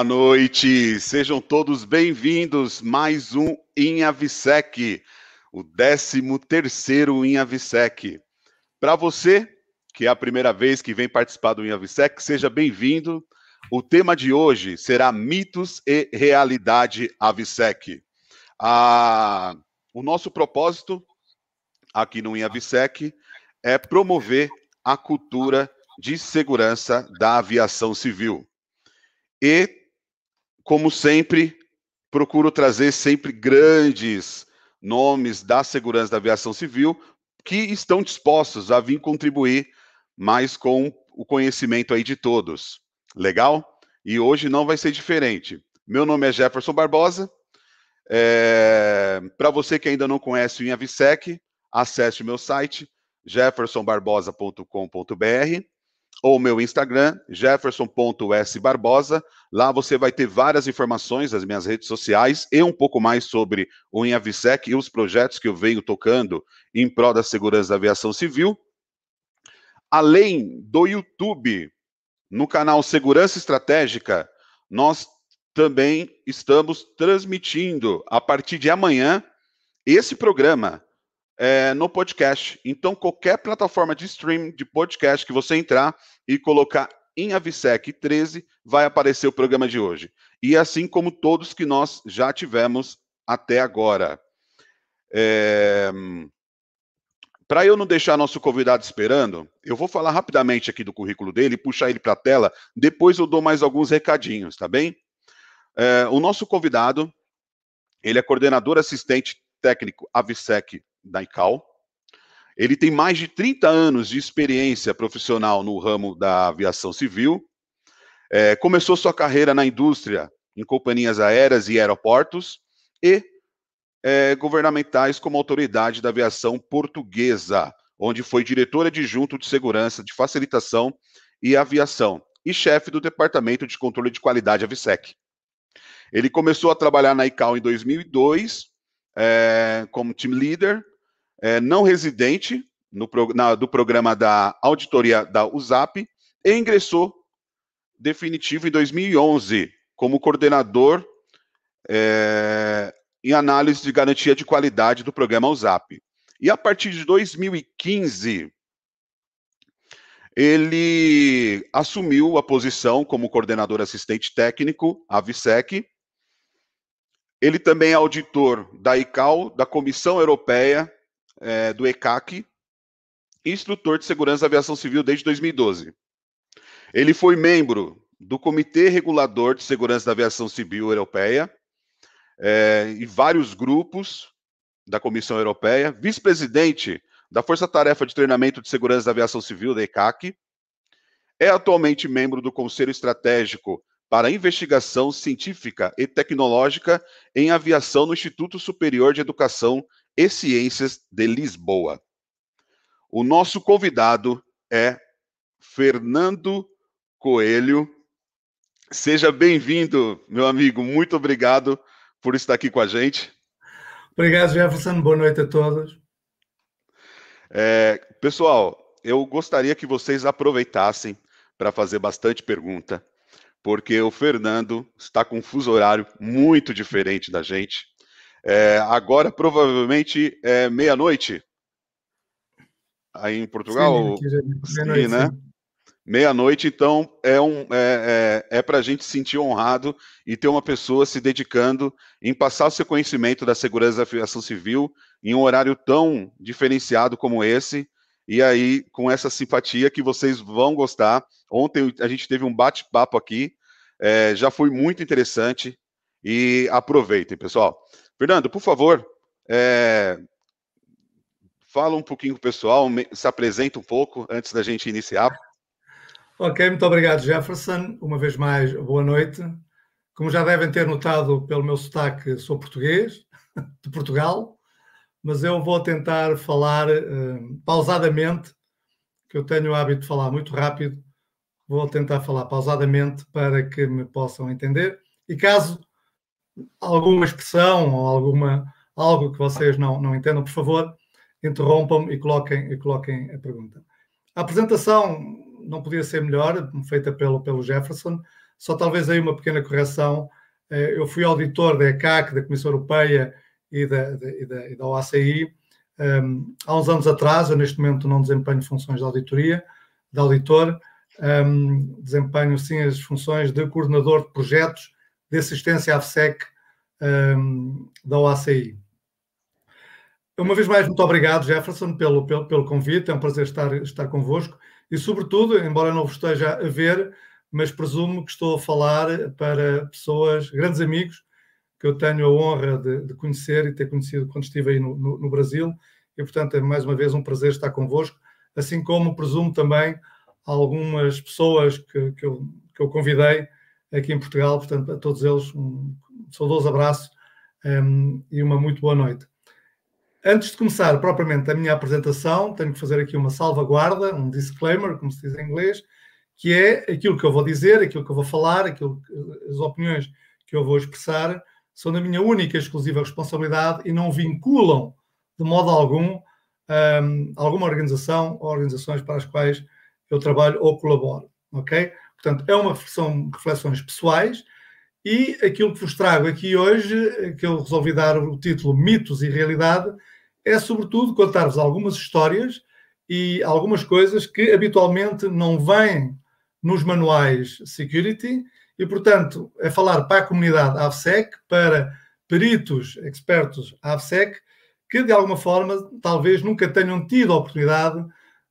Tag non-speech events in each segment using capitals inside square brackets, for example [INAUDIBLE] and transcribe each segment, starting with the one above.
Boa noite, sejam todos bem-vindos. Mais um InAvisec, o 13 terceiro InAvisec. Para você que é a primeira vez que vem participar do InAvisec, seja bem-vindo. O tema de hoje será mitos e realidade Avisec. Ah, o nosso propósito aqui no InAvisec é promover a cultura de segurança da aviação civil. E, como sempre, procuro trazer sempre grandes nomes da segurança da aviação civil que estão dispostos a vir contribuir mais com o conhecimento aí de todos. Legal? E hoje não vai ser diferente. Meu nome é Jefferson Barbosa. É... Para você que ainda não conhece o Inhavisec, acesse o meu site jeffersonbarbosa.com.br ou meu Instagram, jefferson.sbarbosa. Lá você vai ter várias informações das minhas redes sociais e um pouco mais sobre o Inhavisec e os projetos que eu venho tocando em prol da segurança da aviação civil. Além do YouTube, no canal Segurança Estratégica, nós também estamos transmitindo a partir de amanhã esse programa é, no podcast. Então, qualquer plataforma de stream de podcast que você entrar e colocar em Avisec 13, vai aparecer o programa de hoje. E assim como todos que nós já tivemos até agora. É... Para eu não deixar nosso convidado esperando, eu vou falar rapidamente aqui do currículo dele, puxar ele para a tela, depois eu dou mais alguns recadinhos, tá bem? É, o nosso convidado, ele é coordenador assistente técnico Avisec da ICAO. Ele tem mais de 30 anos de experiência profissional no ramo da aviação civil. É, começou sua carreira na indústria, em companhias aéreas e aeroportos, e é, governamentais como autoridade da aviação portuguesa, onde foi diretora adjunto de segurança, de facilitação e aviação, e chefe do Departamento de Controle de Qualidade Avisec. Ele começou a trabalhar na ICAO em 2002, é, como team leader, é, não residente no, na, do programa da auditoria da USAP e ingressou definitivo em 2011 como coordenador é, em análise de garantia de qualidade do programa USAP. E a partir de 2015, ele assumiu a posição como coordenador assistente técnico, AVSEC. Ele também é auditor da ICAO, da Comissão Europeia é, do ECAC, instrutor de segurança da aviação civil desde 2012. Ele foi membro do Comitê Regulador de Segurança da Aviação Civil Europeia é, e vários grupos da Comissão Europeia, vice-presidente da Força Tarefa de Treinamento de Segurança da Aviação Civil, da ECAC, é atualmente membro do Conselho Estratégico para Investigação Científica e Tecnológica em Aviação no Instituto Superior de Educação e Ciências de Lisboa. O nosso convidado é Fernando Coelho. Seja bem-vindo, meu amigo. Muito obrigado por estar aqui com a gente. Obrigado, Jefferson. Boa noite a todos. É, pessoal, eu gostaria que vocês aproveitassem para fazer bastante pergunta, porque o Fernando está com um fuso horário muito diferente da gente. É, agora, provavelmente, é meia-noite. Aí em Portugal? Sim, meia-noite, né? Meia-noite, então, é, um, é, é, é para a gente se sentir honrado e ter uma pessoa se dedicando em passar o seu conhecimento da segurança da aviação civil em um horário tão diferenciado como esse. E aí, com essa simpatia que vocês vão gostar. Ontem a gente teve um bate-papo aqui, é, já foi muito interessante. E aproveitem, pessoal. Fernando, por favor, é, fala um pouquinho com o pessoal, se apresenta um pouco antes da gente iniciar. Ok, muito obrigado, Jefferson. Uma vez mais, boa noite. Como já devem ter notado pelo meu sotaque, sou português, [LAUGHS] de Portugal, mas eu vou tentar falar uh, pausadamente, que eu tenho o hábito de falar muito rápido. Vou tentar falar pausadamente para que me possam entender. E caso alguma expressão ou alguma, algo que vocês não, não entendam, por favor, interrompam-me e coloquem, e coloquem a pergunta. A apresentação não podia ser melhor, feita pelo, pelo Jefferson. só talvez aí uma pequena correção. Eh, eu fui auditor da ECAC, da Comissão Europeia e da, e da, e da OACI um, há uns anos atrás. Eu, neste momento, não desempenho funções de auditoria, de auditor, um, desempenho sim as funções de coordenador de projetos de assistência à FSEC um, da OACI. Uma vez mais, muito obrigado, Jefferson, pelo, pelo, pelo convite. É um prazer estar, estar convosco. E, sobretudo, embora não vos esteja a ver, mas presumo que estou a falar para pessoas, grandes amigos, que eu tenho a honra de, de conhecer e ter conhecido quando estive aí no, no, no, Brasil. E, portanto, é mais uma vez um prazer estar convosco, assim como presumo também algumas pessoas que, que, eu, que eu convidei aqui em Portugal. Portanto, a todos eles, um saudoso abraço um, e uma muito boa noite. Antes de começar propriamente a minha apresentação, tenho que fazer aqui uma salvaguarda, um disclaimer, como se diz em inglês, que é aquilo que eu vou dizer, aquilo que eu vou falar, aquilo, as opiniões que eu vou expressar, são da minha única e exclusiva responsabilidade e não vinculam de modo algum um, alguma organização ou organizações para as quais eu trabalho ou colaboro, ok? Portanto, é uma reflexão, reflexões pessoais e aquilo que vos trago aqui hoje, que eu resolvi dar o título Mitos e Realidade, é sobretudo contar-vos algumas histórias e algumas coisas que habitualmente não vêm nos manuais security e, portanto, é falar para a comunidade AVSEC, para peritos, expertos AVSEC, que de alguma forma talvez nunca tenham tido a oportunidade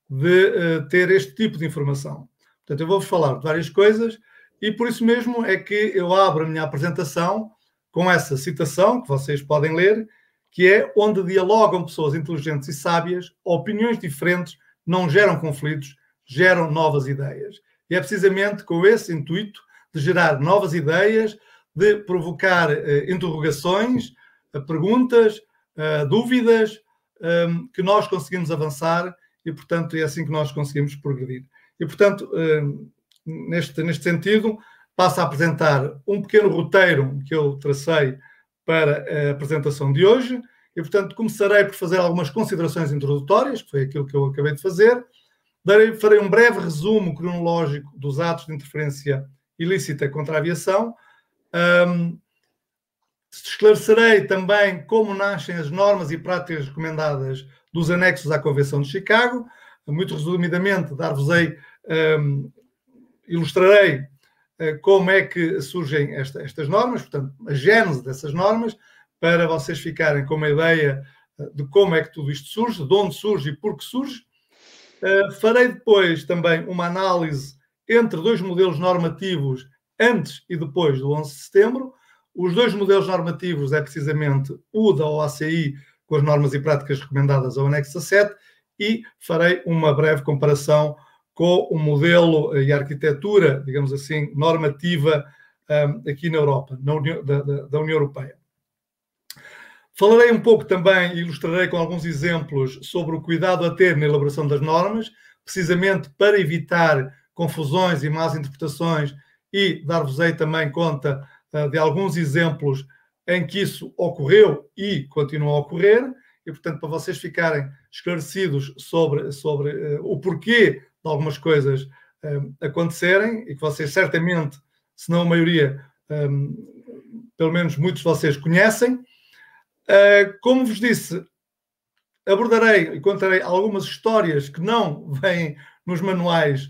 de uh, ter este tipo de informação. Portanto, eu vou-vos falar de várias coisas e por isso mesmo é que eu abro a minha apresentação com essa citação que vocês podem ler, que é onde dialogam pessoas inteligentes e sábias, opiniões diferentes não geram conflitos, geram novas ideias. E é precisamente com esse intuito de gerar novas ideias, de provocar uh, interrogações, uh, perguntas, uh, dúvidas, um, que nós conseguimos avançar e, portanto, é assim que nós conseguimos progredir. E, portanto, neste, neste sentido, passo a apresentar um pequeno roteiro que eu tracei para a apresentação de hoje. E, portanto, começarei por fazer algumas considerações introdutórias, que foi aquilo que eu acabei de fazer. Darei, farei um breve resumo cronológico dos atos de interferência ilícita contra a aviação. Um, esclarecerei também como nascem as normas e práticas recomendadas dos anexos à Convenção de Chicago. Muito resumidamente, dar-vos-ei, um, ilustrarei uh, como é que surgem esta, estas normas, portanto, a gênese dessas normas, para vocês ficarem com uma ideia uh, de como é que tudo isto surge, de onde surge e por que surge. Uh, farei depois também uma análise entre dois modelos normativos antes e depois do 11 de setembro. Os dois modelos normativos é precisamente o da OACI com as normas e práticas recomendadas ao anexo 7 e farei uma breve comparação com o modelo e a arquitetura, digamos assim, normativa um, aqui na Europa, na União, da, da, União Europeia. Falarei um pouco também e ilustrarei com alguns exemplos sobre o cuidado a ter na elaboração das normas, precisamente para evitar confusões e más interpretações e dar-vos-ei também conta uh, de alguns exemplos em que isso ocorreu e continua a ocorrer, e portanto, para vocês ficarem esclarecidos sobre, sobre uh, o porquê de algumas coisas uh, acontecerem, e que vocês certamente, se não a maioria, um, pelo menos muitos de vocês conhecem. como vos disse, abordarei e contarei algumas histórias que não vêm nos manuais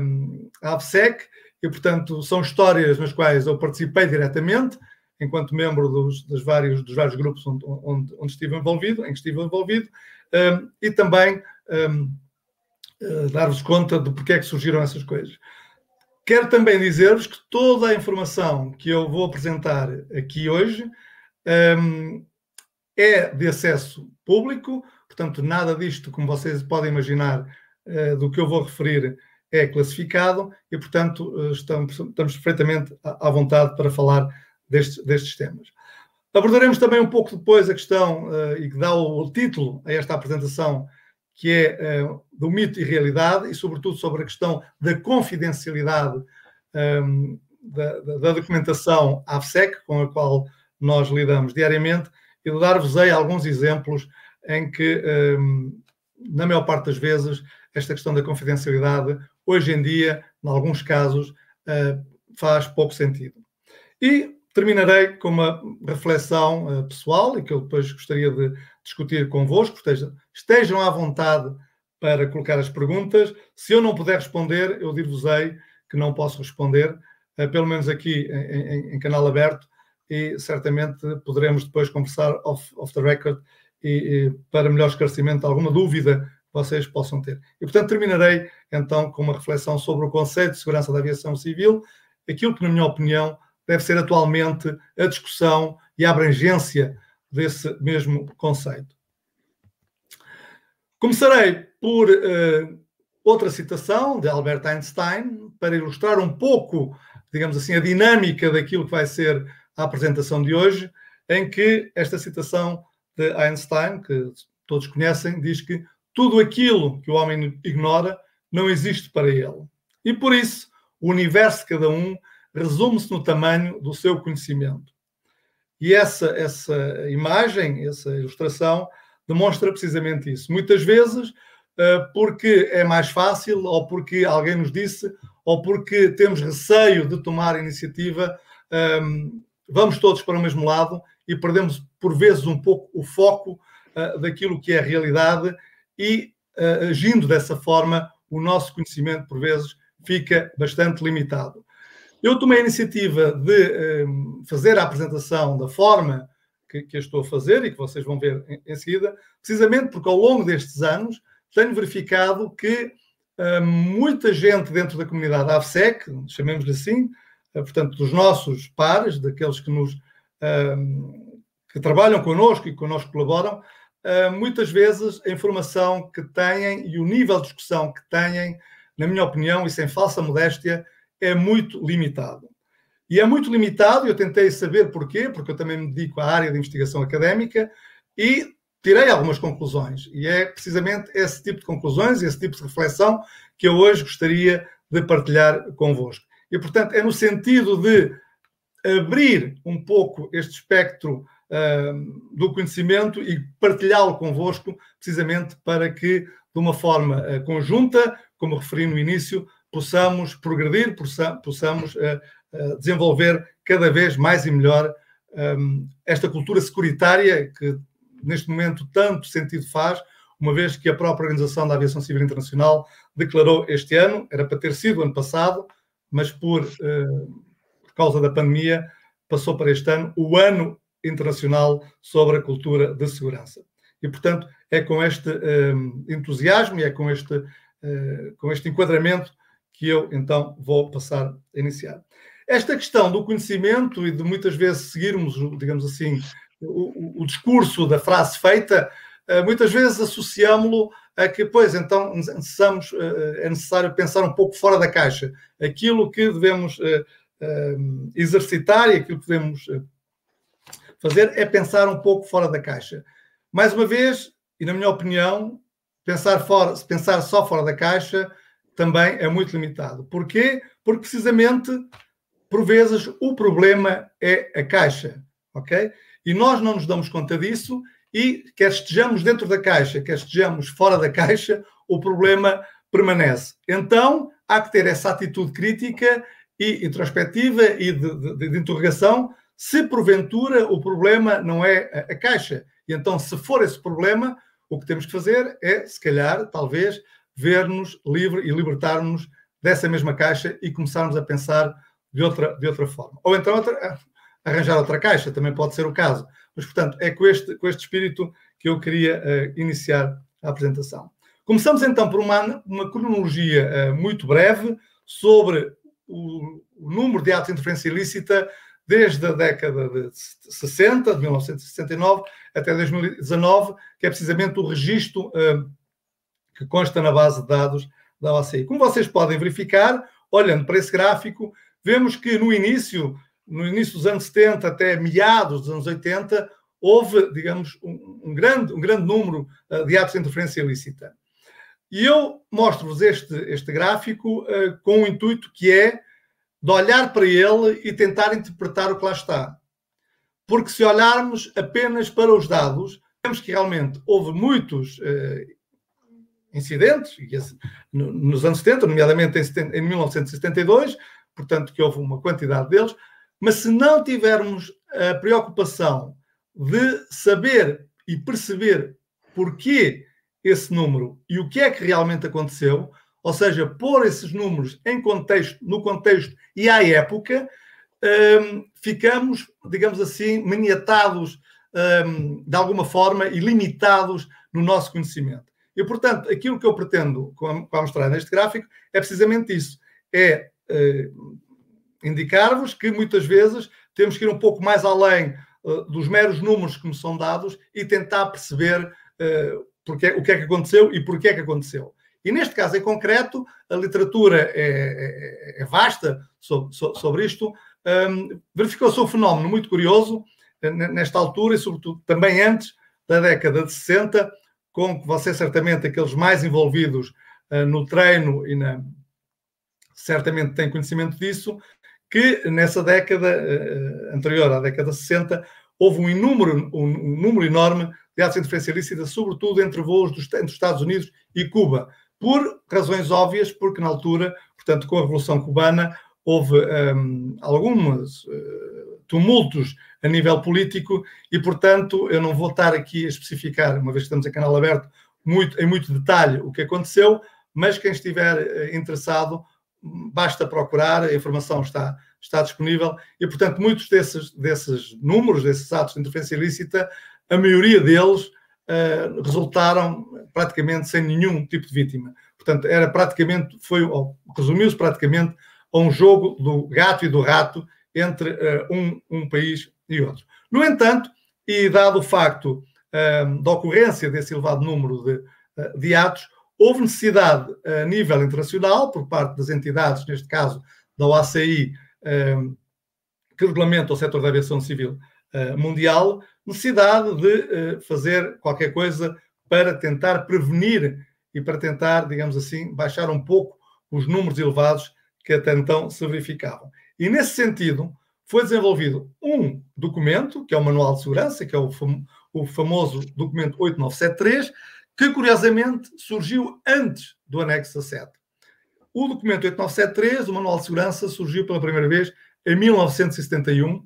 um, a ABSEC, e portanto são histórias nas quais eu participei diretamente, enquanto membro dos, dos, vários, dos vários grupos onde, onde, onde, estive envolvido, em que estive envolvido, um, e também um, uh, dar-vos conta de porque é que surgiram essas coisas. Quero também dizer-vos que toda a informação que eu vou apresentar aqui hoje um, é de acesso público, portanto, nada disto, como vocês podem imaginar, uh, do que eu vou referir é classificado e, portanto, eh, estamos, estamos perfeitamente à vontade para falar destes, destes temas. Abordaremos também um pouco depois a questão, uh, e que dá o, título a esta apresentação, que é uh, do mito e realidade, e sobretudo sobre a questão da confidencialidade um, ehm, da, da, documentação AFSEC, com a qual nós lidamos diariamente, e dar-vos-ei alguns exemplos em que, um, ehm, na maior parte das vezes, esta questão da confidencialidade hoje em dia, em alguns casos, uh, faz pouco sentido. E terminarei com uma reflexão uh, pessoal e que eu depois gostaria de discutir convosco. Estejam, estejam à vontade para colocar as perguntas. Se eu não puder responder, eu dir-vos-ei que não posso responder, uh, pelo menos aqui em, em, em, canal aberto, e certamente poderemos depois conversar off, off the record e, e, para melhor esclarecimento de alguma dúvida que vocês possam ter. E, portanto, terminarei então com uma reflexão sobre o conceito de segurança da aviação civil, aquilo que, na minha opinião, deve ser atualmente a discussão e a abrangência desse mesmo conceito. Começarei por uh, outra citação de Albert Einstein para ilustrar um pouco, digamos assim, a dinâmica daquilo que vai ser a apresentação de hoje, em que esta citação de Einstein, que todos conhecem, diz que tudo aquilo que o homem ignora não existe para ele. E por isso, o universo de cada um resume-se no tamanho do seu conhecimento. E essa, essa imagem, essa ilustração, demonstra precisamente isso. Muitas vezes, eh, porque é mais fácil, ou porque alguém nos disse, ou porque temos receio de tomar iniciativa, ehm, vamos todos para o mesmo lado e perdemos, por vezes, um pouco o foco eh, daquilo que é a realidade e, eh, agindo dessa forma, o nosso conhecimento, por vezes, fica bastante limitado. Eu tomei a iniciativa de um, fazer a apresentação da forma que, que eu estou a fazer e que vocês vão ver em, em, seguida, precisamente porque ao longo destes anos tenho verificado que uh, muita gente dentro da comunidade AVSEC, chamemos-lhe assim, uh, portanto, dos nossos pares, daqueles que nos uh, que trabalham connosco e connosco colaboram, hum, muitas vezes a informação que têm e o nível de discussão que têm, na minha opinião, e sem falsa modéstia, é muito limitado. E é muito limitado, eu tentei saber porquê, porque eu também me dedico à área de investigação académica e tirei algumas conclusões. E é precisamente esse tipo de conclusões, esse tipo de reflexão que eu hoje gostaria de partilhar convosco. E, portanto, é no sentido de abrir um pouco este espectro uh, do conhecimento e partilhá-lo convosco, precisamente para que, de uma forma uh, conjunta, como referi no início, possamos progredir, possamos uh, uh, desenvolver cada vez mais e melhor ehm, esta cultura securitária que neste momento tanto sentido faz, uma vez que a própria Organização da Aviação Civil Internacional declarou este ano, era para ter sido ano passado, mas por, uh, por causa da pandemia passou para este ano o ano internacional sobre a cultura de segurança. E, portanto, é com este um, entusiasmo e é com este, com este enquadramento que eu então vou passar a iniciar. Esta questão do conhecimento e de muitas vezes seguirmos, digamos assim, o, o discurso da frase feita, eh, muitas vezes associámo-lo a que, pois, então necessamos, eh, é necessário pensar um pouco fora da caixa. Aquilo que devemos eh, exercitar e aquilo que devemos fazer é pensar um pouco fora da caixa. Mais uma vez, e na minha opinião, pensar, fora, pensar só fora da caixa também é muito limitado. Porquê? Porque precisamente, por vezes, o problema é a caixa, ok? E nós não nos damos conta disso e quer estejamos dentro da caixa, quer estejamos fora da caixa, o problema permanece. Então, há que ter essa atitude crítica e introspectiva e de, de, de interrogação se porventura o problema não é a, a caixa. E então, se for esse problema, o que temos que fazer é, se calhar, talvez, ver-nos livre e libertar-nos dessa mesma caixa e começarmos a pensar de outra, de outra forma. Ou então outra, arranjar outra caixa, também pode ser o caso. Mas, portanto, é com este, com este espírito que eu queria uh, iniciar a apresentação. Começamos então por uma, uma cronologia uh, muito breve sobre o, o, número de atos de interferência ilícita desde a década de 60, de 1969 até 2019, que é precisamente o registro uh, que consta na base de dados da OCI. Como vocês podem verificar, olhando para esse gráfico, vemos que no início, no início dos anos 70 até meados dos anos 80, houve, digamos, um, um grande, um grande número uh, de atos de interferência ilícita. E eu mostro-vos este, este gráfico uh, com o intuito que é de olhar para ele e tentar interpretar o que lá está. Porque se olharmos apenas para os dados, vemos que realmente houve muitos uh, incidentes, nos anos 70, nomeadamente em 1972, portanto, que houve uma quantidade deles, mas se não tivermos a preocupação de saber e perceber porquê esse número e o que é que realmente aconteceu, ou seja, pôr esses números em contexto, no contexto e à época, um, ficamos, digamos assim, maniatados um, de alguma forma e limitados no nosso conhecimento. E, portanto, aquilo que eu pretendo com mostrar neste gráfico é precisamente isso: é uh, indicar-vos que muitas vezes temos que ir um pouco mais além uh, dos meros números que me são dados e tentar perceber uh, porque, o que é que aconteceu e porquê é que aconteceu. E neste caso em concreto, a literatura é, é, é vasta sobre, sobre isto. Um, Verificou-se um fenómeno muito curioso nesta altura e, sobretudo, também antes da década de 60, com que você certamente, aqueles mais envolvidos uh, no treino e na, certamente têm conhecimento disso, que nessa década uh, anterior à década de 60 houve um, inúmero, um, um número enorme de atos de interferência ilícita, sobretudo entre voos dos, entre os Estados Unidos e Cuba, por razões óbvias, porque na altura, portanto, com a Revolução Cubana, houve um, alguns uh, tumultos a nível político e, portanto, eu não vou estar aqui a especificar, uma vez que estamos em canal aberto, muito, em muito detalhe o que aconteceu, mas quem estiver uh, interessado, basta procurar, a informação está, está disponível e, portanto, muitos desses, desses números, desses atos de interferência ilícita, a maioria deles uh, resultaram praticamente sem nenhum tipo de vítima. Portanto, era praticamente, foi, resumiu-se praticamente a um jogo do gato e do rato entre uh, um, um país e outro. No entanto, e dado o facto uh, da ocorrência desse elevado número de, de atos, houve necessidade a nível internacional, por parte das entidades, neste caso da OACI, que regulamenta o setor da aviação civil mundial, necessidade de uh, fazer qualquer coisa para tentar prevenir e para tentar, digamos assim, baixar um pouco os números elevados que até então se verificavam. E nesse sentido, foi desenvolvido um documento, que é o Manual de Segurança, que é o, fam o famoso documento 8973, que curiosamente surgiu antes do anexo 17. O documento 8973, o Manual de Segurança, surgiu pela primeira vez em 1971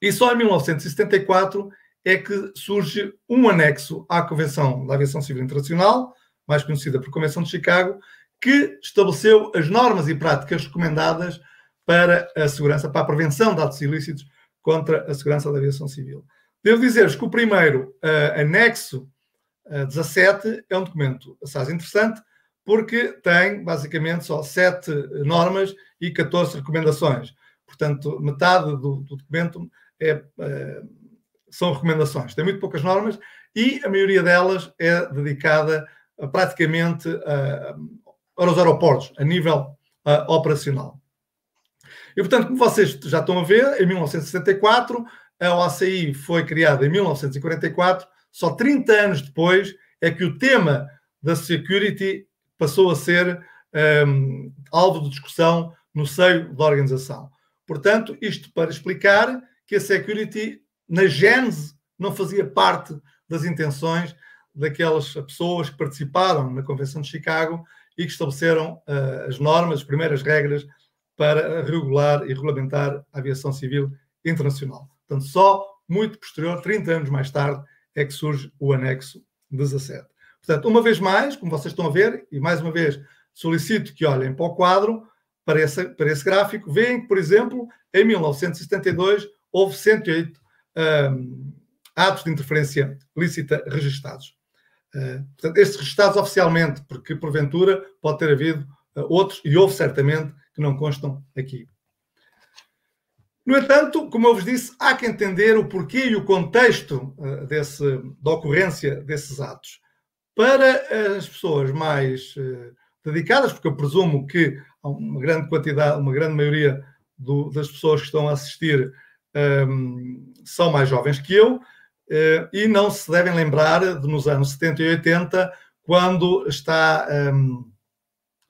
e só em 1974 é que surge um anexo à Convenção da Aviação Civil Internacional, mais conhecida por Convenção de Chicago, que estabeleceu as normas e práticas recomendadas para a segurança, para a prevenção de atos ilícitos contra a segurança da aviação civil. Devo dizer-vos que o primeiro uh, anexo uh, 17 é um documento assaz interessante, porque tem basicamente só sete normas e 14 recomendações. Portanto, metade do, do documento é, é, são recomendações. Tem muito poucas normas e a maioria delas é dedicada praticamente a, aos aeroportos, a nível operacional. E, portanto, como vocês já estão a ver, em 1964, a OACI foi criada em 1944, só 30 anos depois é que o tema da security passou a ser um, alvo de discussão no seio da organização. Portanto, isto para explicar que a security, na gênese, não fazia parte das intenções daquelas pessoas que participaram na Convenção de Chicago e que estabeleceram uh, as normas, as primeiras regras para regular e regulamentar a aviação civil internacional. Portanto, só muito posterior, 30 anos mais tarde, é que surge o anexo 17. Portanto, uma vez mais, como vocês estão a ver, e mais uma vez solicito que olhem para o quadro, para esse, para esse gráfico, veem que, por exemplo, em 1972 houve 108 um, atos de interferência lícita registados. Uh, portanto, estes registados oficialmente, porque porventura pode ter havido uh, outros, e houve certamente, que não constam aqui. No entanto, como eu vos disse, há que entender o porquê e o contexto uh, desse, da ocorrência desses atos. Para as pessoas mais dedicadas, porque eu presumo que uma grande quantidade, uma grande maioria do, das pessoas que estão a assistir um, são mais jovens que eu uh, e não se devem lembrar de nos anos 70 e 80, quando está um,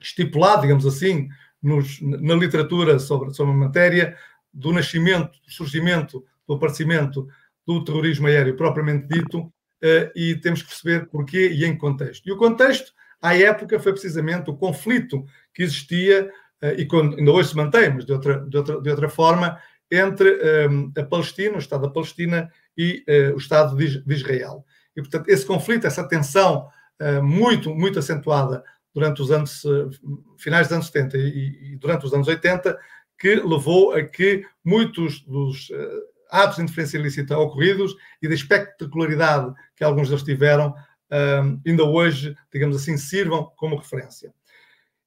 estipulado, digamos assim, nos, na literatura sobre, sobre a matéria, do nascimento, do surgimento, do aparecimento do terrorismo aéreo propriamente dito, uh, e temos que perceber porquê e em que contexto. E o contexto, à época, foi precisamente o conflito que existia e quando, ainda hoje se mantém, mas de outra, de outra, de outra forma, entre um, a Palestina, o Estado da Palestina e o Estado de, Israel. E, portanto, esse conflito, essa tensão muito, muito acentuada durante os anos, uh, finais dos anos 70 e, e, durante os anos 80, que levou a que muitos dos atos de interferência ilícita ocorridos e da espectacularidade que alguns deles tiveram, ainda hoje, digamos assim, sirvam como referência.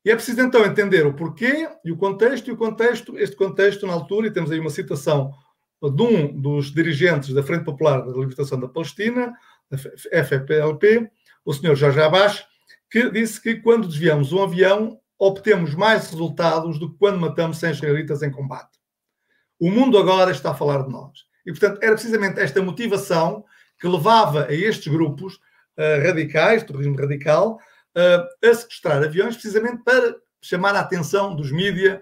E é preciso então entender o porquê e o contexto, e o contexto, este contexto na altura, e temos aí uma citação de um dos dirigentes da Frente Popular da Libertação da Palestina, da FPLP, o senhor Jorge Abbas, que disse que quando desviamos um avião, obtemos mais resultados do que quando matamos 100 israelitas em combate. O mundo agora está a falar de nós. E, portanto, era precisamente esta motivação que levava a estes grupos uh, radicais, terrorismo radical, uh, a sequestrar aviões precisamente para chamar a atenção dos mídias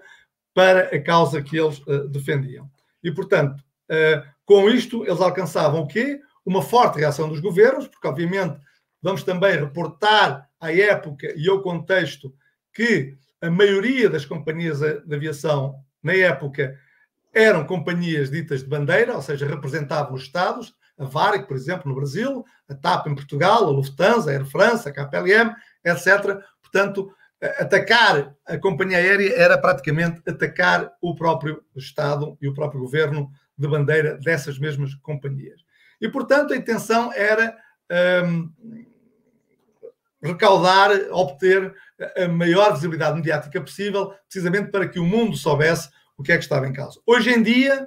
para a causa que eles uh, defendiam. E, portanto, com isto, eles alcançavam o quê? Uma forte reação dos governos, porque, obviamente, vamos também reportar à época e ao contexto que a maioria das companhias de aviação, na época, eram companhias ditas de bandeira, ou seja, representavam os Estados, a Varig, por exemplo, no Brasil, a TAP em Portugal, a Lufthansa, a Air France, a KPLM, etc. Portanto, atacar a companhia aérea era praticamente atacar o próprio Estado e o próprio governo de bandeira dessas mesmas companhias. E, portanto, a intenção era um, recaudar, obter a maior visibilidade mediática possível, precisamente para que o mundo soubesse o que é que estava em causa. Hoje em dia,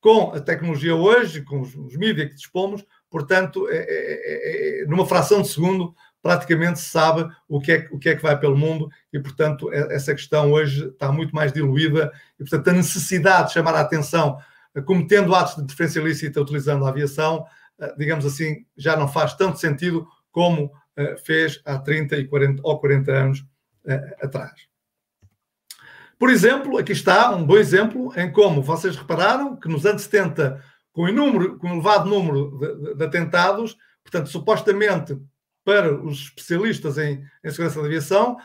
com a tecnologia hoje, com os, os mídias que dispomos, portanto, é, é, é, numa fração de segundo, praticamente se sabe o que, é, o que é que vai pelo mundo e, portanto, é, essa questão hoje está muito mais diluída e, portanto, a necessidade de chamar a atenção eh, cometendo atos de interferência ilícita utilizando a aviação, eh, digamos assim, já não faz tanto sentido como fez há 30 e 40 ou 40 anos atrás. Por exemplo, aqui está um bom exemplo em como vocês repararam que nos anos 70, com, inúmero, com um elevado número de, de, atentados, portanto, supostamente para os especialistas em, em segurança da aviação,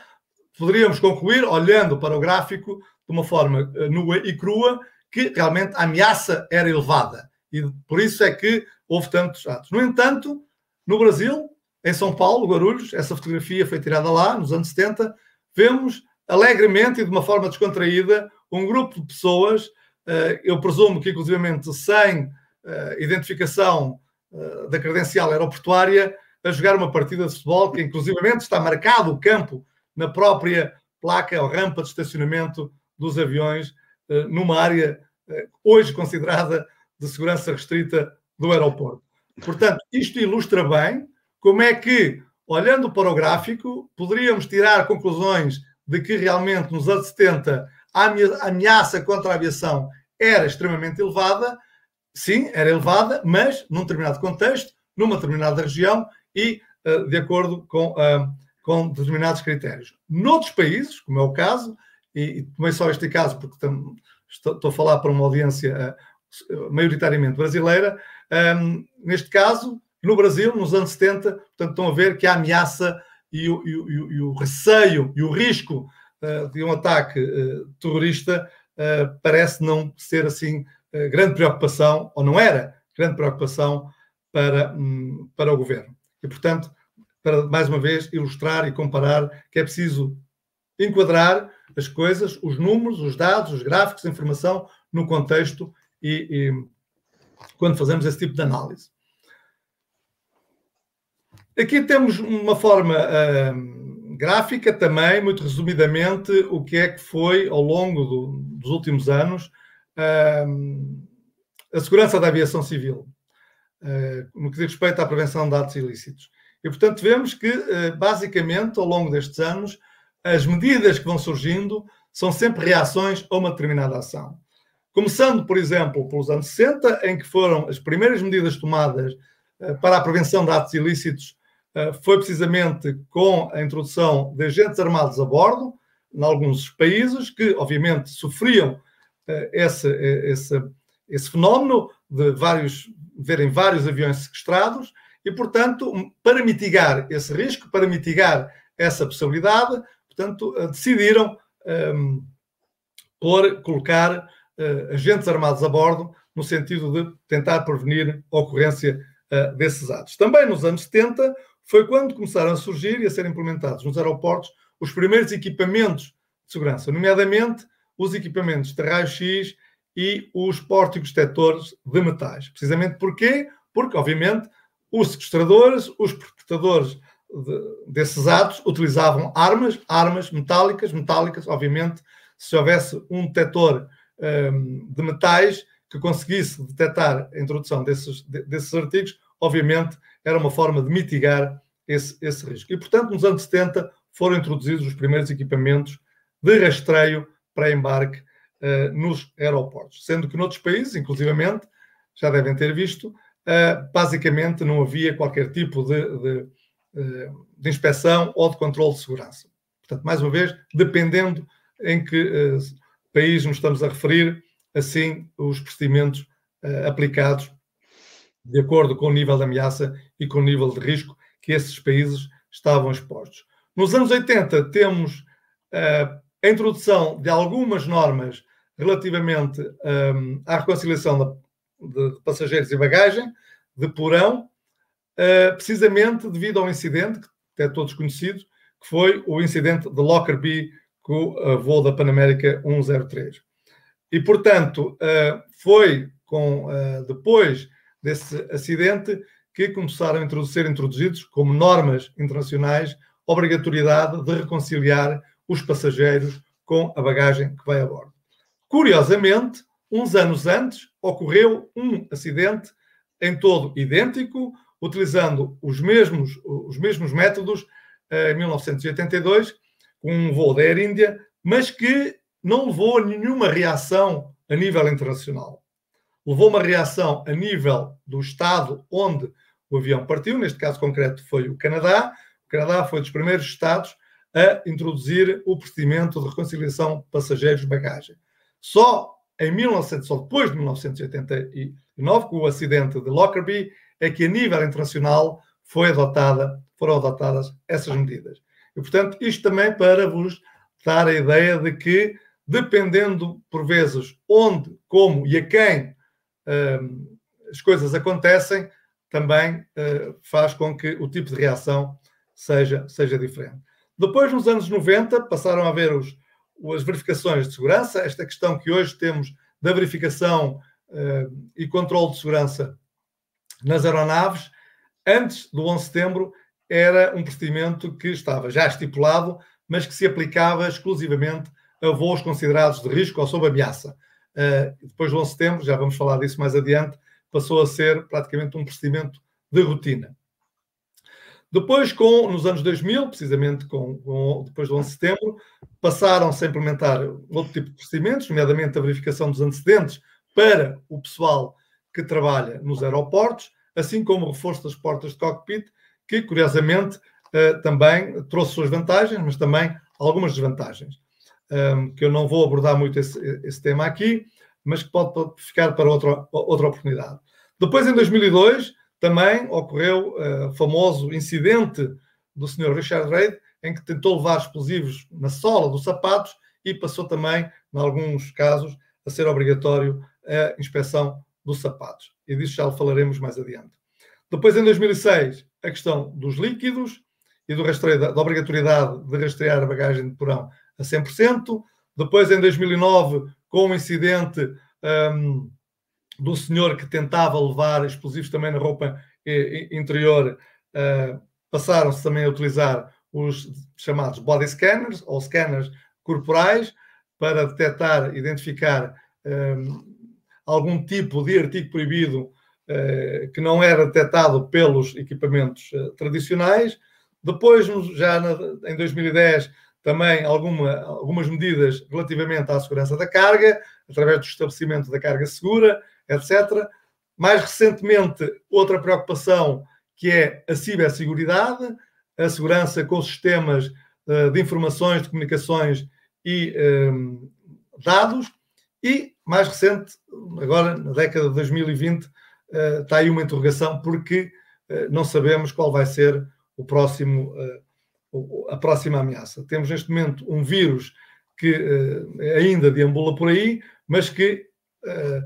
poderíamos concluir, olhando para o gráfico de uma forma uh, nua e crua, que realmente a ameaça era elevada. E por isso é que houve tantos atos. No entanto, no Brasil, em São Paulo, Guarulhos, essa fotografia foi tirada lá, nos anos 70, vemos alegremente e de uma forma descontraída um grupo de pessoas, uh, eu presumo que inclusivamente sem uh, identificação da credencial aeroportuária, a jogar uma partida de futebol que, inclusivamente, está marcado o campo na própria placa ou rampa de estacionamento dos aviões, eh, numa área eh, hoje considerada de segurança restrita do aeroporto. Portanto, isto ilustra bem como é que, olhando para o gráfico, poderíamos tirar conclusões de que realmente nos anos 70 a ameaça contra a aviação era extremamente elevada. Sim, era elevada, mas num determinado contexto, numa determinada região e uh, de acordo com, uh, com determinados critérios. Noutros países, como é o caso, e, e tomei só este caso porque tam, estou, estou, a falar para uma audiência uh, maioritariamente brasileira, um, ehm, neste caso, no Brasil, nos anos 70, portanto, estão a ver que a ameaça e o, e o, e o receio e o risco de um ataque terrorista parece não ser assim grande preocupação, ou não era grande preocupação para, um, para o governo. E, portanto, para mais uma vez ilustrar e comparar que é preciso enquadrar as coisas, os números, os dados, os gráficos, a informação no contexto e, e quando fazemos esse tipo de análise. Aqui temos uma forma uh, gráfica também, muito resumidamente, o que é que foi ao longo do, dos últimos anos uh, a segurança da aviação civil. Eh, no que diz respeito à prevenção de atos ilícitos. E, portanto, vemos que, eh, basicamente, ao longo destes anos, as medidas que vão surgindo são sempre reações a uma determinada ação. Começando, por exemplo, pelos anos 60, em que foram as primeiras medidas tomadas eh, para a prevenção de atos ilícitos, foi precisamente com a introdução de agentes armados a bordo, em alguns países, que, obviamente, sofriam esse, esse, esse fenómeno de vários verem vários aviões sequestrados e, portanto, para mitigar esse risco, para mitigar essa possibilidade, portanto, eh, decidiram um, por colocar uh, agentes armados a bordo, no sentido de tentar prevenir a ocorrência uh, desses atos. Também nos anos 70 foi quando começaram a surgir e a ser implementados nos aeroportos os primeiros equipamentos de segurança, nomeadamente os equipamentos de raio-x e os pórticos detectores de metais. Precisamente porquê? Porque, obviamente, os sequestradores, os perpetradores de, desses atos utilizavam armas, armas metálicas, metálicas, obviamente, se houvesse um detector um, de metais que conseguisse detectar a introdução desses, desses artigos, obviamente era uma forma de mitigar esse, esse risco. E, portanto, nos anos 70 foram introduzidos os primeiros equipamentos de rastreio para embarque uh, nos aeroportos, sendo que noutros países, inclusivamente, já devem ter visto, uh, basicamente não havia qualquer tipo de, de, uh, de, inspeção ou de controle de segurança. Portanto, mais uma vez, dependendo em que país nos estamos a referir, assim os procedimentos aplicados de acordo com o nível de ameaça e com o nível de risco que esses países estavam expostos. Nos anos 80, temos uh, a introdução de algumas normas relativamente um, à reconciliação de, de, passageiros e bagagem, de porão, uh, precisamente devido ao incidente, que é todos conhecidos, que foi o incidente de Lockerbie com o voo da Panamérica 103. E, portanto, uh, foi com, depois desse acidente que começaram a ser introduzidos como normas internacionais obrigatoriedade de reconciliar os passageiros com a bagagem que vai a bordo. Curiosamente, uns anos antes, ocorreu um acidente em todo idêntico, utilizando os mesmos, os mesmos métodos, eh, em 1982, com um voo da Air India, mas que não levou a nenhuma reação a nível internacional. Levou uma reação a nível do Estado onde o avião partiu, neste caso concreto foi o Canadá. O Canadá foi dos primeiros Estados a introduzir o procedimento de reconciliação passageiros-bagagem. Só em 1900, só depois de 1989, com o acidente de Lockerbie, é que a nível internacional foi adotada, foram adotadas essas medidas. E, portanto, isto também para vos dar a ideia de que, dependendo, por vezes, onde, como e a quem as coisas acontecem, também uh, faz com que o tipo de reação seja, seja diferente. Depois, nos anos 90, passaram a haver os, as verificações de segurança, esta questão que hoje temos da verificação uh, e controle de segurança nas aeronaves, antes do 11 de setembro, era um procedimento que estava já estipulado, mas que se aplicava exclusivamente a voos considerados de risco ou sob ameaça. Uh, depois do 11 de setembro, já vamos falar disso mais adiante, passou a ser praticamente um procedimento de rotina. Depois, com, nos anos 2000, precisamente com, com, depois do 11 de setembro, passaram-se a implementar outro tipo de procedimentos, nomeadamente a verificação dos antecedentes para o pessoal que trabalha nos aeroportos, assim como o reforço das portas de cockpit, que, curiosamente, eh, também trouxe suas vantagens, mas também algumas desvantagens, ehm, que eu não vou abordar muito esse, esse tema aqui, mas que pode ficar para outra, outra oportunidade. Depois, em 2002, também ocorreu uh, o famoso incidente do Sr. Richard Reid, em que tentou levar explosivos na sola dos sapatos e passou também, em alguns casos, a ser obrigatório a inspeção dos sapatos. E disso já falaremos mais adiante. Depois, em 2006, a questão dos líquidos e do rastreio da, da obrigatoriedade de rastrear a bagagem de porão a 100%. Depois, em 2009, com o incidente um, do senhor que tentava levar explosivos também na roupa interior, uh, passaram-se também a utilizar os chamados body scanners ou scanners corporais para detectar, identificar um, algum tipo de artigo proibido uh, que não era detectado pelos equipamentos uh, tradicionais. Depois, já na, em 2010, também alguma, algumas medidas relativamente à segurança da carga, através do estabelecimento da carga segura, etc. Mais recentemente, outra preocupação que é a ciberseguridade, a segurança com sistemas uh, de informações, de comunicações e um, eh, dados. E, mais recente, agora na década de 2020, uh, eh, está aí uma interrogação, porque uh, não sabemos qual vai ser o próximo a próxima ameaça. Temos neste momento um vírus que uh, ainda deambula por aí, mas que, uh,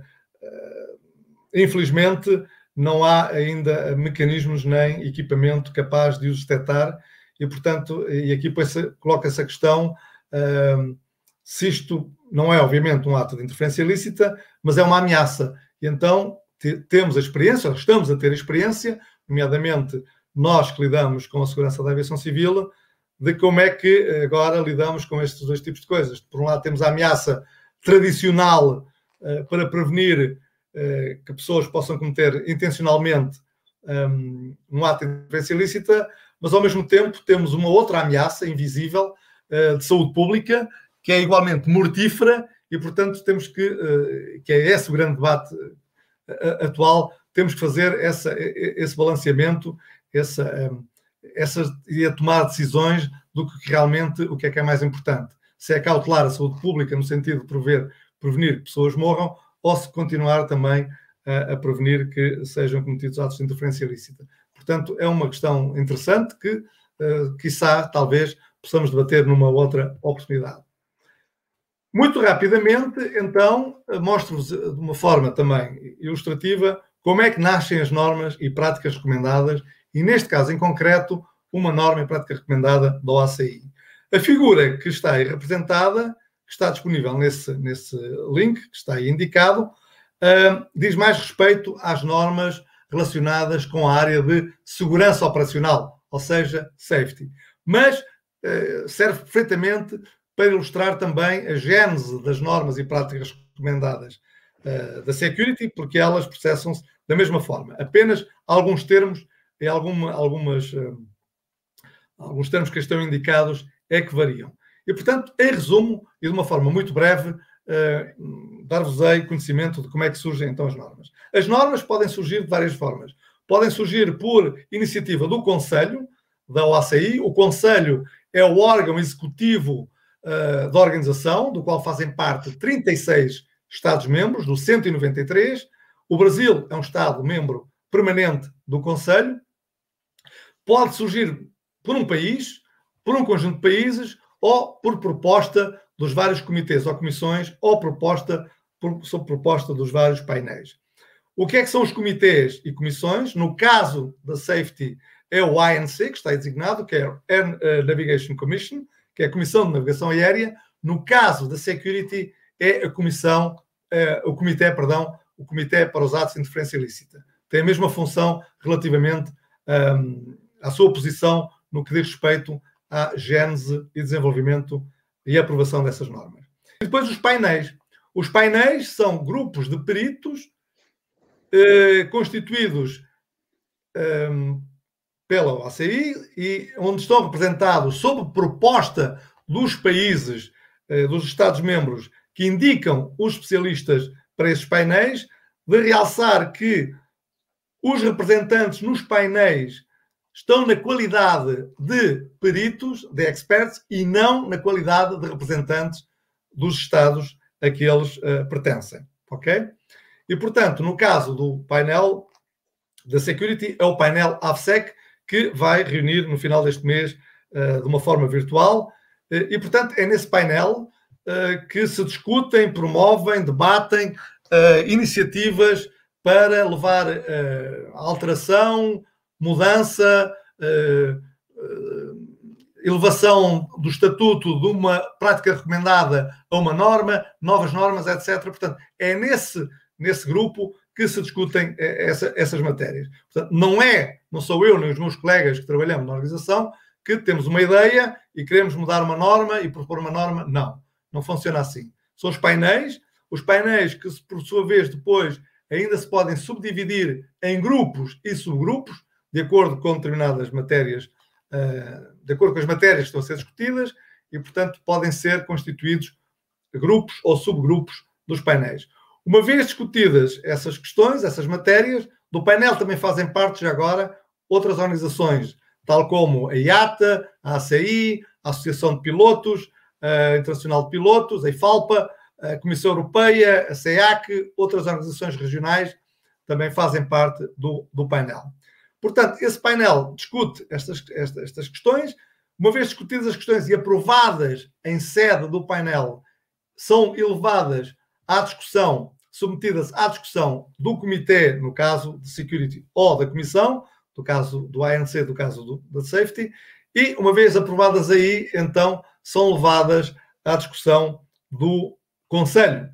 infelizmente, não há ainda mecanismos nem equipamento capaz de os detectar e, portanto, e aqui coloca-se a questão se isto não é, obviamente, um ato de interferência ilícita, mas é uma ameaça. E então temos a experiência, estamos a ter a experiência, nomeadamente nós que lidamos com a segurança da aviação civil, de como é que agora lidamos com estes dois tipos de coisas. Por um lado, temos a ameaça tradicional uh, para prevenir uh, que pessoas possam cometer intencionalmente um, um, ato de interferência ilícita, mas ao mesmo tempo temos uma outra ameaça invisível uh, de saúde pública que é igualmente mortífera e, portanto, temos que, que é esse o grande debate atual, temos que fazer essa, esse balanceamento essa, essa, e a tomar decisões do que realmente o que é que é mais importante. Se é cautelar a saúde pública no sentido de prever, prevenir que pessoas morram ou se continuar também a, a prevenir que sejam cometidos atos de interferência ilícita. Portanto, é uma questão interessante que, uh, quiçá, talvez, possamos debater numa outra oportunidade. Muito rapidamente, então, mostro-vos de uma forma também ilustrativa como é que nascem as normas e práticas recomendadas e, neste caso em concreto, uma norma e prática recomendada da OACI. A figura que está aí representada, que está disponível nesse, nesse link, que está aí indicado, uh, diz mais respeito às normas relacionadas com a área de segurança operacional, ou seja, safety. Mas uh, serve perfeitamente para ilustrar também a gênese das normas e práticas recomendadas uh, da security, porque elas processam-se da mesma forma. Apenas alguns termos e alguma, algumas, uh, alguns termos que estão indicados é que variam. E, portanto, em resumo, e de uma forma muito breve, uh, dar-vos-ei conhecimento de como é que surgem então as normas. As normas podem surgir de várias formas. Podem surgir por iniciativa do Conselho, da OACI. O Conselho é o órgão executivo uh, da organização, do qual fazem parte 36 Estados-membros, dos 193. O Brasil é um Estado-membro permanente do Conselho pode surgir por um país, por um conjunto de países ou por proposta dos vários comitês ou comissões ou proposta por, sob proposta dos vários painéis. O que é que são os comitês e comissões? No caso da safety, é o INC, que está designado, que é Air eh, Navigation Commission, que é a Comissão de Navegação Aérea. No caso da security, é a comissão, é, o comitê, perdão, o comitê para os atos de interferência ilícita. Tem a mesma função relativamente um, a sua posição no que diz respeito à gênese e desenvolvimento e aprovação dessas normas. E depois os painéis. Os painéis são grupos de peritos eh, constituídos eh, pela OACI e onde estão representados, sob proposta dos países, eh, dos Estados-membros, que indicam os especialistas para esses painéis, de realçar que os representantes nos painéis estão na qualidade de peritos, de experts, e não na qualidade de representantes dos Estados a que eles uh, pertencem. Ok? E, portanto, no caso do painel da Security, é o painel AFSEC que vai reunir no final deste mês uh, de uma forma virtual. Uh, e, portanto, é nesse painel que se discutem, promovem, debatem iniciativas para levar a alteração, mudança, uh, uh, elevação do estatuto de uma prática recomendada a uma norma, novas normas, etc. Portanto, é nesse, nesse grupo que se discutem eh, essa, essas matérias. Portanto, não é, não sou eu nem os meus colegas que trabalhamos na organização que temos uma ideia e queremos mudar uma norma e propor uma norma. Não, não funciona assim. São os painéis, os painéis que, por sua vez, depois ainda se podem subdividir em grupos e subgrupos, de acordo com determinadas matérias, uh, de acordo com as matérias que estão a ser discutidas, e, portanto, podem ser constituídos grupos ou subgrupos dos painéis. Uma vez discutidas essas questões, essas matérias, do painel também fazem parte, já agora, outras organizações, tal como a IATA, a ACI, a Associação de Pilotos, a Internacional de Pilotos, a IFALPA, a Comissão Europeia, a CEAC, outras organizações regionais também fazem parte do, do painel. Portanto, esse painel discute estas, estas, estas questões, uma vez discutidas as questões e aprovadas em sede do painel, são elevadas à discussão, submetidas à discussão do comitê, no caso de security, ou da comissão, do caso do ANC, do caso do, da safety, e uma vez aprovadas aí, então são levadas à discussão do Conselho.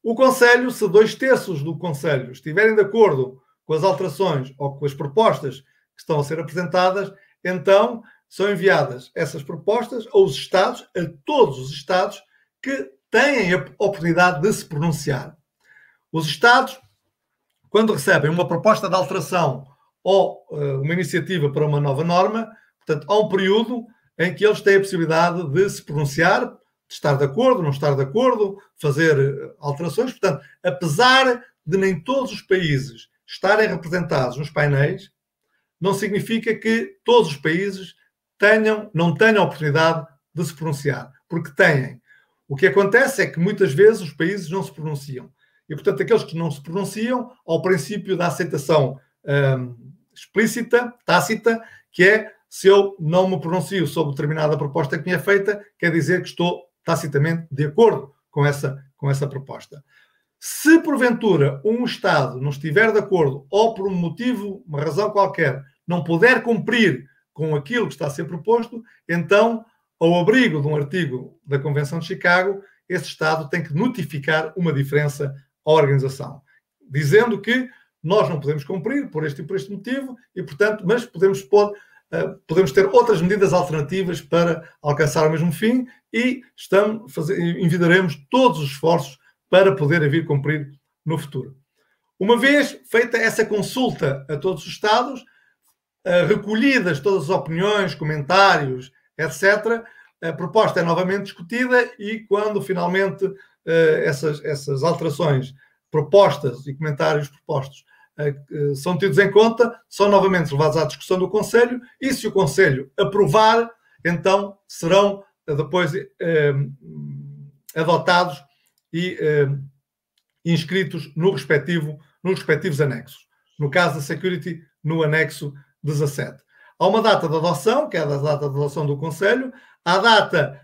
O Conselho, se dois terços do Conselho estiverem de acordo com as alterações ou com as propostas que estão a ser apresentadas, então são enviadas essas propostas aos Estados, a todos os Estados que têm a oportunidade de se pronunciar. Os Estados, quando recebem uma proposta de alteração ou uh, uma iniciativa para uma nova norma, portanto, há um período em que eles têm a possibilidade de se pronunciar, de estar de acordo, não estar de acordo, fazer eh, alterações. Portanto, apesar de nem todos os países estarem representados nos painéis, não significa que todos os países tenham, não tenham a oportunidade de se pronunciar, porque têm. O que acontece é que muitas vezes os países não se pronunciam. E, portanto, aqueles que não se pronunciam, ao princípio da aceitação hum, explícita, tácita, que é se eu não me pronuncio sobre determinada proposta que me é feita, quer dizer que estou tacitamente de acordo com essa, com essa proposta. Se porventura um Estado não estiver de acordo ou por um motivo, uma razão qualquer, não puder cumprir com aquilo que está a ser proposto, então, ao abrigo de um artigo da Convenção de Chicago, esse Estado tem que notificar uma diferença à organização, dizendo que nós não podemos cumprir por este e por este motivo, e portanto, mas podemos pôr podemos ter outras medidas alternativas para alcançar o mesmo fim e estamos, envidaremos todos os esforços para poder vir cumprir no futuro. Uma vez feita essa consulta a todos os Estados, uh, recolhidas todas as opiniões, comentários, etc., a proposta é novamente discutida e quando finalmente uh, essas, essas alterações propostas e comentários propostos são tidos em conta, são novamente levados à discussão do Conselho e, se o Conselho aprovar, então serão eh, depois eh, adotados e eh, inscritos no respectivo, nos respectivos anexos. No caso da Security, no anexo 17. Há uma data de adoção, que é a data de adoção do Conselho, há a data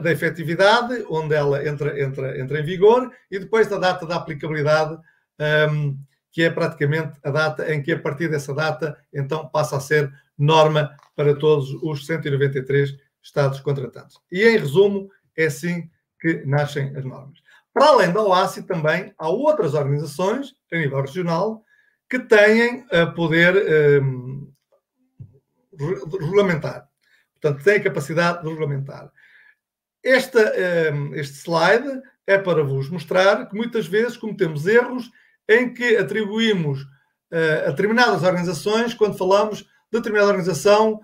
da efetividade, onde ela entra, entra, entra em vigor, e depois da data da aplicabilidade, um, ehm, que é praticamente a data em que, a partir dessa data, então passa a ser norma para todos os 193 Estados contratantes. E, em resumo, é assim que nascem as normas. Para além da OASI, também há outras organizações, a nível regional, que têm a poder um, regulamentar. Portanto, têm a capacidade de regulamentar. Esta, um, este slide é para vos mostrar que muitas vezes cometemos erros em que atribuímos a determinadas organizações, quando falamos de determinada organização,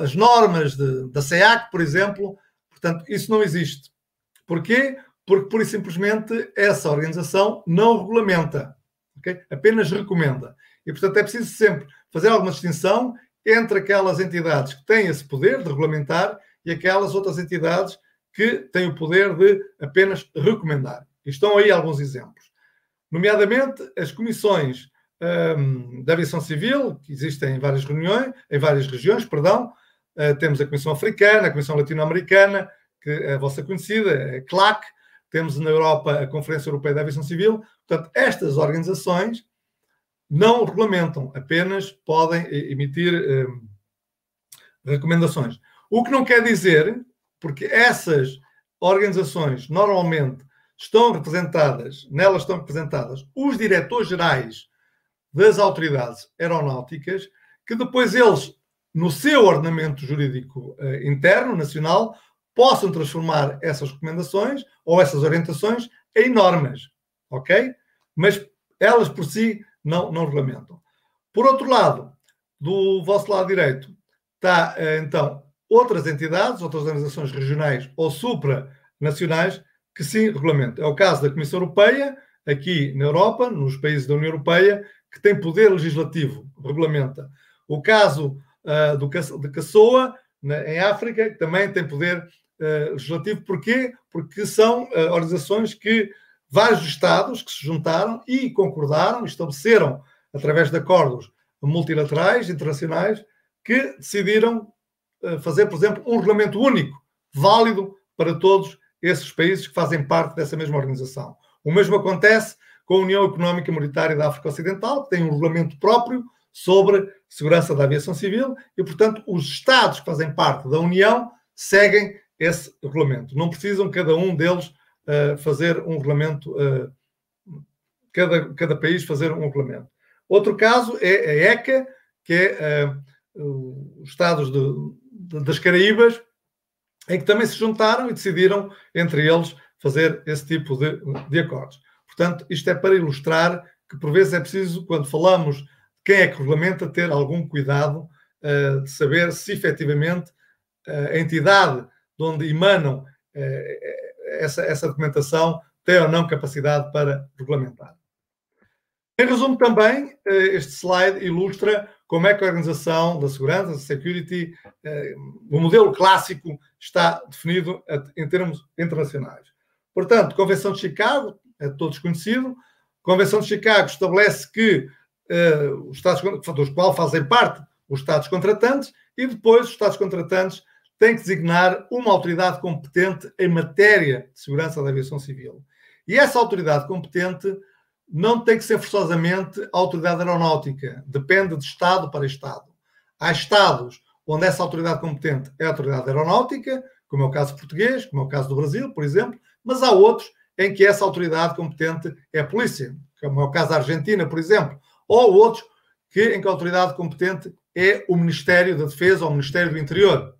as normas de, da SEAC, por exemplo, portanto, isso não existe. Porquê? Porque, pura e simplesmente, essa organização não regulamenta, okay? apenas recomenda. E, portanto, é preciso sempre fazer alguma distinção entre aquelas entidades que têm esse poder de regulamentar e aquelas outras entidades que têm o poder de apenas recomendar. E estão aí alguns exemplos nomeadamente as comissões um, da aviação civil, que existem em várias reuniões, em várias regiões, perdão. Uh, temos a Comissão Africana, a Comissão Latino-Americana, que é a vossa conhecida, a CLAC. Temos na Europa a Conferência Europeia da Aviação Civil. Portanto, estas organizações não regulamentam, apenas podem emitir um, recomendações. O que não quer dizer, porque essas organizações normalmente estão representadas, nelas estão representadas os diretores gerais das autoridades aeronáuticas, que depois eles, no seu ordenamento jurídico uh, interno, nacional, possam transformar essas recomendações ou essas orientações em normas, ok? Mas elas por si não, não regulamentam. Por outro lado, do vosso lado direito, está uh, então outras entidades, outras organizações regionais ou supranacionais que sim regulamenta. É o caso da Comissão Europeia, aqui na Europa, nos países da União Europeia, que tem poder legislativo, regulamenta. O caso uh, do, de Caçoa, na, em África, também tem poder uh, legislativo. Porquê? Porque são uh, organizações que vários Estados que se juntaram e concordaram, estabeleceram, através de acordos multilaterais, internacionais, que decidiram fazer, por exemplo, um regulamento único, válido para todos esses países que fazem parte dessa mesma organização. O mesmo acontece com a União Económica e Monetária da África Ocidental, que tem um regulamento próprio sobre segurança da aviação civil e, portanto, os Estados que fazem parte da União seguem esse regulamento. Não precisam cada um deles uh, fazer um regulamento, uh, cada, cada país fazer um regulamento. Outro caso é a ECA, que é uh, os Estados de, de, das Caraíbas, em que também se juntaram e decidiram, entre eles, fazer esse tipo de, de acordos. Portanto, isto é para ilustrar que, por vezes, é preciso, quando falamos de quem é que regulamenta, ter algum cuidado uh, de saber se efetivamente uh, a entidade de onde emanam uh, essa, essa documentação tem ou não capacidade para regulamentar. Em resumo, também, este slide ilustra como é que a Organização da Segurança, da Security, o modelo clássico está definido em termos internacionais. Portanto, Convenção de Chicago, é todos conhecido. Convenção de Chicago estabelece que uh, os Estados dos quais fazem parte os Estados contratantes e depois os Estados contratantes têm que designar uma autoridade competente em matéria de segurança da aviação civil. E essa autoridade competente não tem que ser forçosamente a autoridade aeronáutica, depende de Estado para Estado. Há Estados onde essa autoridade competente é a autoridade aeronáutica, como é o caso português, como é o caso do Brasil, por exemplo, mas há outros em que essa autoridade competente é a polícia, como é o caso da Argentina, por exemplo, ou outros que, em que a autoridade competente é o Ministério da Defesa ou o Ministério do Interior.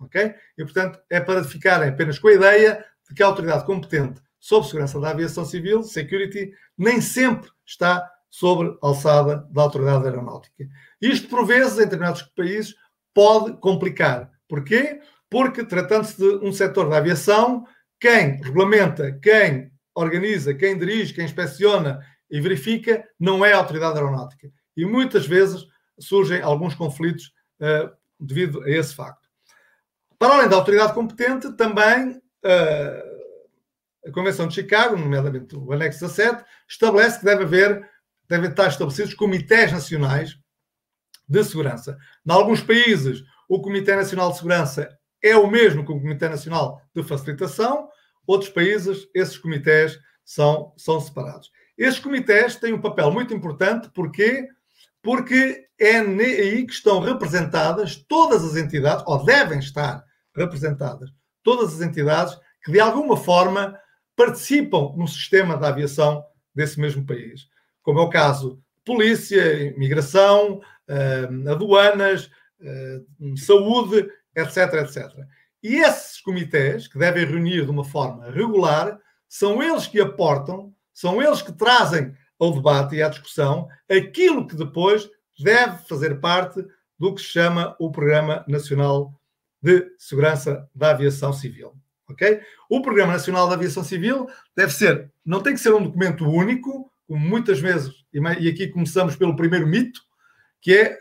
Ok? E, portanto, é para ficarem apenas com a ideia de que a autoridade competente sobre segurança da aviação civil, security, nem sempre está sobre alçada da autoridade aeronáutica. Isto, por vezes, em determinados países, pode complicar. Porquê? Porque, tratando-se de um setor da aviação, quem regulamenta, quem organiza, quem dirige, quem inspeciona e verifica não é a autoridade aeronáutica. E muitas vezes surgem alguns conflitos uh, devido a esse facto. Para além da autoridade competente, também uh, a Convenção de Chicago, nomeadamente o anexo 17, estabelece que deve haver, devem estar estabelecidos comitês nacionais de segurança. Em alguns países, o Comitê Nacional de Segurança é o mesmo que o Comitê Nacional de Facilitação. Outros países, esses comitês são, são separados. Estes comitês têm um papel muito importante, porquê? Porque é aí que estão representadas todas as entidades, ou devem estar representadas, todas as entidades que de alguma forma participam no sistema da aviação desse mesmo país. Como é o caso polícia, imigração, eh, aduanas, eh, saúde etc, etc. E esses comitês, que devem reunir de uma forma regular, são eles que aportam, são eles que trazem ao debate e à discussão aquilo que depois deve fazer parte do que se chama o Programa Nacional de Segurança da Aviação Civil. Ok? O Programa Nacional da Aviação Civil deve ser, não tem que ser um documento único, como muitas vezes, e aqui começamos pelo primeiro mito, que é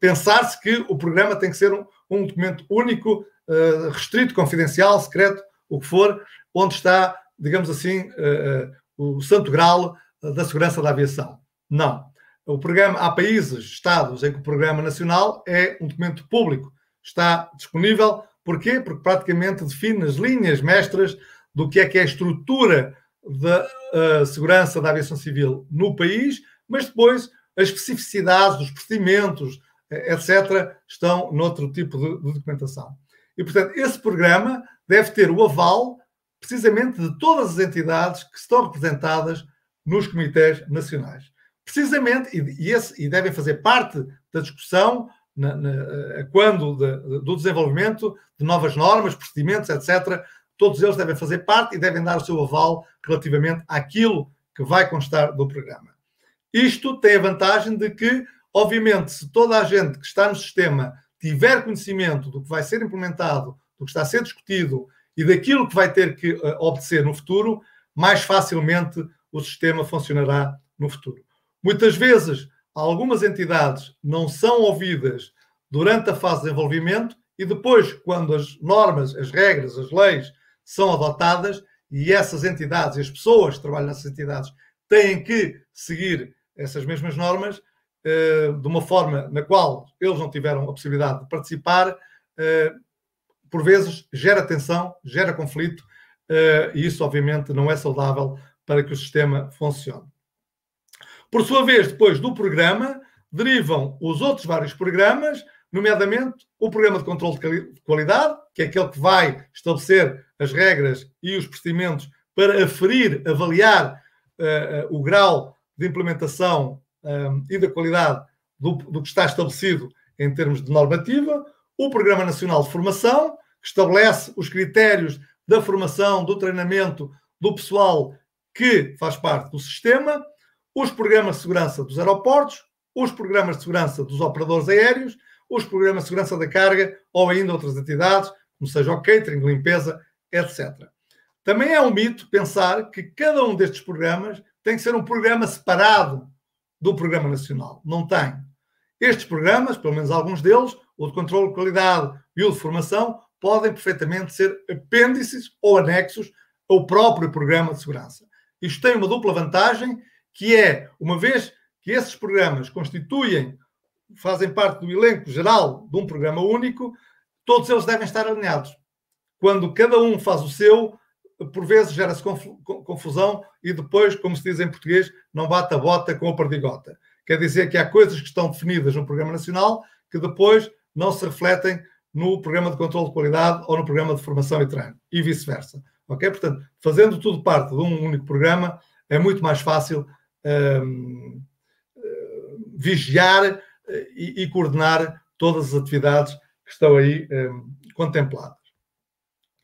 pensar-se que o programa tem que ser um, um documento único, uh, restrito, confidencial, secreto, o que for, onde está, digamos assim, uh, o santo grau da segurança da aviação. Não. O programa, há países, estados, em que o programa nacional é um documento público. Está disponível. Porquê? Porque praticamente define as linhas mestras do que é que é a estrutura da segurança da aviação civil no país, mas depois as especificidades dos procedimentos, etc., estão noutro tipo de, de documentação. E, portanto, esse programa deve ter o aval precisamente de todas as entidades que estão representadas nos comitês nacionais. Precisamente, e, e, esse, e devem fazer parte da discussão na, na, quando de, do desenvolvimento de novas normas, procedimentos, etc. Todos eles devem fazer parte e devem dar o seu aval relativamente àquilo que vai constar do programa. Isto tem a vantagem de que Obviamente, se toda a gente que está no sistema tiver conhecimento do que vai ser implementado, do que está a ser discutido e daquilo que vai ter que uh, obedecer no futuro, mais facilmente o sistema funcionará no futuro. Muitas vezes, algumas entidades não são ouvidas durante a fase de desenvolvimento e depois, quando as normas, as regras, as leis são adotadas e essas entidades e as pessoas que trabalham nessas entidades têm que seguir essas mesmas normas, eh, de uma forma na qual eles não tiveram a possibilidade de participar, por vezes gera tensão, gera conflito, e isso obviamente não é saudável para que o sistema funcione. Por sua vez, depois do programa, derivam os outros vários programas, nomeadamente o programa de controle de qualidade, que é aquele que vai estabelecer as regras e os procedimentos para aferir, avaliar uh, o grau de implementação um, e da qualidade do, do, que está estabelecido em termos de normativa, o Programa Nacional de Formação, que estabelece os critérios da formação, do treinamento do pessoal que faz parte do sistema, os programas de segurança dos aeroportos, os programas de segurança dos operadores aéreos, os programas de segurança da carga ou ainda outras entidades, como seja o catering, limpeza, etc. Também é um mito pensar que cada um destes programas tem que ser um programa separado do Programa Nacional. Não tem. Estes programas, pelo menos alguns deles, o de controle de qualidade e o de formação, podem perfeitamente ser apêndices ou anexos ao próprio programa de segurança. Isto tem uma dupla vantagem, que é, uma vez que esses programas constituem, fazem parte do elenco geral de um programa único, todos eles devem estar alinhados. Quando cada um faz o seu, por vezes gera-se confusão e depois, como se diz em português, não bate a bota com a perdigota. Quer dizer que há coisas que estão definidas no Programa Nacional que depois não se refletem no Programa de Controlo de Qualidade ou no Programa de Formação e Treino, e vice-versa. Ok? Portanto, fazendo tudo parte de um único programa, é muito mais fácil um, vigiar eh, e, coordenar todas as atividades que estão aí contempladas.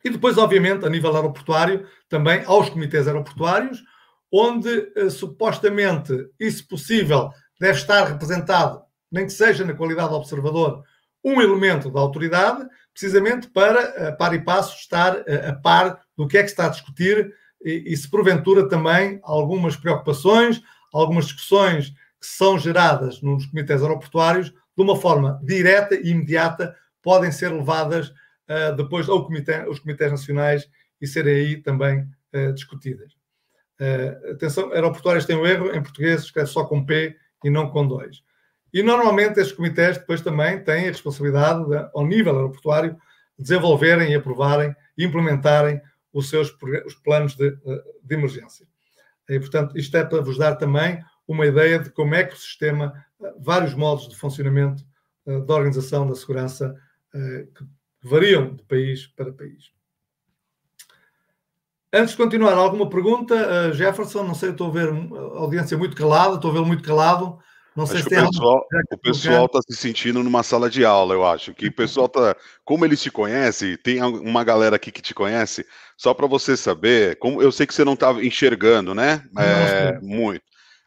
E depois, obviamente, a nível aeroportuário, também aos comitês aeroportuários, onde uh, supostamente, e se possível, deve estar representado, nem que seja na qualidade de observador, um elemento da autoridade, precisamente para, uh, par e passo, estar a par do que é que está a discutir e, e se porventura também algumas preocupações, algumas discussões que são geradas nos comitês aeroportuários, de uma forma direta e imediata, podem ser levadas uh, depois ao comitê, aos comitês nacionais e serem aí também uh, discutidas. Uh, atenção, aeroportuários têm um erro, em português escreve só com P e não com dois. E normalmente estes comitês depois também têm a responsabilidade, de, ao nível aeroportuário, desenvolverem e aprovarem e implementarem os seus os planos de, de emergência. E, portanto, isto é para vos dar também uma ideia de como é que o sistema, vários modos de funcionamento da organização da segurança que variam de país para país. Antes de continuar, alguma pergunta, Jefferson? Não sei, estou a ver a audiência muito calada, estou a vê-lo muito calado. Não sei acho se o pessoal, o pessoal está se sentindo numa sala de aula, eu acho. Que o pessoal está. Como eles te conhecem, tem uma galera aqui que te conhece, só para você saber, como eu sei que você não está enxergando, né? É, muito.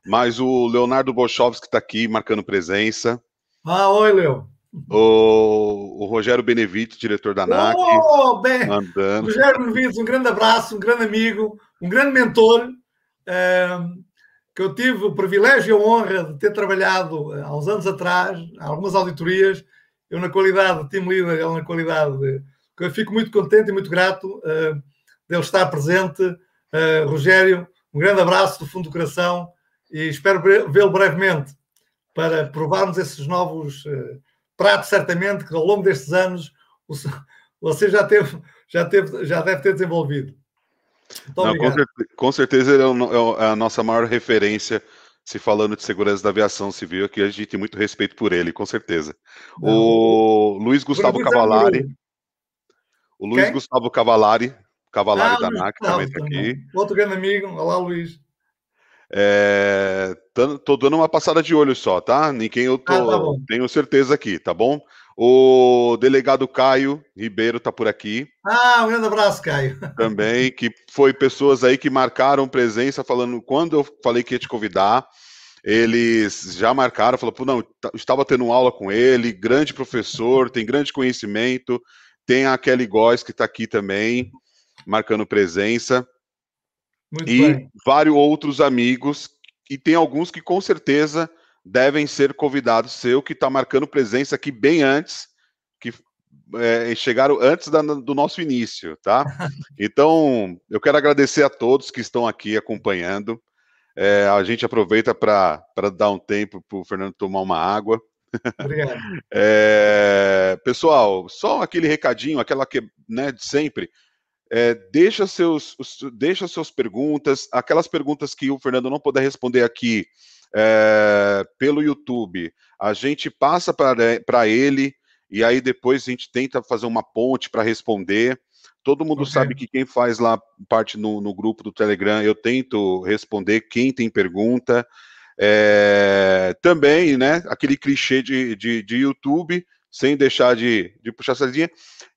Mas o Leonardo Bochovski está aqui marcando presença. Ah, oi, Leo. O, o Rogério Benevides, diretor da NAC. Oh, bem, Rogério Benevides, um grande abraço, um grande amigo, um grande mentor, eh, que eu tive o privilégio e a honra de ter trabalhado eh, há uns anos atrás, algumas auditorias, eu na qualidade de team leader, ele na qualidade de... Eu fico muito contente e muito grato uh, de ele estar presente. Uh, Rogério, um grande abraço do fundo do coração e espero vê-lo brevemente para provarmos esses novos uh, prato certamente que ao longo destes anos [LAUGHS] você já teve, já teve, já deve ter desenvolvido. Não, com, certeza, com, certeza ele é, é, a nossa maior referência se falando de segurança da aviação civil, aqui a gente tem muito respeito por ele, com certeza. Não, o Luiz Gustavo Cavalari. O Luiz Quem? Gustavo Cavalari, Cavalari ah, da NAC, também está aqui. Outro grande amigo, olá Luiz. É, tô, dando uma passada de olho só, tá? Quem eu tô, ah, tá tenho certeza aqui, tá bom? O delegado Caio Ribeiro tá por aqui. Ah, um grande abraço, Caio. Também, que foi pessoas aí que marcaram presença, falando quando eu falei que ia te convidar, eles já marcaram, falou, não, estava tendo aula com ele, grande professor, tem grande conhecimento, tem a Kelly Góes que está aqui também, marcando presença. Muito e bem. vários outros amigos, e tem alguns que com certeza devem ser convidados seu, que está marcando presença aqui bem antes, que é, chegaram antes da, do nosso início, tá? [LAUGHS] Então, eu quero agradecer a todos que estão aqui acompanhando. É, a gente aproveita para dar um tempo para o Fernando tomar uma água, Obrigado. [LAUGHS] É, pessoal, só aquele recadinho, aquela que, né, de sempre. É, deixa seus, deixa suas perguntas, aquelas perguntas que o Fernando não puder responder aqui é, pelo YouTube, a gente passa para ele e aí depois a gente tenta fazer uma ponte para responder. Todo mundo okay. sabe que quem faz lá parte no, no, grupo do Telegram, eu tento responder quem tem pergunta. É, também, né, aquele clichê de, de, de YouTube, sem deixar de, de puxar sardinha.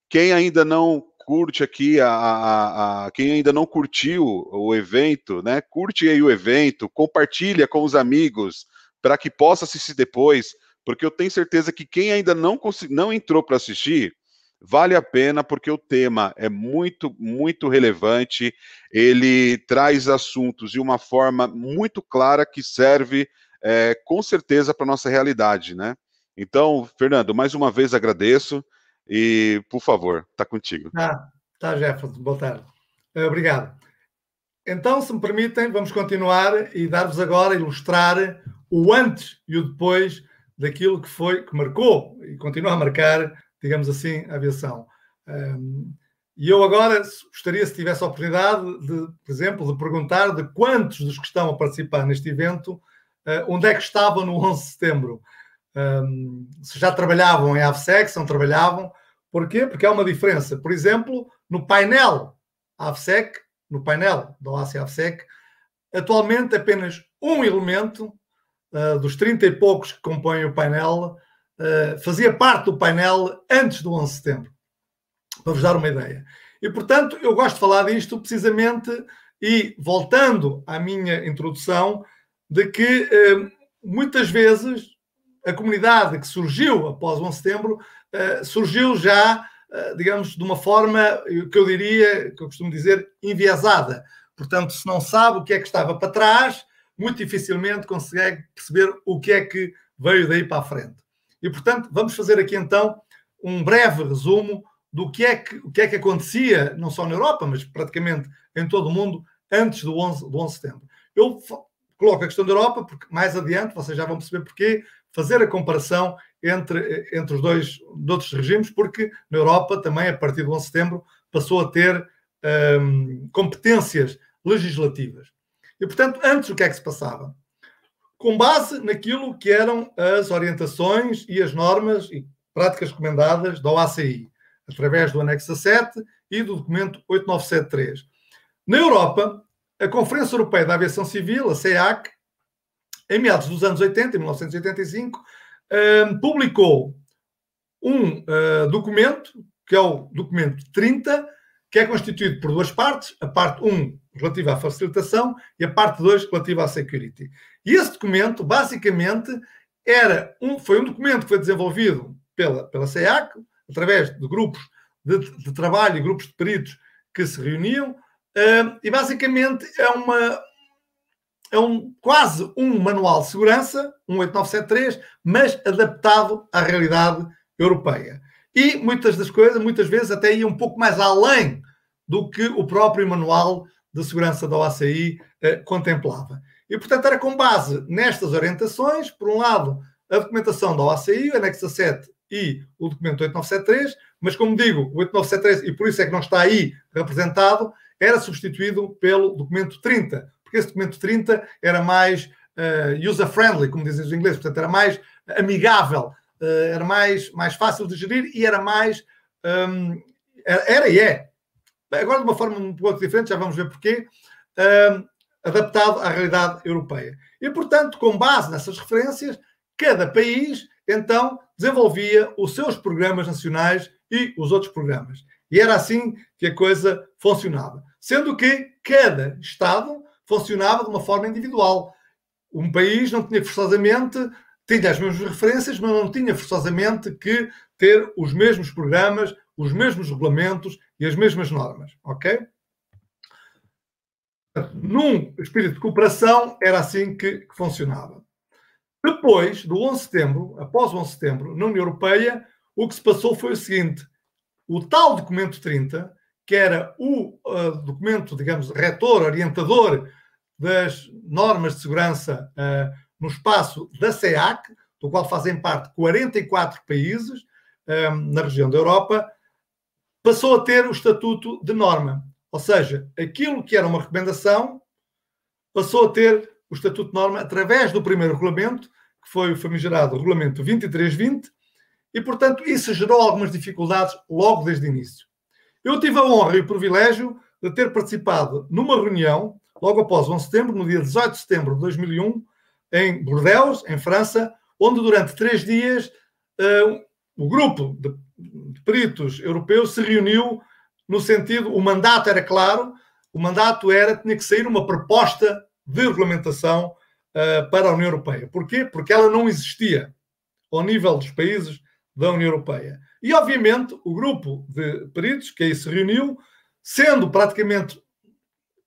Quem ainda não curte aqui, a, a, a, quem ainda não curtiu o evento, né, curte aí o evento, compartilha com os amigos, para que possa assistir depois, porque eu tenho certeza que quem ainda não, não entrou para assistir, vale a pena porque o tema é muito, muito relevante. Ele traz assuntos de uma forma muito clara que serve é, com certeza para nossa realidade, né? Então, Fernando, mais uma vez agradeço e, por favor, está contigo. Ah, tá, Jefferson. Boa tarde. Eh, obrigado. Então, se me permitem, vamos continuar e dar-vos agora ilustrar o antes e o depois daquilo que foi, que marcou e continua a marcar digamos assim, a aviação. Um, e eu agora gostaria, se tivesse a oportunidade, de, por exemplo, de perguntar de quantos dos que estão a participar neste evento, uh, onde é que estavam no 11 de setembro? Se já trabalhavam em AVSEC, se não trabalhavam. Porquê? Porque há uma diferença. Por exemplo, no painel AVSEC, no painel da OASI AVSEC, atualmente apenas um elemento uh, dos 30 e poucos que compõem o painel eh, fazia parte do painel antes do 11 de setembro, para vos dar uma ideia. E, portanto, eu gosto de falar disto precisamente e voltando à minha introdução, de que uh, muitas vezes a comunidade que surgiu após o 11 de setembro uh, surgiu já, digamos, de uma forma que eu diria, que eu costumo dizer, enviesada. Portanto, se não sabe o que é que estava para trás, muito dificilmente consegue perceber o que é que veio daí para a frente. E, portanto, vamos fazer aqui então um breve resumo do que é que, o que, é que acontecia, não só na Europa, mas praticamente em todo o mundo, antes do 11, do 11 de setembro. Eu coloco a questão da Europa, porque mais adiante, vocês já vão perceber porquê, fazer a comparação entre, entre os dois outros regimes, porque na Europa também, a partir do 11 de setembro, passou a ter hum, competências legislativas. E, portanto, antes o que é que se passava? com base naquilo que eram as orientações e as normas e práticas recomendadas da OACI, através do anexo 7 e do documento 8973. Na Europa, a Conferência Europeia da Aviação Civil, a CEAC, em meados dos anos 80, em 1985, hum, publicou um uh, documento, que é o documento 30, que é constituído por duas partes, a parte 1 relativa à facilitação e a parte 2 relativa à security. E esse documento, basicamente, era um, foi um documento que foi desenvolvido pela, pela CEAC, através de grupos de, de trabalho e grupos de peritos que se reuniam, uh, e basicamente é uma é um, quase um manual de segurança, um 8973, mas adaptado à realidade europeia. E muitas das coisas, muitas vezes, até ia um pouco mais além do que o próprio manual de segurança da OACI eh, contemplava. E, portanto, era com base nestas orientações, por um lado, a documentação da OACI, o anexo 7 e o documento 8973, mas, como digo, o 8973, e por isso é que não está aí representado, era substituído pelo documento 30, porque esse documento 30 era mais uh, user-friendly, como dizem os ingleses, portanto, era mais amigável, uh, era mais, mais fácil de gerir e era mais. Um, era e é. Agora, de uma forma um pouco diferente, já vamos ver porquê. Um, adaptado à realidade europeia. E, portanto, com base nessas referências, cada país então desenvolvia os seus programas nacionais e os outros programas. E era assim que a coisa funcionava. Sendo que cada Estado funcionava de uma forma individual. Um país não tinha forçosamente, tinha as mesmas referências, mas não tinha forçosamente que ter os mesmos programas, os mesmos regulamentos e as mesmas normas. Ok? num espírito de cooperação, era assim que, que funcionava. Depois do 11 de setembro, após o 11 de setembro, na União Europeia, o que se passou foi o seguinte: o tal documento 30, que era o uh, documento, digamos, retor, orientador das normas de segurança uh, no espaço da CEAC, do qual fazem parte 44 países um, na região da Europa, passou a ter o estatuto de norma. Ou seja, aquilo que era uma recomendação passou a ter o estatuto de norma através do primeiro regulamento, que foi o famigerado Regulamento 2320, e, portanto, isso gerou algumas dificuldades logo desde o início. Eu tive a honra e o privilégio de ter participado numa reunião, logo após o 11 de setembro, no dia 18 de setembro de 2001, em Bordeaux, em França, onde durante três dias uh, o grupo de, de peritos europeus se reuniu no sentido, o mandato era claro, o mandato era, tinha que sair uma proposta de regulamentação uh, para a União Europeia. Porquê? Porque ela não existia ao nível dos países da União Europeia. E, obviamente, o grupo de peritos que aí se reuniu, sendo praticamente,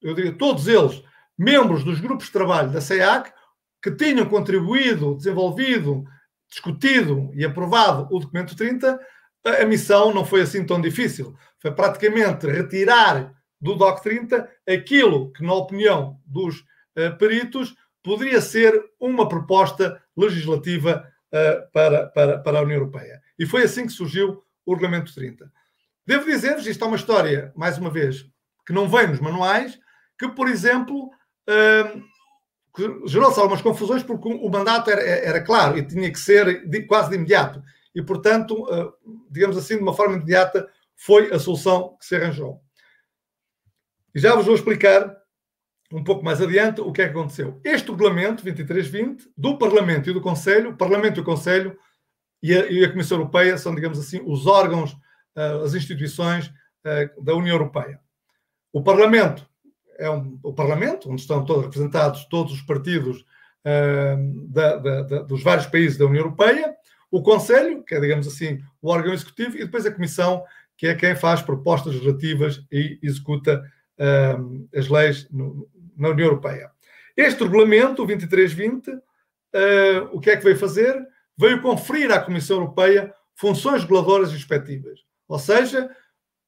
eu diria, todos eles membros dos grupos de trabalho da SEAC, que tinham contribuído, desenvolvido, discutido e aprovado o documento 30, a missão não foi assim tão difícil. Foi praticamente retirar do DOC 30 aquilo que, na opinião dos uh, peritos, poderia ser uma proposta legislativa uh, para, para, para a União Europeia. E foi assim que surgiu o Regulamento 30. Devo dizer-vos, isto é uma história, mais uma vez, que não vem nos manuais, que, por exemplo, uh, gerou-se algumas confusões porque o mandato era, era, claro e tinha que ser de, quase de imediato. E, portanto, uh, digamos assim, de uma forma imediata, foi a solução que se arranjou. E já vos vou explicar um pouco mais adiante o que é que aconteceu. Este regulamento 2320 do Parlamento e do Conselho, o Parlamento e o Conselho e a, e a Comissão Europeia são, digamos assim, os órgãos, uh, as instituições uh, da União Europeia. O Parlamento é um, o Parlamento, onde estão todos representados todos os partidos uh, da, da, da, dos vários países da União Europeia, o Conselho, que é, digamos assim, o órgão executivo, e depois a Comissão, que é quem faz propostas relativas e executa uh, as leis no, na União Europeia. Este regulamento, o 2320, uh, o que é que veio fazer? Veio conferir à Comissão Europeia funções reguladoras respectivas. Ou seja,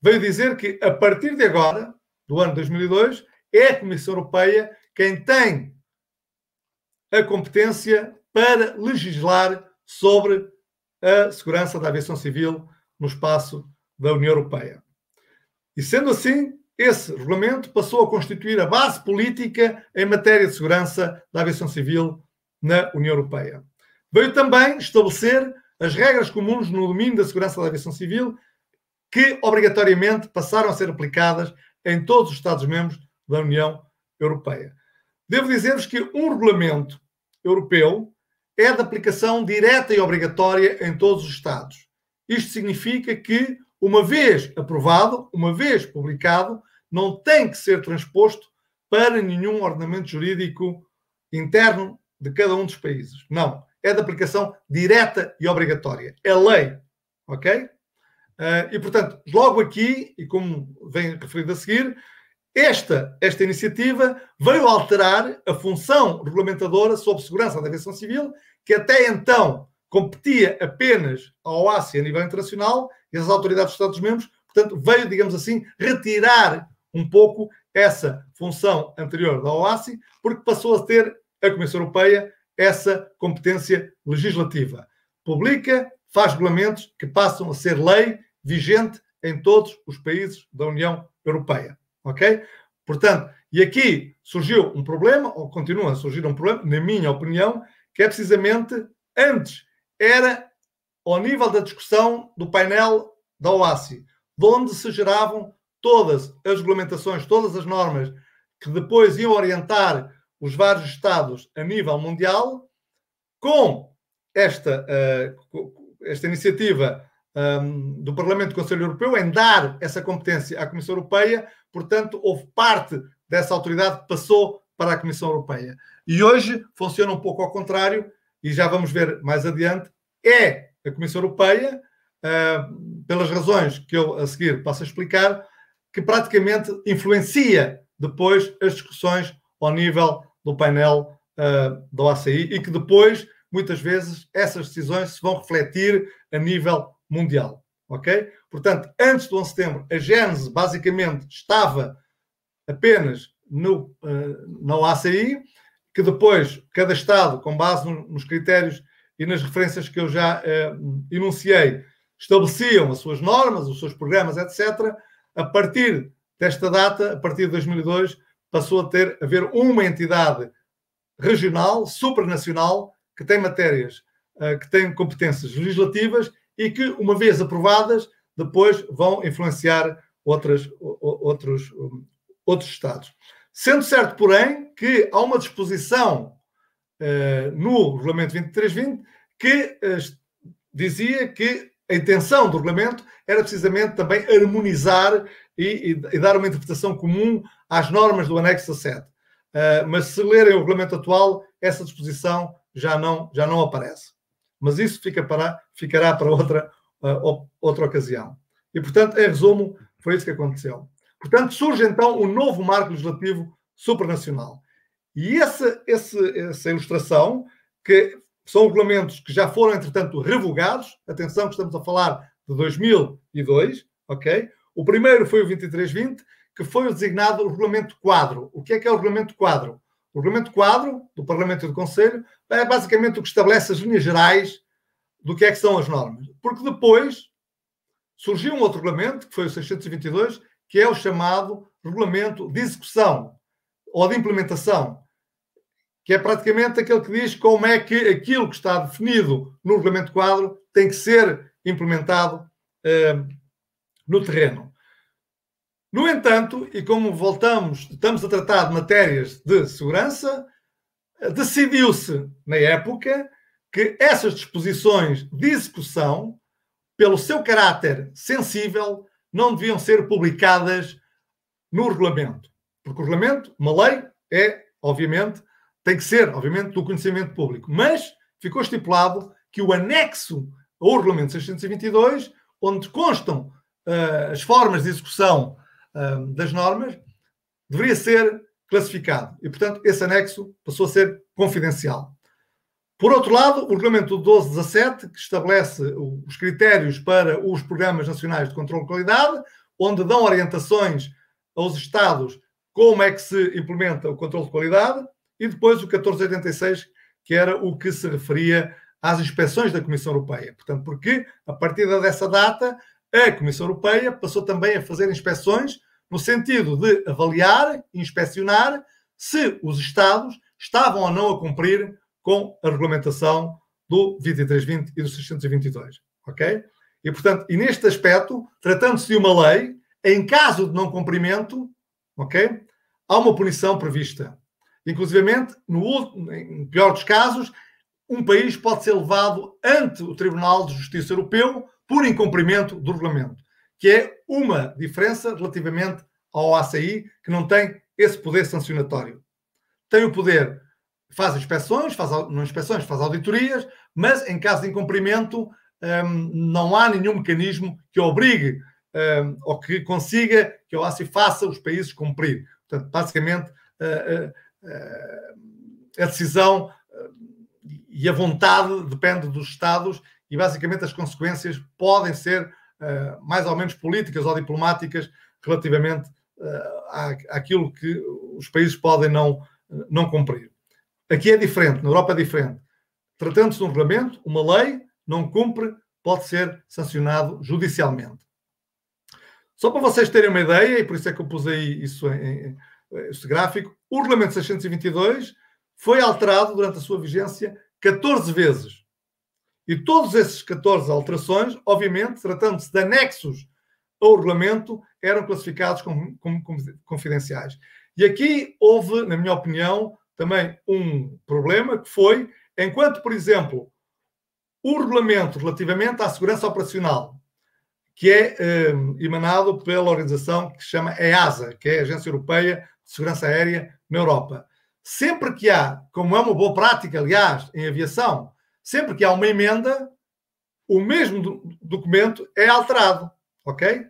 veio dizer que a partir de agora, do ano 2002, é a Comissão Europeia quem tem a competência para legislar sobre a segurança da aviação civil no espaço da União Europeia. E sendo assim, esse regulamento passou a constituir a base política em matéria de segurança da aviação civil na União Europeia. Veio também estabelecer as regras comuns no domínio da segurança da aviação civil, que obrigatoriamente passaram a ser aplicadas em todos os Estados-membros da União Europeia. Devo dizer-vos que um regulamento europeu é de aplicação direta e obrigatória em todos os Estados. Isto significa que, uma vez aprovado, uma vez publicado, não tem que ser transposto para nenhum ordenamento jurídico interno de cada um dos países. Não. É de aplicação direta e obrigatória. É lei. Ok? Uh, e, portanto, logo aqui, e como vem referido a seguir, esta, esta iniciativa veio alterar a função regulamentadora sobre segurança da aviação civil, que até então competia apenas à OASI a nível internacional e às autoridades dos Estados-membros, portanto, veio, digamos assim, retirar um pouco essa função anterior da OASI, porque passou a ter a Comissão Europeia essa competência legislativa. Publica, faz regulamentos que passam a ser lei vigente em todos os países da União Europeia. Ok? Portanto, e aqui surgiu um problema, ou continua a surgir um problema, na minha opinião, que é precisamente antes era ao nível da discussão do painel da OASI, de onde se geravam todas as regulamentações, todas as normas que depois iam orientar os vários Estados a nível mundial, com esta, uh, esta iniciativa um, do Parlamento do Conselho Europeu em dar essa competência à Comissão Europeia, portanto, houve parte dessa autoridade que passou para a Comissão Europeia. E hoje funciona um pouco ao contrário, e já vamos ver mais adiante, é a Comissão Europeia, uh, pelas razões que eu a seguir passo a explicar, que praticamente influencia depois as discussões ao nível do painel uh, do ACI e que depois, muitas vezes, essas decisões se vão refletir a nível mundial. Ok? Portanto, antes do 11 de setembro, a Gênese basicamente estava apenas no, uh, na OACI, que depois cada Estado, com base no, nos critérios e nas referências que eu já eh, enunciei, estabeleciam as suas normas, os seus programas, etc., a partir desta data, a partir de 2002, passou a ter a haver uma entidade regional, supranacional, que tem matérias, uh, que tem competências legislativas e que, uma vez aprovadas, depois vão influenciar outras, outros, outros Estados. Sendo certo, porém, que há uma disposição uh, no Regulamento 2320 que uh, dizia que a intenção do regulamento era precisamente também harmonizar e, e, e dar uma interpretação comum às normas do anexo 7. Uh, mas se lerem o regulamento atual, essa disposição já não, já não aparece. Mas isso fica para, ficará para outra, uh, outra ocasião. E, portanto, em resumo, foi isso que aconteceu. Portanto, surge então um novo marco legislativo supranacional. E essa, essa, essa ilustração, que são regulamentos que já foram, entretanto, revogados, atenção que estamos a falar de 2002, ok? O primeiro foi o 2320, que foi o designado o regulamento quadro. O que é que é o regulamento quadro? O regulamento quadro do Parlamento e do Conselho é basicamente o que estabelece as linhas gerais do que é que são as normas. Porque depois surgiu um outro regulamento, que foi o 622, que é o chamado Regulamento de Execução ou de Implementação, que é praticamente aquele que diz como é que aquilo que está definido no Regulamento Quadro tem que ser implementado eh, no terreno. No entanto, e como voltamos, estamos a tratar de matérias de segurança, decidiu-se, na época, que essas disposições de execução, pelo seu caráter sensível, não deviam ser publicadas no regulamento. Porque o regulamento, uma lei, é, obviamente, tem que ser, obviamente, do conhecimento público. Mas ficou estipulado que o anexo ao regulamento 622, onde constam uh, as formas de execução das normas, deveria ser classificado. E, portanto, esse anexo passou a ser confidencial. Por outro lado, o Regulamento 1217, que estabelece os critérios para os programas nacionais de controle de qualidade, onde dão orientações aos Estados como é que se implementa o controle de qualidade, e depois o 1486, que era o que se referia às inspeções da Comissão Europeia. Portanto, porque a partir dessa data a Comissão Europeia passou também a fazer inspeções no sentido de avaliar inspecionar se os Estados estavam ou não a cumprir com a regulamentação do 2320 e do 622. Ok? E, portanto, e neste aspecto, tratando-se de uma lei, em caso de não cumprimento, ok? Há uma punição prevista. Inclusivamente, no, em pior dos casos, um país pode ser levado ante o Tribunal de Justiça Europeu por incumprimento do regulamento, que é uma diferença relativamente ao ACI, que não tem esse poder sancionatório. Tem o poder, faz inspeções, faz não inspeções, faz auditorias, mas em caso de incumprimento hum, não há nenhum mecanismo que obrigue hum, ou que consiga que o ACI faça os países cumprir. Portanto, basicamente, uh, uh, uh, a decisão e a vontade depende dos Estados e basicamente as consequências podem ser mais ou menos políticas ou diplomáticas relativamente à, àquilo que os países podem não, não cumprir. Aqui é diferente, na Europa é diferente. Tratando-se de um regulamento, uma lei, não cumpre, pode ser sancionado judicialmente. Só para vocês terem uma ideia, e por isso é que eu pus aí isso em, esse gráfico, o Regulamento 622 foi alterado durante a sua vigência 14 vezes. E todos esses 14 alterações, obviamente, tratando-se de anexos ao regulamento, eram classificados como, como, como, confidenciais. E aqui houve, na minha opinião, também um problema que foi, enquanto, por exemplo, o regulamento relativamente à segurança operacional, que é eh, emanado pela organização que se chama EASA, que é a Agência Europeia de Segurança Aérea na Europa. Sempre que há, como é uma boa prática, aliás, em aviação, sempre que há uma emenda, o mesmo documento é alterado, ok?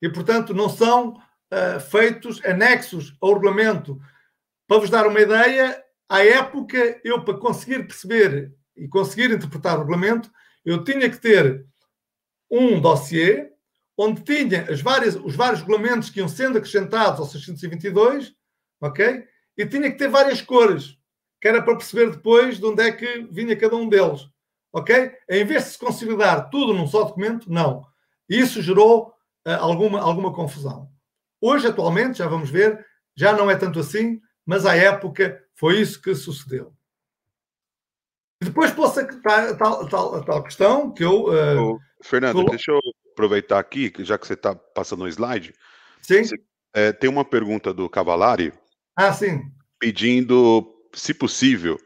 E, portanto, não são uh, feitos anexos ao regulamento. Para vos dar uma ideia, à época, eu, para conseguir perceber e conseguir interpretar o regulamento, eu tinha que ter um dossiê onde tinha as várias, os vários regulamentos que iam sendo acrescentados ao 622, ok? E tinha que ter várias cores que era para perceber depois de onde é que vinha cada um deles. ok? Em vez de se consolidar tudo num só documento, não. Isso gerou uh, alguma, alguma confusão. Hoje, atualmente, já vamos ver, já não é tanto assim, mas à época foi isso que sucedeu. Depois posso a tal, tal, tal, questão que eu. Uh, Fernando, colo... deixa eu aproveitar aqui, já que você está passando um slide. Sim. Você, é, tem uma pergunta do Cavalari. Ah, sim. Pedindo, se possível,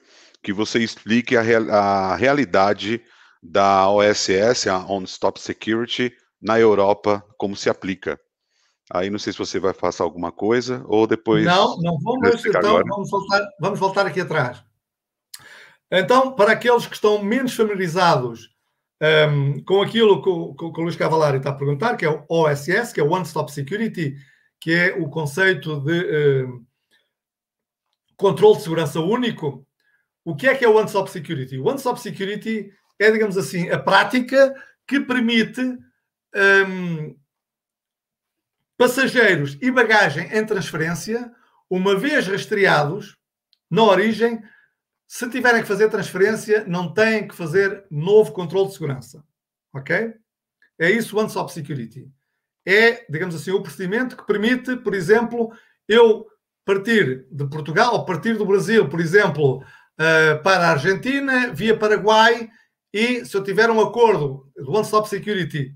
que você explique a, real, a realidade da OSS, a On Stop Security, na Europa, como se aplica. Aí não sei se você vai fazer alguma coisa ou depois. Não, não vamos, então vamos voltar, vamos voltar aqui atrás. Então, para aqueles que estão menos familiarizados um, com aquilo que o, que o Luís Cavalari está a perguntar, que é o OSS, que é o One Stop Security, que é o conceito de um, controle de segurança único. O que é que é o One Stop Security? O One Stop Security é, digamos assim, a prática que permite um, passageiros e bagagem em transferência, uma vez rastreados na origem, se tiverem que fazer transferência, não têm que fazer novo controle de segurança. Ok? É isso o One-Stop Security. É, digamos assim, o procedimento que permite, por exemplo, eu partir de Portugal ou partir do Brasil, por exemplo, uh, para a Argentina, via Paraguai, e se eu tiver um acordo do One-Stop Security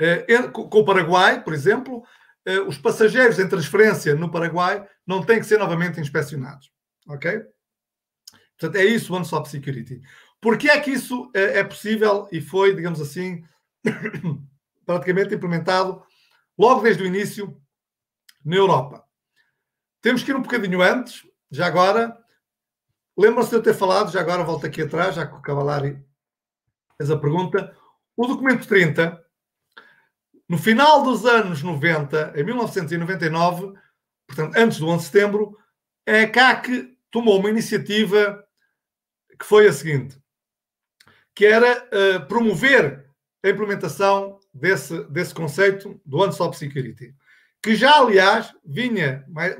uh, com o Paraguai, por exemplo, uh, os passageiros em transferência no Paraguai não têm que ser novamente inspecionados. Ok? Portanto, é isso o One-Stop Security. Porquê é que isso é possível e foi, digamos assim, [COUGHS] praticamente implementado logo desde o início na Europa? Temos que ir um bocadinho antes, já agora. Lembram-se de eu ter falado, já agora volto aqui atrás, já que o Cavalari fez a pergunta. O documento 30, no final dos anos 90, em 1999, portanto, antes do 11 de setembro, a CAC tomou uma iniciativa que foi a seguinte, que era uh, promover a implementação desse, desse conceito do One-Stop Security, que já, aliás, vinha mais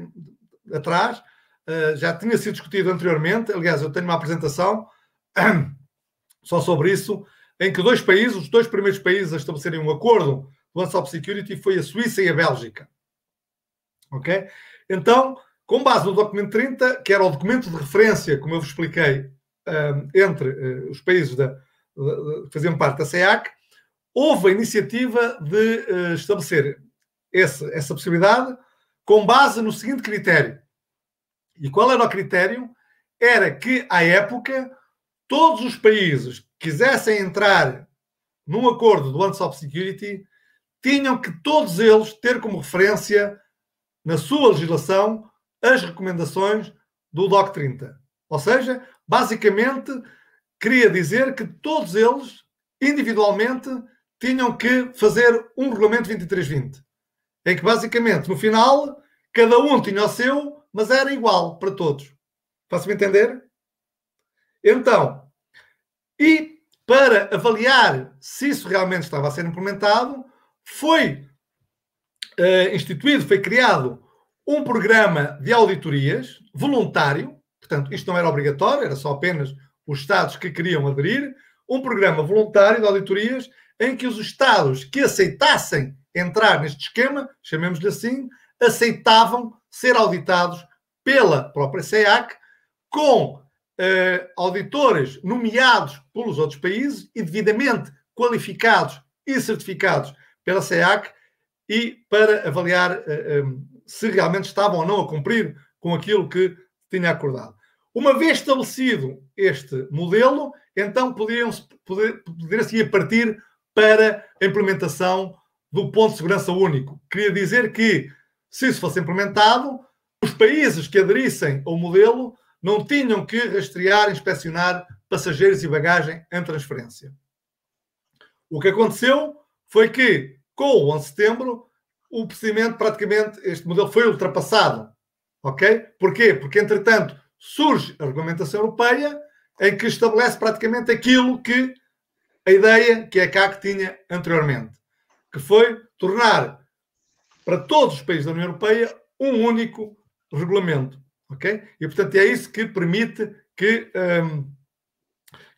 atrás, uh, já tinha sido discutido anteriormente. Aliás, eu tenho uma apresentação [CLEARS THROAT] só sobre isso, em que dois países, os dois primeiros países a estabelecerem um acordo do One-Stop Security foi a Suíça e a Bélgica. Ok? Então, com base no documento 30, que era o documento de referência, como eu vos expliquei, entre uh, os países da, que faziam parte da SEAC, houve a iniciativa de uh, estabelecer esse, essa possibilidade com base no seguinte critério. E qual era o critério? Era que, à época, todos os países que quisessem entrar num acordo do One-Stop Security tinham que todos eles ter como referência na sua legislação as recomendações do DOC 30. Ou seja, basicamente queria dizer que todos eles, individualmente, tinham que fazer um regulamento 2320. Em que basicamente, no final, cada um tinha o seu, mas era igual para todos. Faço-me entender? Então, e para avaliar se isso realmente estava a ser implementado, foi uh, instituído, foi criado um programa de auditorias voluntário Portanto, isto não era obrigatório, era só apenas os Estados que queriam aderir. Um programa voluntário de auditorias em que os Estados que aceitassem entrar neste esquema, chamemos-lhe assim, aceitavam ser auditados pela própria SEAC, com uh, auditores nomeados pelos outros países e devidamente qualificados e certificados pela SEAC e para avaliar eh, eh, se realmente estavam ou não a cumprir com aquilo que tinha acordado. Uma vez estabelecido este modelo, então poderiam-se poder, poder ir partir para a implementação do ponto de segurança único. Queria dizer que, se isso fosse implementado, os países que aderissem ao modelo não tinham que rastrear e inspecionar passageiros e bagagem em transferência. O que aconteceu foi que, com o 11 de setembro, o procedimento, praticamente, este modelo foi ultrapassado. Ok? Porquê? Porque, entretanto, surge a regulamentação europeia em que estabelece praticamente aquilo que a ideia que a CAC tinha anteriormente, que foi tornar para todos os países da União Europeia um único regulamento. Ok? E, portanto, é isso que permite que, um,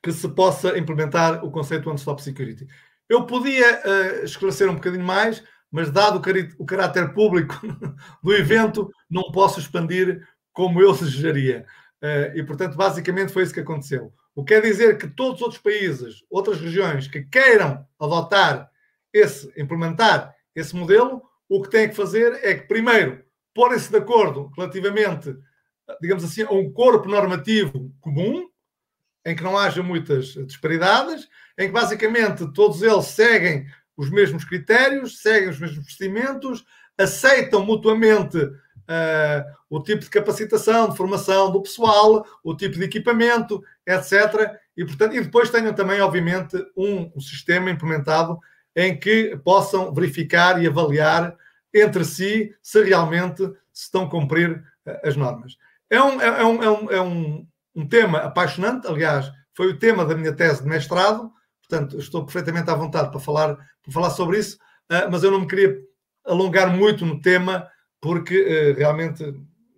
que se possa implementar o conceito One-Stop Security. Eu podia uh, esclarecer um bocadinho mais, mas dado o, o caráter público [LAUGHS] do evento, não posso expandir como eu desejaria. Uh, e, portanto, basicamente foi isso que aconteceu. O que quer dizer que todos os outros países, outras regiões que queiram adotar esse, implementar esse modelo, o que têm que fazer é que, primeiro, porem-se de acordo relativamente, digamos assim, a um corpo normativo comum, em que não haja muitas disparidades, em que basicamente todos eles seguem os mesmos critérios, seguem os mesmos procedimentos, aceitam mutuamente uh, o tipo de capacitação, de formação do pessoal, o tipo de equipamento, etc. E, portanto, e depois tenham também, obviamente, um, um sistema implementado em que possam verificar e avaliar entre si se realmente se estão a cumprir uh, as normas. É um, é, é, um, é, um, é um, um tema apaixonante, aliás, foi o tema da minha tese de mestrado, portanto, estou perfeitamente à vontade para falar, para falar sobre isso, uh, mas eu não me queria alongar muito no tema, porque uh, realmente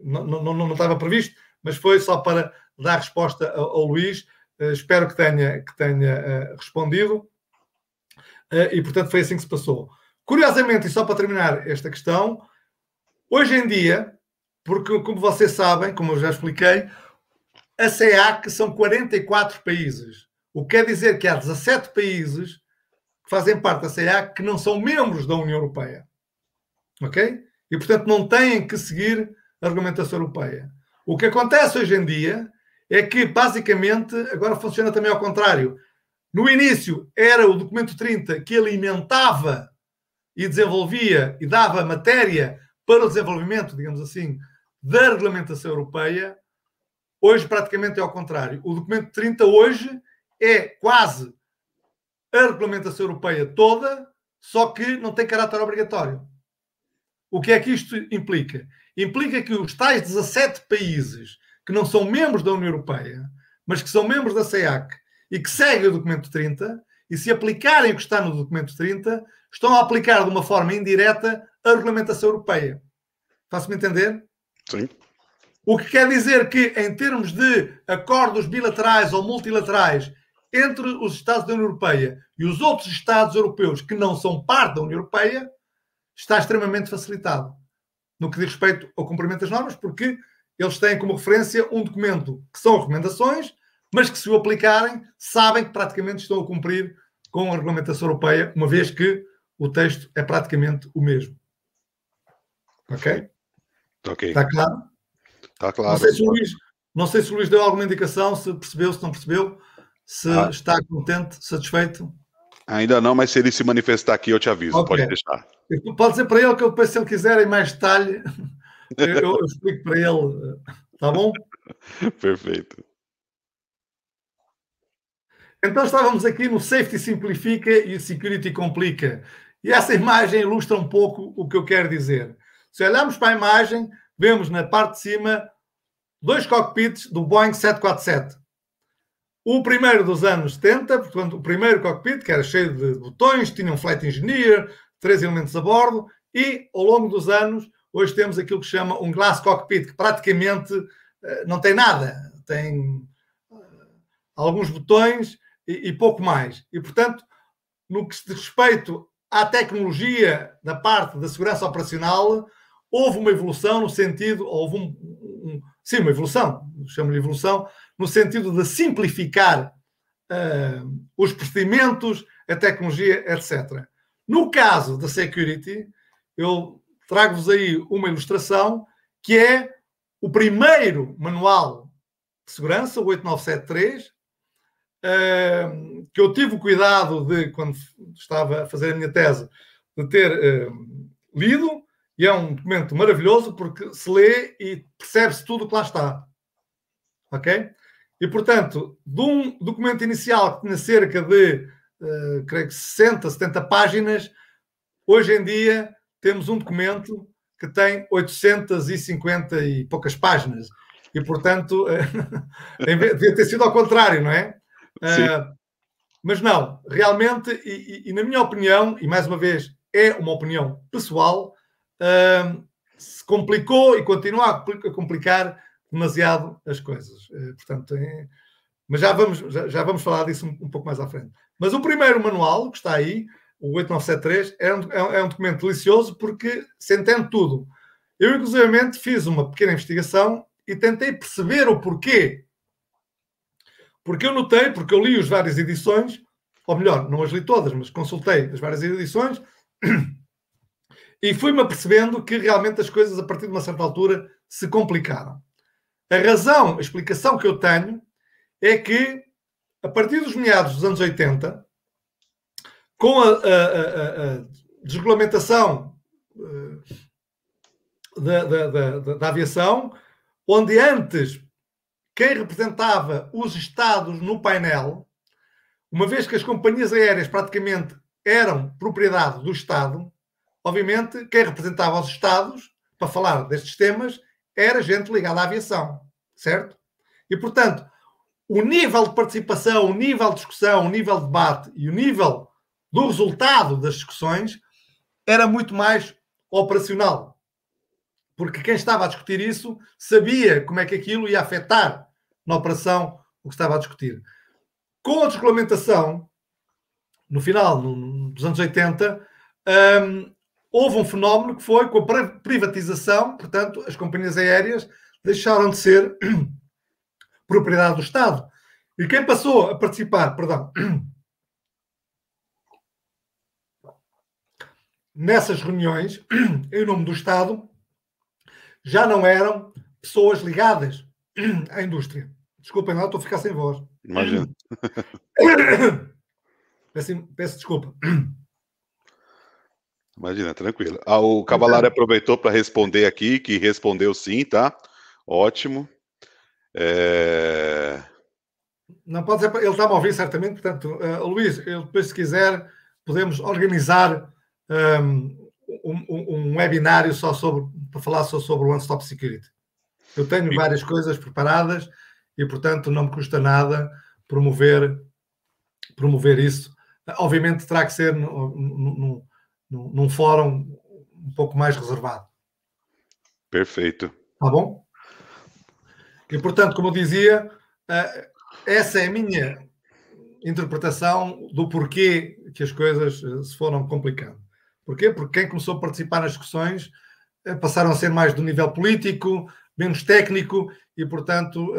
não, não, não, estava previsto, mas foi só para dar resposta ao, ao Luís. Espero que tenha, que tenha respondido. E, portanto, foi assim que se passou. Curiosamente, e só para terminar esta questão, hoje em dia, porque, como vocês sabem, como eu já expliquei, a CEAC são 44 países. O que quer dizer que há 17 países que fazem parte da CEAC que não são membros da União Europeia. Ok? E, portanto, não têm que seguir a regulamentação europeia. O que acontece hoje em dia é que, basicamente, agora funciona também ao contrário. No início, era o documento 30 que alimentava e desenvolvia e dava matéria para o desenvolvimento, digamos assim, da regulamentação europeia. Hoje, praticamente é ao contrário. O documento 30 hoje é quase a regulamentação europeia toda, só que não tem caráter obrigatório. O que é que isto implica? Implica que os tais 17 países que não são membros da União Europeia, mas que são membros da CEAC e que seguem o documento 30, e se aplicarem o que está no documento 30, estão a aplicar de uma forma indireta a regulamentação europeia. Faço-me entender? Sim. O que quer dizer que, em termos de acordos bilaterais ou multilaterais entre os Estados da União Europeia e os outros Estados europeus que não são parte da União Europeia, está extremamente facilitado no que diz respeito ao cumprimento das normas, porque eles têm como referência um documento que são recomendações, mas que, se o aplicarem, sabem que praticamente estão a cumprir com a regulamentação europeia, uma vez que o texto é praticamente o mesmo. Ok? Ok. Está claro? Está claro. Não sei, se o Luís, não sei se o Luís deu alguma indicação, se percebeu, se não percebeu, se ah. está contente, satisfeito. Ainda não, mas se ele se manifestar aqui, eu te aviso. Okay. Pode deixar. Pode dizer para ele que eu depois, se ele quiser, em mais detalhe, eu, [LAUGHS] eu, eu explico para ele. Está bom? Perfeito. Então estávamos aqui no Safety Simplifica e Security Complica. E essa imagem ilustra um pouco o que eu quero dizer. Se olharmos para a imagem, vemos na parte de cima dois cockpits do Boeing 747. O primeiro dos anos 70, portanto, o primeiro cockpit, que era cheio de botões, tinha um flight engineer, três elementos a bordo, e ao longo dos anos, hoje temos aquilo que chama um glass cockpit, que praticamente uh, não tem nada, tem uh, alguns botões e, e, pouco mais. E, portanto, no que se respeito à tecnologia da parte da segurança operacional, houve uma evolução no sentido, houve um, um sim, uma evolução, chamo-lhe evolução, no sentido de simplificar uh, os procedimentos, a tecnologia, etc. No caso da security, eu trago-vos aí uma ilustração que é o primeiro manual de segurança, o 8973, uh, que eu tive o cuidado de, quando estava a fazer a minha tese, de ter uh, lido, e é um documento maravilhoso porque se lê e percebe-se tudo o que lá está. Ok? E, portanto, de um documento inicial que tinha cerca de, uh, creio que 60, 70 páginas, hoje em dia temos um documento que tem 850 e poucas páginas. E, portanto, [LAUGHS] devia ter sido ao contrário, não é? [LAUGHS] Uh, mas não, realmente, e, e, e, na minha opinião, e mais uma vez é uma opinião pessoal, uh, se complicou e continua a complicar demasiado as coisas. Uh, portanto, é, Mas já vamos, já, já vamos falar disso um, um, pouco mais à frente. Mas o primeiro manual, que está aí, o 8973, é um, é um documento delicioso porque se entende tudo. Eu, inclusivamente, fiz uma pequena investigação e tentei perceber o porquê. Porque eu notei, porque eu li as várias edições, ou melhor, não as li todas, mas consultei as várias edições [CLEARS THROAT] e fui-me apercebendo que realmente as coisas, a partir de uma certa altura, se complicaram. A razão, a explicação que eu tenho é que, a partir dos meados dos anos 80, com a, a, a, a desregulamentação uh, da, da, da, da aviação, onde antes quem representava os Estados no painel, uma vez que as companhias aéreas praticamente eram propriedade do Estado, obviamente quem representava os Estados para falar destes temas era gente ligada à aviação, certo? E portanto, o nível de participação, o nível de discussão, o nível de debate e o nível do resultado das discussões era muito mais operacional. Porque quem estava a discutir isso sabia como é que aquilo ia afetar na operação o que estava a discutir. Com a desregulamentação, no final no, dos anos 80, um, houve um fenómeno que foi com a privatização, portanto, as companhias aéreas deixaram de ser [CLEARS THROAT] propriedade do Estado. E quem passou a participar, perdão, [CLEARS THROAT] nessas reuniões, [CLEARS THROAT] em nome do Estado, já não eram pessoas ligadas à indústria. Desculpem lá, estou a ficar sem voz. Imagina. [COUGHS] Peço, peço desculpa. [COUGHS] Imagina, tranquilo. Ah, o Cavalari aproveitou para responder aqui, que respondeu sim, tá? Ótimo. É... Não pode ser, ele está a ouvir certamente, portanto, uh, Luís, depois se quiser, podemos organizar um, um, um, webinário só sobre, para falar só sobre o One Stop Security. Eu tenho várias coisas preparadas e, portanto, não me custa nada promover, promover isso. Obviamente terá que ser num, num, num fórum um pouco mais reservado. Perfeito. Tá bom? E, portanto, como eu dizia, eh, essa é a minha interpretação do porquê que as coisas eh, se foram complicando. Porquê? Porque quem começou a participar nas discussões eh, passaram a ser mais do nível político, menos técnico e, portanto,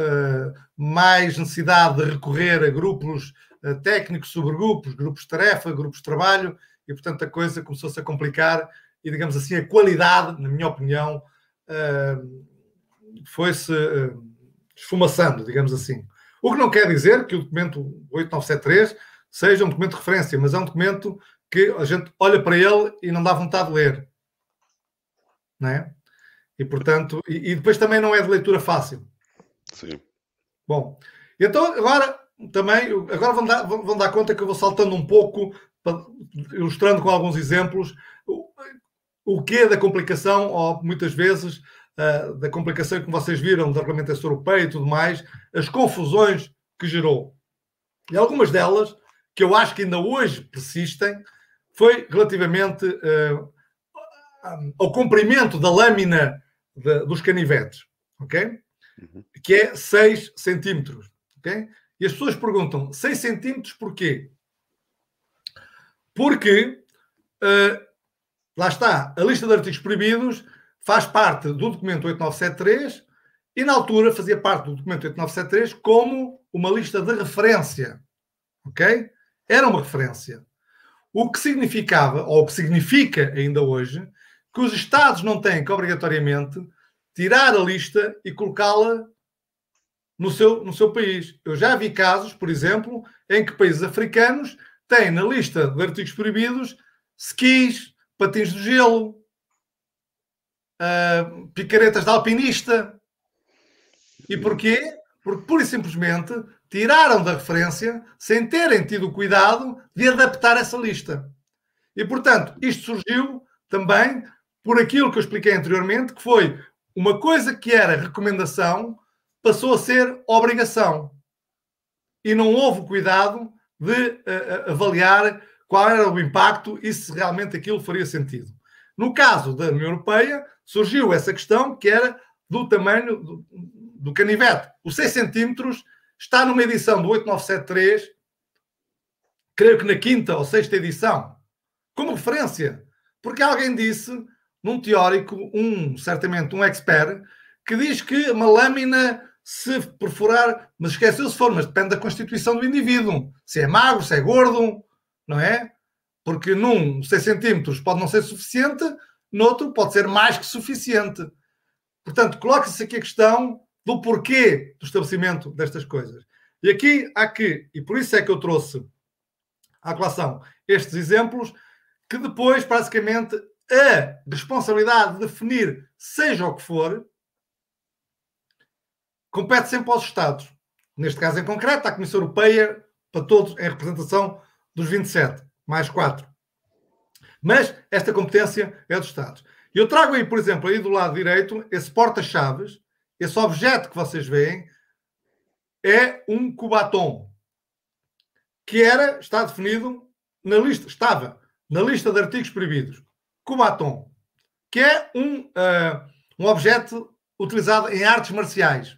mais necessidade de recorrer a grupos técnicos, subgrupos, grupos de tarefa, grupos de trabalho e, portanto, a coisa começou-se a complicar e, digamos assim, a qualidade, na minha opinião, foi-se esfumaçando, digamos assim. O que não quer dizer que o documento 8973 seja um documento de referência, mas é um documento que a gente olha para ele e não dá vontade de ler. Não é? E, portanto, e, e depois também não é de leitura fácil. Sim. Bom, então agora também, agora vão dar, vão dar conta que eu vou saltando um pouco, ilustrando com alguns exemplos, o, o que é da complicação, ou muitas vezes uh, da complicação que vocês viram da regulamentação europeia e tudo mais, as confusões que gerou. E algumas delas, que eu acho que ainda hoje persistem, foi relativamente uh, ao comprimento da lâmina de, dos canivetes, ok? Uhum. Que é 6 centímetros, ok? E as pessoas perguntam, 6 centímetros porquê? Porque, uh, lá está, a lista de artigos proibidos faz parte do documento 8973 e, na altura, fazia parte do documento 8973 como uma lista de referência. Ok? Era uma referência. O que significava, ou o que significa ainda hoje, que os Estados não têm que, obrigatoriamente, tirar a lista e colocá-la no seu, no seu país. Eu já vi casos, por exemplo, em que países africanos têm na lista de artigos proibidos skis, patins de gelo, uh, picaretas de alpinista. E porquê? Porque pura e simplesmente tiraram da referência sem terem tido o cuidado de adaptar essa lista. E portanto, isto surgiu também por aquilo que eu expliquei anteriormente, que foi uma coisa que era recomendação passou a ser obrigação. E não houve cuidado de uh, avaliar qual era o impacto e se realmente aquilo faria sentido. No caso da União Europeia, surgiu essa questão que era do tamanho do, do canivete. Os 6 centímetros está numa edição do 8973, creio que na quinta ou sexta edição, como referência, porque alguém disse, num teórico, um certamente um expert, que diz que uma lâmina se perfurar, mas esqueceu-se for, mas depende da constituição do indivíduo, se é magro, se é gordo, não é? Porque num 6 centímetros pode não ser suficiente, noutro pode ser mais que suficiente. Portanto, coloca-se aqui a questão do porquê do estabelecimento destas coisas. E aqui há que, e por isso é que eu trouxe à colação estes exemplos, que depois, basicamente, a responsabilidade de definir, seja o que for, compete sempre aos Estados. Neste caso em concreto, à Comissão Europeia, para todos, em representação dos 27, mais 4. Mas esta competência é dos Estados. Eu trago aí, por exemplo, aí do lado direito, esse porta-chaves, esse objeto que vocês veem, é um cubatom, que era, está definido na lista, estava na lista de artigos proibidos. Cubatom, que é um, uh, um objeto utilizado em artes marciais.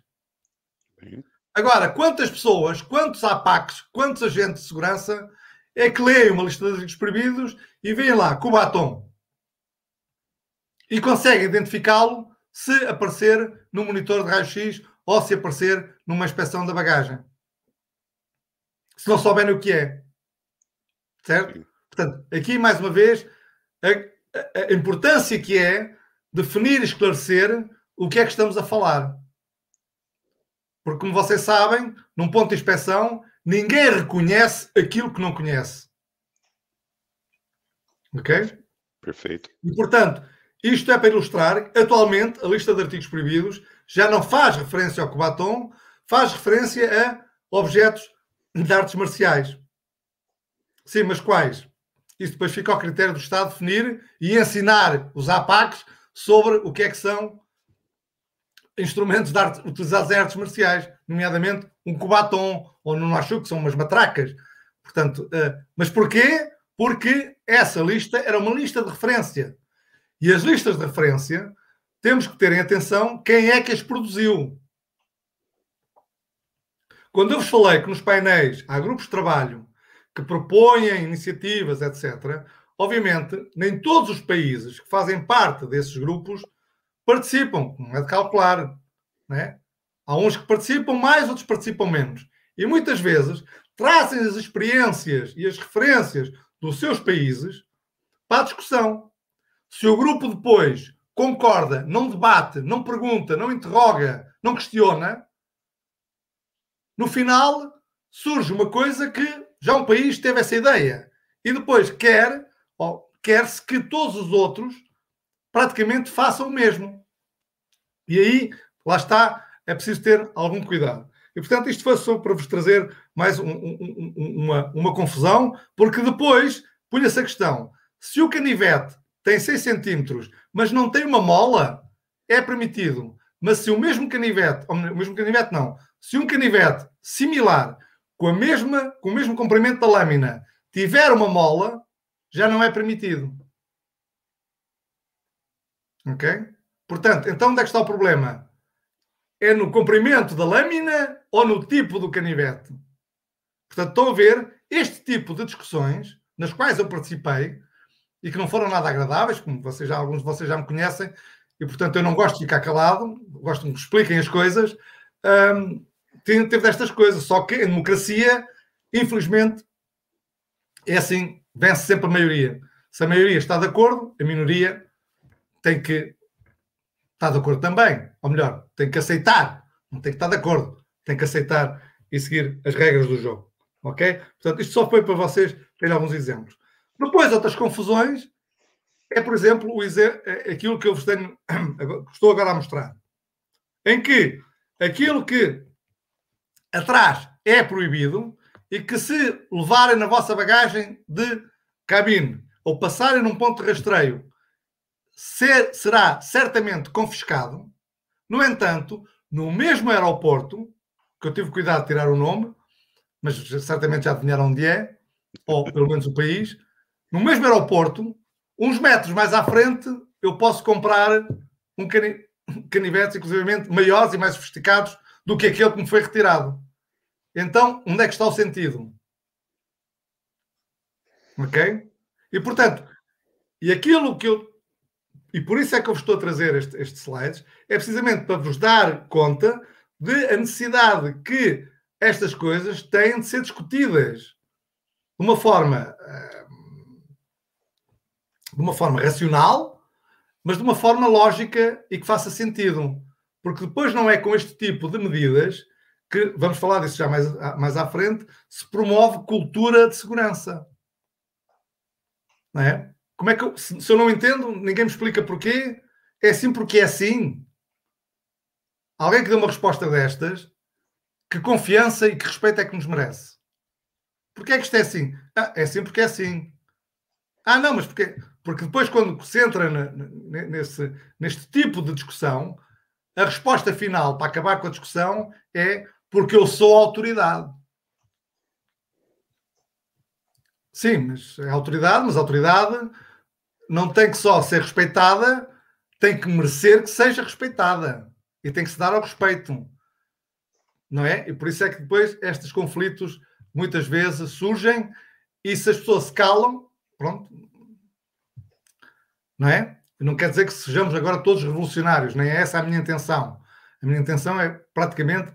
Agora, quantas pessoas, quantos APACs, quantos agentes de segurança é que leem uma lista de artigos proibidos e veem lá Cubatom e conseguem identificá-lo se aparecer no monitor de raio-x ou se aparecer numa inspeção da bagagem. Se não souberem o que é. Certo? Portanto, aqui mais uma vez, a, importância que é definir e esclarecer o que é que estamos a falar. Porque, como vocês sabem, num ponto de inspeção, ninguém reconhece aquilo que não conhece. Ok? Perfeito. E, portanto, isto é para ilustrar que, atualmente, a lista de artigos proibidos já não faz referência ao Cubatom, faz referência a objetos de artes marciais. Sim, mas quais? Isso depois fica ao critério do Estado definir e ensinar os APACs sobre o que é que são instrumentos de arte, utilizados em artes marciais, nomeadamente um cubatom ou no acho que são umas matracas. Portanto, uh, mas porquê? Porque essa lista era uma lista de referência. E as listas de referência temos que ter em atenção quem é que as produziu. Quando eu vos falei que nos painéis há grupos de trabalho que propõem iniciativas, etc., obviamente nem todos os países que fazem parte desses grupos participam, não é de calcular. Né? Há uns que participam mais, outros participam menos. E muitas vezes trazem as experiências e as referências dos seus países para a discussão. Se o grupo depois concorda, não debate, não pergunta, não interroga, não questiona, no final surge uma coisa que já um país teve essa ideia e depois quer, quer-se que todos os outros praticamente façam o mesmo. E aí, lá está, é preciso ter algum cuidado. E, portanto, isto foi só para vos trazer mais um, um, uma, uma confusão, porque depois punha-se a questão: se o canivete tem 6 centímetros, mas não tem uma mola, é permitido. Mas se o mesmo canivete, ou o mesmo canivete não, se um canivete similar, com, a mesma, com o mesmo comprimento da lâmina, tiver uma mola, já não é permitido. Ok? Portanto, então onde é que está o problema? É no comprimento da lâmina ou no tipo do canivete? Portanto, estão a ver este tipo de discussões nas quais eu participei e que não foram nada agradáveis, como vocês já, alguns de vocês já me conhecem, e portanto eu não gosto de ficar calado, gosto de que expliquem as coisas. Um, teve destas coisas, só que em democracia, infelizmente, é assim, vence sempre a maioria. Se a maioria está de acordo, a minoria tem que estar de acordo também. Ou melhor, tem que aceitar. Não tem que estar de acordo. Tem que aceitar e seguir as regras do jogo. Ok? Portanto, isto só foi para vocês terem alguns exemplos. Depois, outras confusões é, por exemplo, o é aquilo que eu vos tenho, [COUGHS] estou agora a mostrar. Em que aquilo que atrás é proibido e que se levarem na vossa bagagem de cabine ou passarem num ponto de rastreio ser, será certamente confiscado. No entanto, no mesmo aeroporto, que eu tive cuidado de tirar o nome, mas certamente já adivinharam onde é, ou pelo menos o país, no mesmo aeroporto, uns metros mais à frente, eu posso comprar um cani [LAUGHS] canivetes, inclusive maiores e mais sofisticados do que aquele que me foi retirado. Então, onde é que está o sentido? Ok? E portanto, e aquilo que eu. E por isso é que eu vos estou a trazer este, estes slides, é precisamente para vos dar conta de a necessidade que estas coisas têm de ser discutidas de uma forma. Eh, de uma forma racional, mas de uma forma lógica e que faça sentido. Porque depois não é com este tipo de medidas que, vamos falar disso já mais, mais à frente, se promove cultura de segurança. Não é? Como é que eu, se, se eu não entendo, ninguém me explica porquê. É assim porque é assim. Alguém que dê uma resposta destas, que confiança e que respeito é que nos merece? Porquê é que isto é assim? Ah, é assim porque é assim. Ah, não, mas porque, porque depois, quando se entra na, nesse, neste tipo de discussão, a resposta final para acabar com a discussão é porque eu sou autoridade. Sim, mas é autoridade, mas a autoridade não tem que só ser respeitada, tem que merecer que seja respeitada e tem que se dar ao respeito. Não é? E por isso é que depois estes conflitos muitas vezes surgem e se as pessoas se calam, pronto, não é? Não quer dizer que sejamos agora todos revolucionários, nem é essa a minha intenção. A minha intenção é praticamente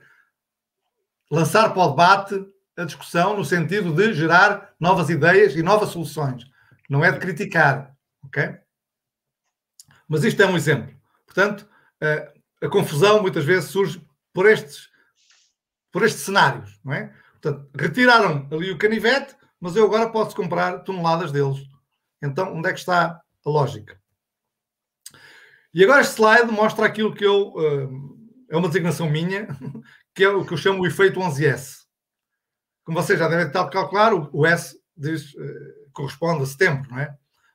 lançar para o debate a discussão no sentido de gerar novas ideias e novas soluções. Não é de criticar, ok? Mas isto é um exemplo. Portanto, a, a confusão muitas vezes surge por estes, por estes cenários, não é? Portanto, retiraram ali o canivete, mas eu agora posso comprar toneladas deles. Então, onde é que está a lógica? E agora este slide mostra aquilo que eu. Uh, é uma designação minha, [LAUGHS] que é o que eu chamo o efeito 11S. Como vocês já devem estar a calcular, o S diz, uh, corresponde a setembro, não é?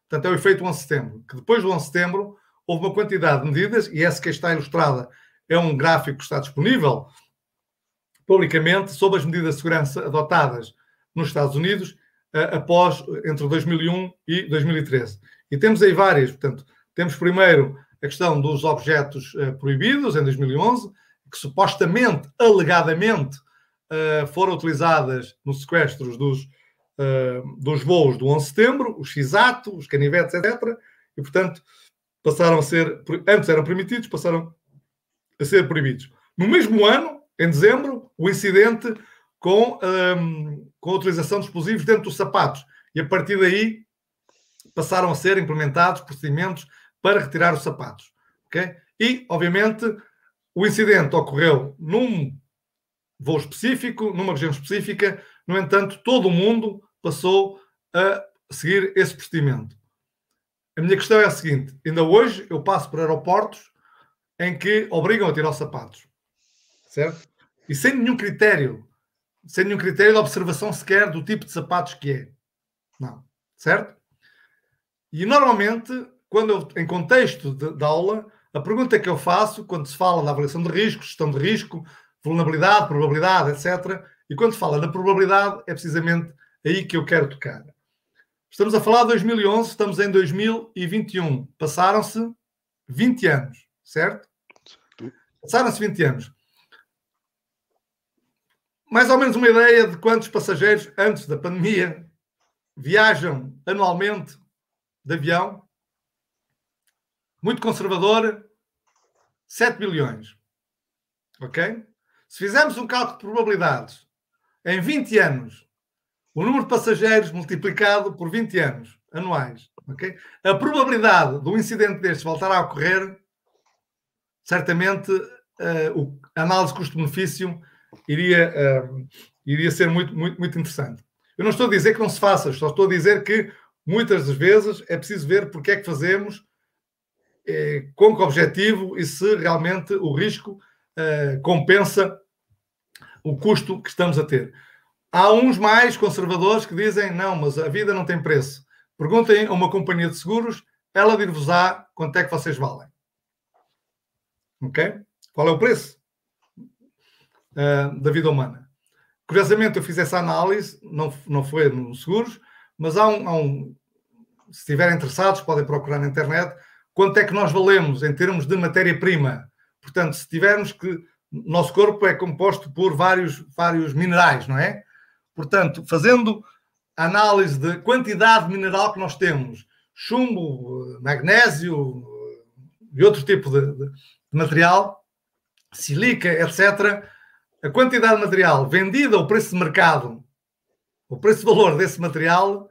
Portanto, é o efeito 11 de setembro. Que depois do 11 de setembro houve uma quantidade de medidas, e essa que está ilustrada é um gráfico que está disponível publicamente sobre as medidas de segurança adotadas nos Estados Unidos uh, após entre 2001 e 2013. E temos aí várias, portanto, temos primeiro a questão dos objetos uh, proibidos em 2011, que supostamente, alegadamente, uh, foram utilizadas nos sequestros dos, uh, dos voos do 11 de setembro, os XATO, os canivetes, etc. E, portanto, passaram a ser, antes eram permitidos, passaram a ser proibidos. No mesmo ano, em dezembro, o incidente com, um, com a utilização de explosivos dentro dos sapatos. E a partir daí passaram a ser implementados procedimentos para retirar os sapatos. Okay? E, obviamente, o incidente ocorreu num voo específico, numa região específica, no entanto, todo o mundo passou a seguir esse procedimento. A minha questão é a seguinte: ainda hoje eu passo por aeroportos em que obrigam a tirar os sapatos, certo? E sem nenhum critério, sem nenhum critério de observação sequer do tipo de sapatos que é. Não, certo? E normalmente quando eu, em contexto de, de, aula, a pergunta que eu faço, quando se fala da avaliação de risco, gestão de risco, vulnerabilidade, probabilidade, etc., e quando se fala da probabilidade, é precisamente aí que eu quero tocar. Estamos a falar de 2011, estamos em 2021. Passaram-se 20 anos, certo? Passaram-se 20 anos. Mais ou menos uma ideia de quantos passageiros, antes da pandemia, viajam anualmente de avião muito conservador, 7 bilhões. Ok? Se fizermos um cálculo de probabilidades em 20 anos, o número de passageiros multiplicado por 20 anos anuais, ok? A probabilidade do incidente deste voltar a ocorrer, certamente uh, a análise custo-benefício iria, uh, iria ser muito, muito, muito interessante. Eu não estou a dizer que não se faça, só estou a dizer que muitas das vezes é preciso ver porque é que fazemos com que objetivo e se realmente o risco eh, compensa o custo que estamos a ter. Há uns mais conservadores que dizem não, mas a vida não tem preço. Perguntem a uma companhia de seguros, ela dir-vos-á quanto é que vocês valem. Ok? Qual é o preço uh, da vida humana? Curiosamente, eu fiz essa análise, não, não foi nos seguros, mas há um, há um. Se estiverem interessados, podem procurar na internet quanto é que nós valemos em termos de matéria-prima. Portanto, se tivermos que nosso corpo é composto por vários, vários minerais, não é? Portanto, fazendo análise de quantidade mineral que nós temos, chumbo, magnésio e outro tipo de, de, de material, silica, etc., a quantidade de material vendida ao preço de mercado, o preço de valor desse material,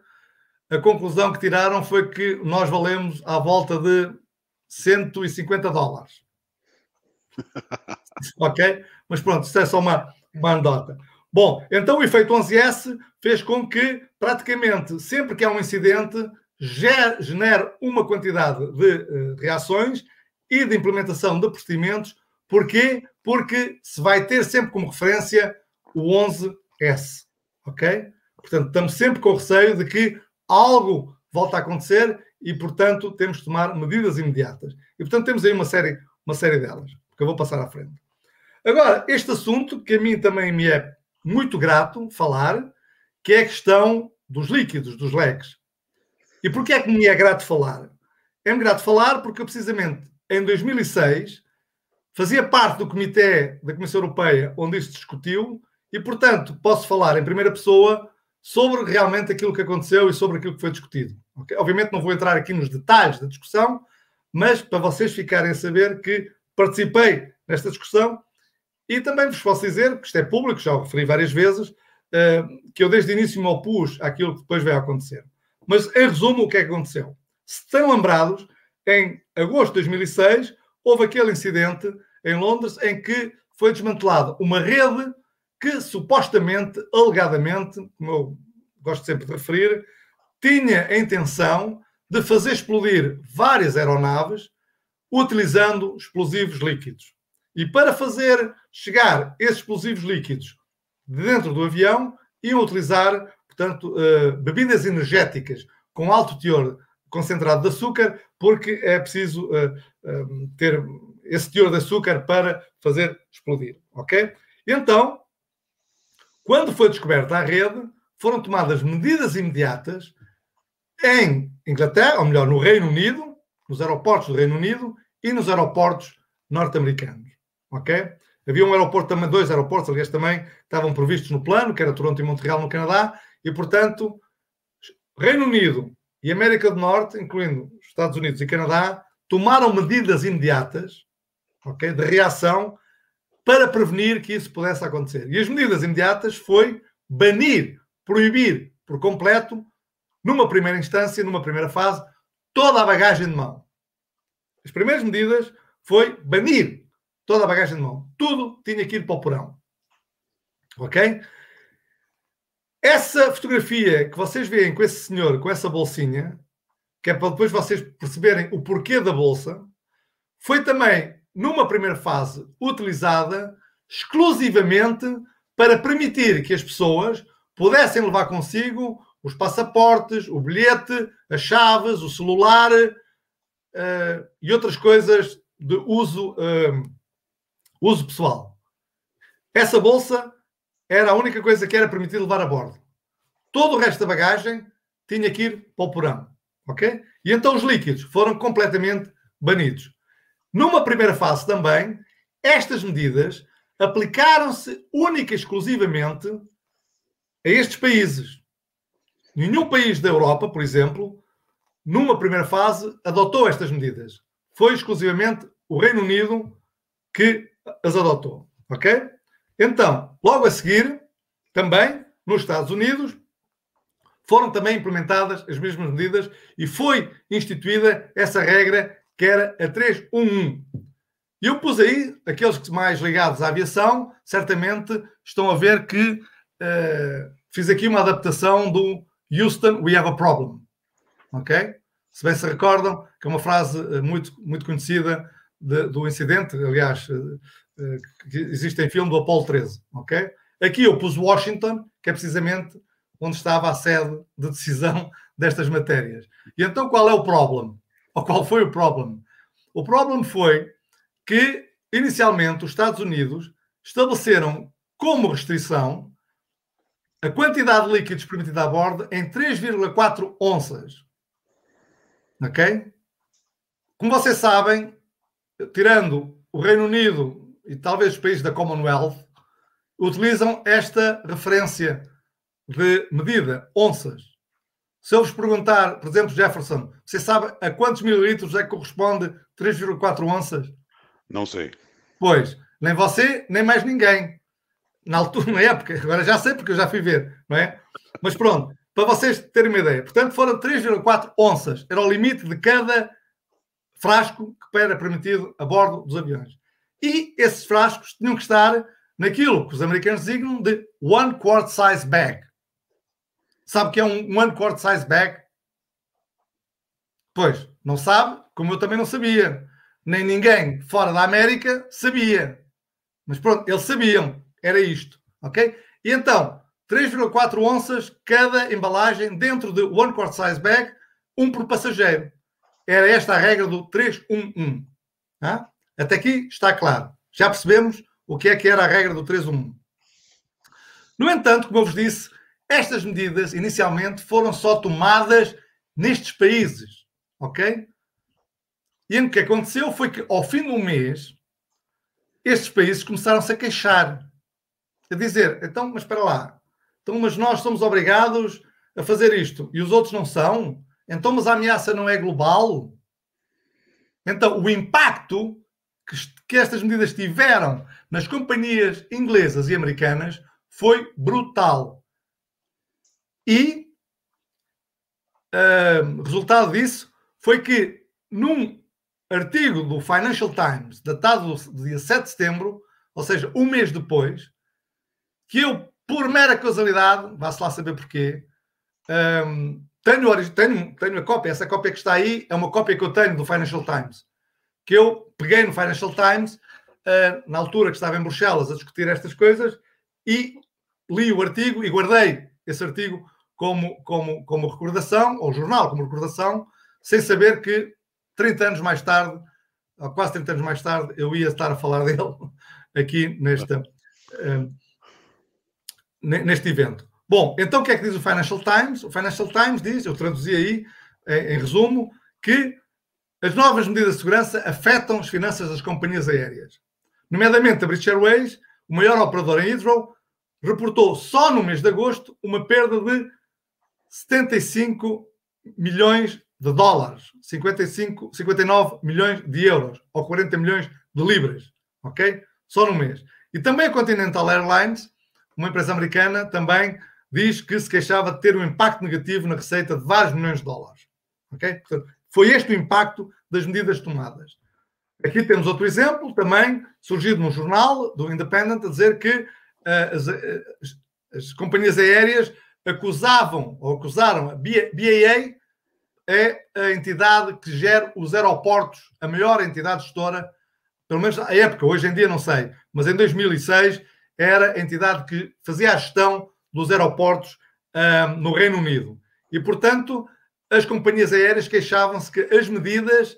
a conclusão que tiraram foi que nós valemos à volta de 150 dólares. [LAUGHS] ok? Mas pronto, isso é só uma, uma anedota. Bom, então o efeito 11S fez com que, praticamente, sempre que há um incidente, genere uma quantidade de uh, reações e de implementação de procedimentos. Porquê? Porque se vai ter sempre como referência o 11S. Ok? Portanto, estamos sempre com o receio de que algo volta a acontecer e, portanto, temos de tomar medidas imediatas. E, portanto, temos aí uma série, uma série delas, que eu vou passar à frente. Agora, este assunto, que a mim também me é muito grato falar, que é a questão dos líquidos, dos leques. E porquê é que me é grato falar? É-me grato falar porque, precisamente, em 2006, fazia parte do comitê da Comissão Europeia onde isto discutiu e, portanto, posso falar em primeira pessoa sobre realmente aquilo que aconteceu e sobre aquilo que foi discutido. Okay? Obviamente não vou entrar aqui nos detalhes da discussão, mas para vocês ficarem a saber que participei nesta discussão e também vos posso dizer, que isto é público, já o referi várias vezes, uh, que eu desde o início me opus àquilo que depois vai acontecer. Mas, em resumo, o que é que aconteceu? Se estão lembrados, em agosto de 2006, houve aquele incidente em Londres em que foi desmantelada uma rede que supostamente, alegadamente, como eu gosto sempre de referir, tinha a intenção de fazer explodir várias aeronaves utilizando explosivos líquidos. E para fazer chegar esses explosivos líquidos dentro do avião, iam utilizar, portanto, uh, bebidas energéticas com alto teor concentrado de açúcar, porque é preciso uh, uh, ter esse teor de açúcar para fazer explodir, ok? Então, quando foi descoberta a rede, foram tomadas medidas imediatas em Inglaterra, ou melhor, no Reino Unido, nos aeroportos do Reino Unido e nos aeroportos norte-americanos. Ok? Havia um aeroporto também, dois aeroportos, aliás, também estavam previstos no plano, que era Toronto e Montreal no Canadá, e portanto, Reino Unido e América do Norte, incluindo Estados Unidos e Canadá, tomaram medidas imediatas, ok, de reação para prevenir que isso pudesse acontecer. E as medidas imediatas foi banir, proibir por completo, numa primeira instância, numa primeira fase, toda a bagagem de mão. As primeiras medidas foi banir toda a bagagem de mão. Tudo tinha que ir para o porão. Ok? Essa fotografia que vocês veem com esse senhor, com essa bolsinha, que é para depois vocês perceberem o porquê da bolsa, foi também numa primeira fase, utilizada exclusivamente para permitir que as pessoas pudessem levar consigo os passaportes, o bilhete, as chaves, o celular uh, e outras coisas de uso, uh, uso pessoal. Essa bolsa era a única coisa que era permitido levar a bordo. Todo o resto da bagagem tinha que ir para o porão. Ok? E então os líquidos foram completamente banidos. Numa primeira fase também, estas medidas aplicaram-se única e exclusivamente a estes países. Nenhum país da Europa, por exemplo, numa primeira fase, adotou estas medidas. Foi exclusivamente o Reino Unido que as adotou. Ok? Então, logo a seguir, também nos Estados Unidos, foram também implementadas as mesmas medidas e foi instituída essa regra que era a 311. E eu pus aí, aqueles que mais ligados à aviação, certamente estão a ver que uh, fiz aqui uma adaptação do Houston, we have a problem. Ok? Se bem se recordam, que é uma frase eh, muito, muito conhecida de, do incidente, aliás, uh, que existe em filme do Apollo 13. Ok? Aqui eu pus Washington, que é precisamente onde estava a sede de decisão [LAUGHS] destas matérias. E então qual é o problema? Qual foi o problema? O problema foi que, inicialmente, os Estados Unidos estabeleceram como restrição a quantidade de líquidos permitida a bordo em 3,4 onças. Ok? Como vocês sabem, tirando o Reino Unido e talvez os países da Commonwealth, utilizam esta referência de medida, onças. Se eu vos perguntar, por exemplo, Jefferson, você sabe a quantos mililitros é que corresponde 3,4 onças? Não sei. Pois, nem você, nem mais ninguém. Na altura, [LAUGHS] na época, agora já sei porque eu já fui ver, não é? Mas pronto, para vocês terem uma ideia. Portanto, foram 3,4 onças. Era o limite de cada frasco que era permitido a bordo dos aviões. E esses frascos tinham que estar naquilo que os americanos designam de one quart size bag. Sabe que é um one quart size bag? Pois, não sabe, como eu também não sabia. Nem ninguém fora da América sabia. Mas pronto, eles sabiam. Era isto, ok? E então, 3,4 onças cada embalagem dentro de one quart size bag, um por passageiro. Era esta a regra do 311. Ah? Até aqui está claro. Já percebemos o que é que era a regra do 311. No entanto, como eu vos disse, estas medidas inicialmente foram só tomadas nestes países, ok? E o que aconteceu foi que ao fim do mês estes países começaram-se a queixar, a dizer, então, mas espera lá, então, mas nós somos obrigados a fazer isto e os outros não são? Então, mas a ameaça não é global? Então, o impacto que, que estas medidas tiveram nas companhias inglesas e americanas foi brutal. E uh, resultado disso foi que num artigo do Financial Times, datado do dia 7 de setembro, ou seja, um mês depois, que eu por mera causalidade, vá-se lá saber porquê, um, tenho, tenho, tenho a cópia, essa cópia que está aí é uma cópia que eu tenho do Financial Times, que eu peguei no Financial Times, uh, na altura que estava em Bruxelas a discutir estas coisas, e li o artigo e guardei esse artigo como, como, como recordação, ou jornal como recordação, sem saber que 30 anos mais tarde, ou quase 30 anos mais tarde, eu ia estar a falar [LAUGHS] dele aqui nesta. Uh, neste evento. Bom, então o que é que diz o Financial Times? O Financial Times diz, eu traduzi aí em, em resumo, que as novas medidas de segurança afetam as finanças das companhias aéreas. Nomeadamente a British Airways, o maior operador em Heathrow, reportou só no mês de agosto uma perda de 75 milhões de dólares, 55, 59 milhões de euros ou 40 milhões de libras, ok? Só no mês. E também a Continental Airlines uma empresa americana também diz que se queixava de ter um impacto negativo na receita de vários milhões de dólares. Ok? Portanto, foi este o impacto das medidas tomadas. Aqui temos outro exemplo, também surgido num jornal do Independent, a dizer que uh, as, uh, as, companhias aéreas acusavam ou acusaram a BAA é a entidade que gera os aeroportos, a maior entidade gestora, pelo menos à época, hoje em dia não sei, mas em 2006 era a entidade que fazia a gestão dos aeroportos um, no Reino Unido. E, portanto, as companhias aéreas queixavam-se que as medidas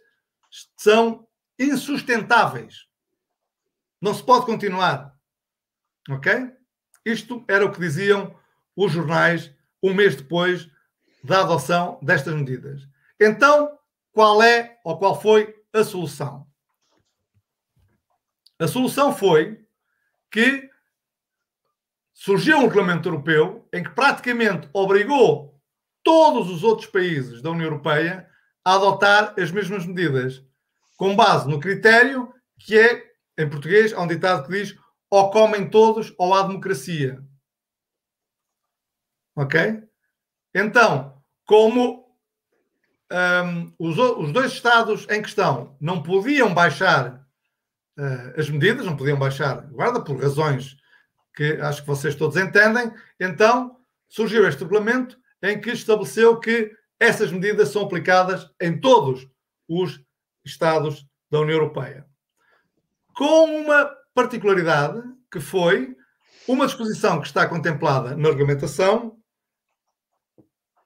são insustentáveis. Não se pode continuar. Ok? Isto era o que diziam os jornais um mês depois da adoção destas medidas. Então, qual é ou qual foi a solução? A solução foi que surgiu um regulamento europeu em que praticamente obrigou todos os outros países da União Europeia a adotar as mesmas medidas, com base no critério que é, em português, há um ditado que diz ou comem todos ou há democracia. Ok? Então, como um, os, os, dois Estados em questão não podiam baixar uh, as medidas, não podiam baixar guarda por razões que acho que vocês todos entendem. Então, surgiu este regulamento em que estabeleceu que essas medidas são aplicadas em todos os Estados da União Europeia. Com uma particularidade que foi uma disposição que está contemplada na regulamentação.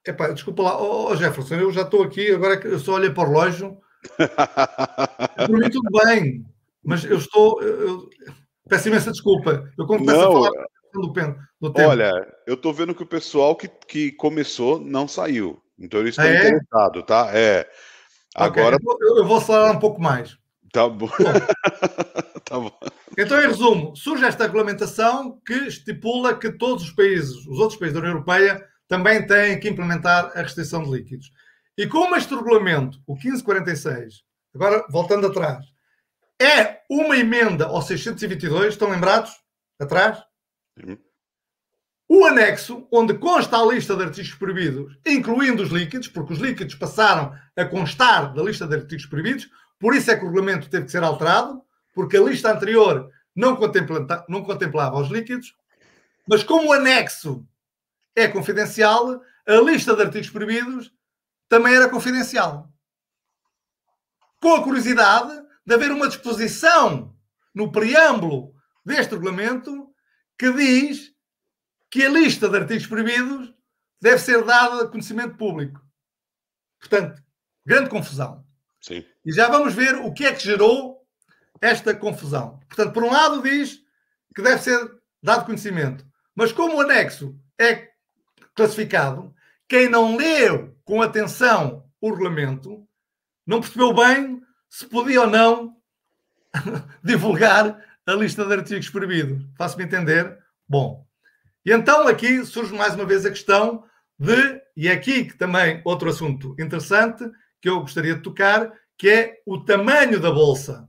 Epá, desculpa lá, oh, oh Jefferson, eu já estou aqui, agora que eu só olhei para o relógio. [LAUGHS] Por mim, tudo bem, mas eu estou. Eu, Peço imensa desculpa. Eu começo não, a falar do, do tempo. Olha, eu estou vendo que o pessoal que, que começou não saiu. Então eles estão ah, é? interessados, tá? É. Agora. Okay. Eu, eu, vou falar um pouco mais. Tá bom. [LAUGHS] tá bom. Então, em resumo, surge esta regulamentação que estipula que todos os países, os outros países da União Europeia, também têm que implementar a restrição de líquidos. E como este regulamento, o 1546, agora voltando atrás, é uma emenda ao 622, estão lembrados? Atrás? Sim. O anexo, onde consta a lista de artigos proibidos, incluindo os líquidos, porque os líquidos passaram a constar da lista de artigos proibidos, por isso é que o regulamento teve que ser alterado, porque a lista anterior não, contempla, não contemplava os líquidos, mas como o anexo é confidencial, a lista de artigos proibidos também era confidencial. Com a curiosidade de haver uma disposição no preâmbulo deste regulamento que diz que a lista de artigos proibidos deve ser dada a conhecimento público. Portanto, grande confusão. Sim. E já vamos ver o que é que gerou esta confusão. Portanto, por um lado diz que deve ser dado conhecimento, mas como o anexo é classificado, quem não leu com atenção o regulamento não percebeu bem se podia ou não [LAUGHS] divulgar a lista de artigos proibidos. Faço-me entender? Bom, e então aqui surge mais uma vez a questão de, e é aqui que também outro assunto interessante que eu gostaria de tocar, que é o tamanho da bolsa.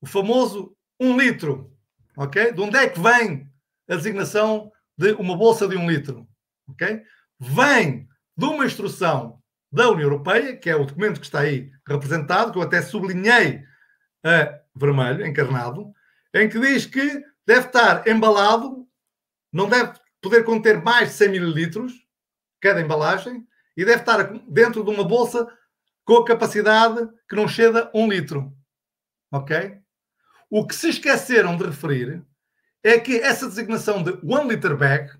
O famoso um litro. Ok? De onde é que vem a designação de uma bolsa de um litro? Ok? Vem de uma instrução da União Europeia, que é o documento que está aí representado, que eu até sublinhei a vermelho, encarnado, em que diz que deve estar embalado, não deve poder conter mais de 100 mililitros, cada embalagem, e deve estar dentro de uma bolsa com a capacidade que não chega a um litro. Ok? O que se esqueceram de referir é que essa designação de one liter bag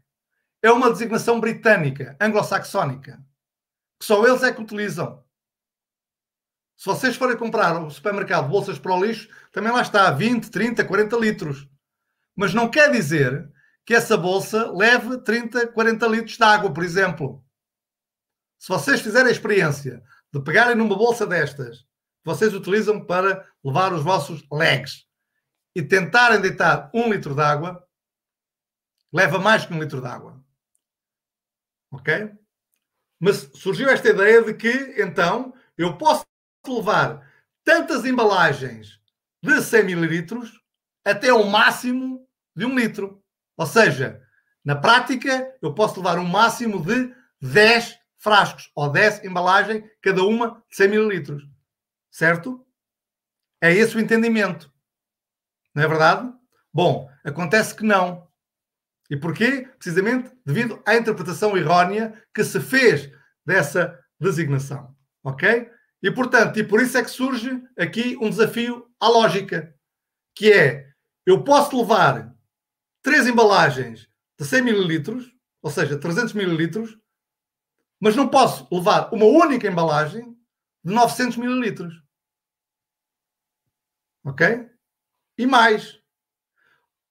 é uma designação britânica, anglo-saxónica, que só eles é que utilizam. Se vocês forem comprar o supermercado bolsas para o lixo, também lá está 20, 30, 40 litros. Mas não quer dizer que essa bolsa leve 30, 40 litros de água, por exemplo. Se vocês fizerem a experiência de pegarem numa bolsa destas, vocês utilizam para levar os vossos legs e tentarem deitar um litro de água, leva mais que um litro de água. Ok? Mas surgiu esta ideia de que, então, eu posso levar tantas embalagens de 100 mililitros até o máximo de um litro. Ou seja, na prática, eu posso levar um máximo de 10 frascos ou 10 embalagens, cada uma de 100 mililitros. Certo? É esse o entendimento. Não é verdade? Bom, acontece que não. E porquê? Precisamente devido à interpretação errónea que se fez dessa designação. Ok? E portanto, e por isso é que surge aqui um desafio à lógica, que é eu posso levar três embalagens de 100 mililitros, ou seja, 300 mililitros, mas não posso levar uma única embalagem de 900 mililitros. Ok? E mais,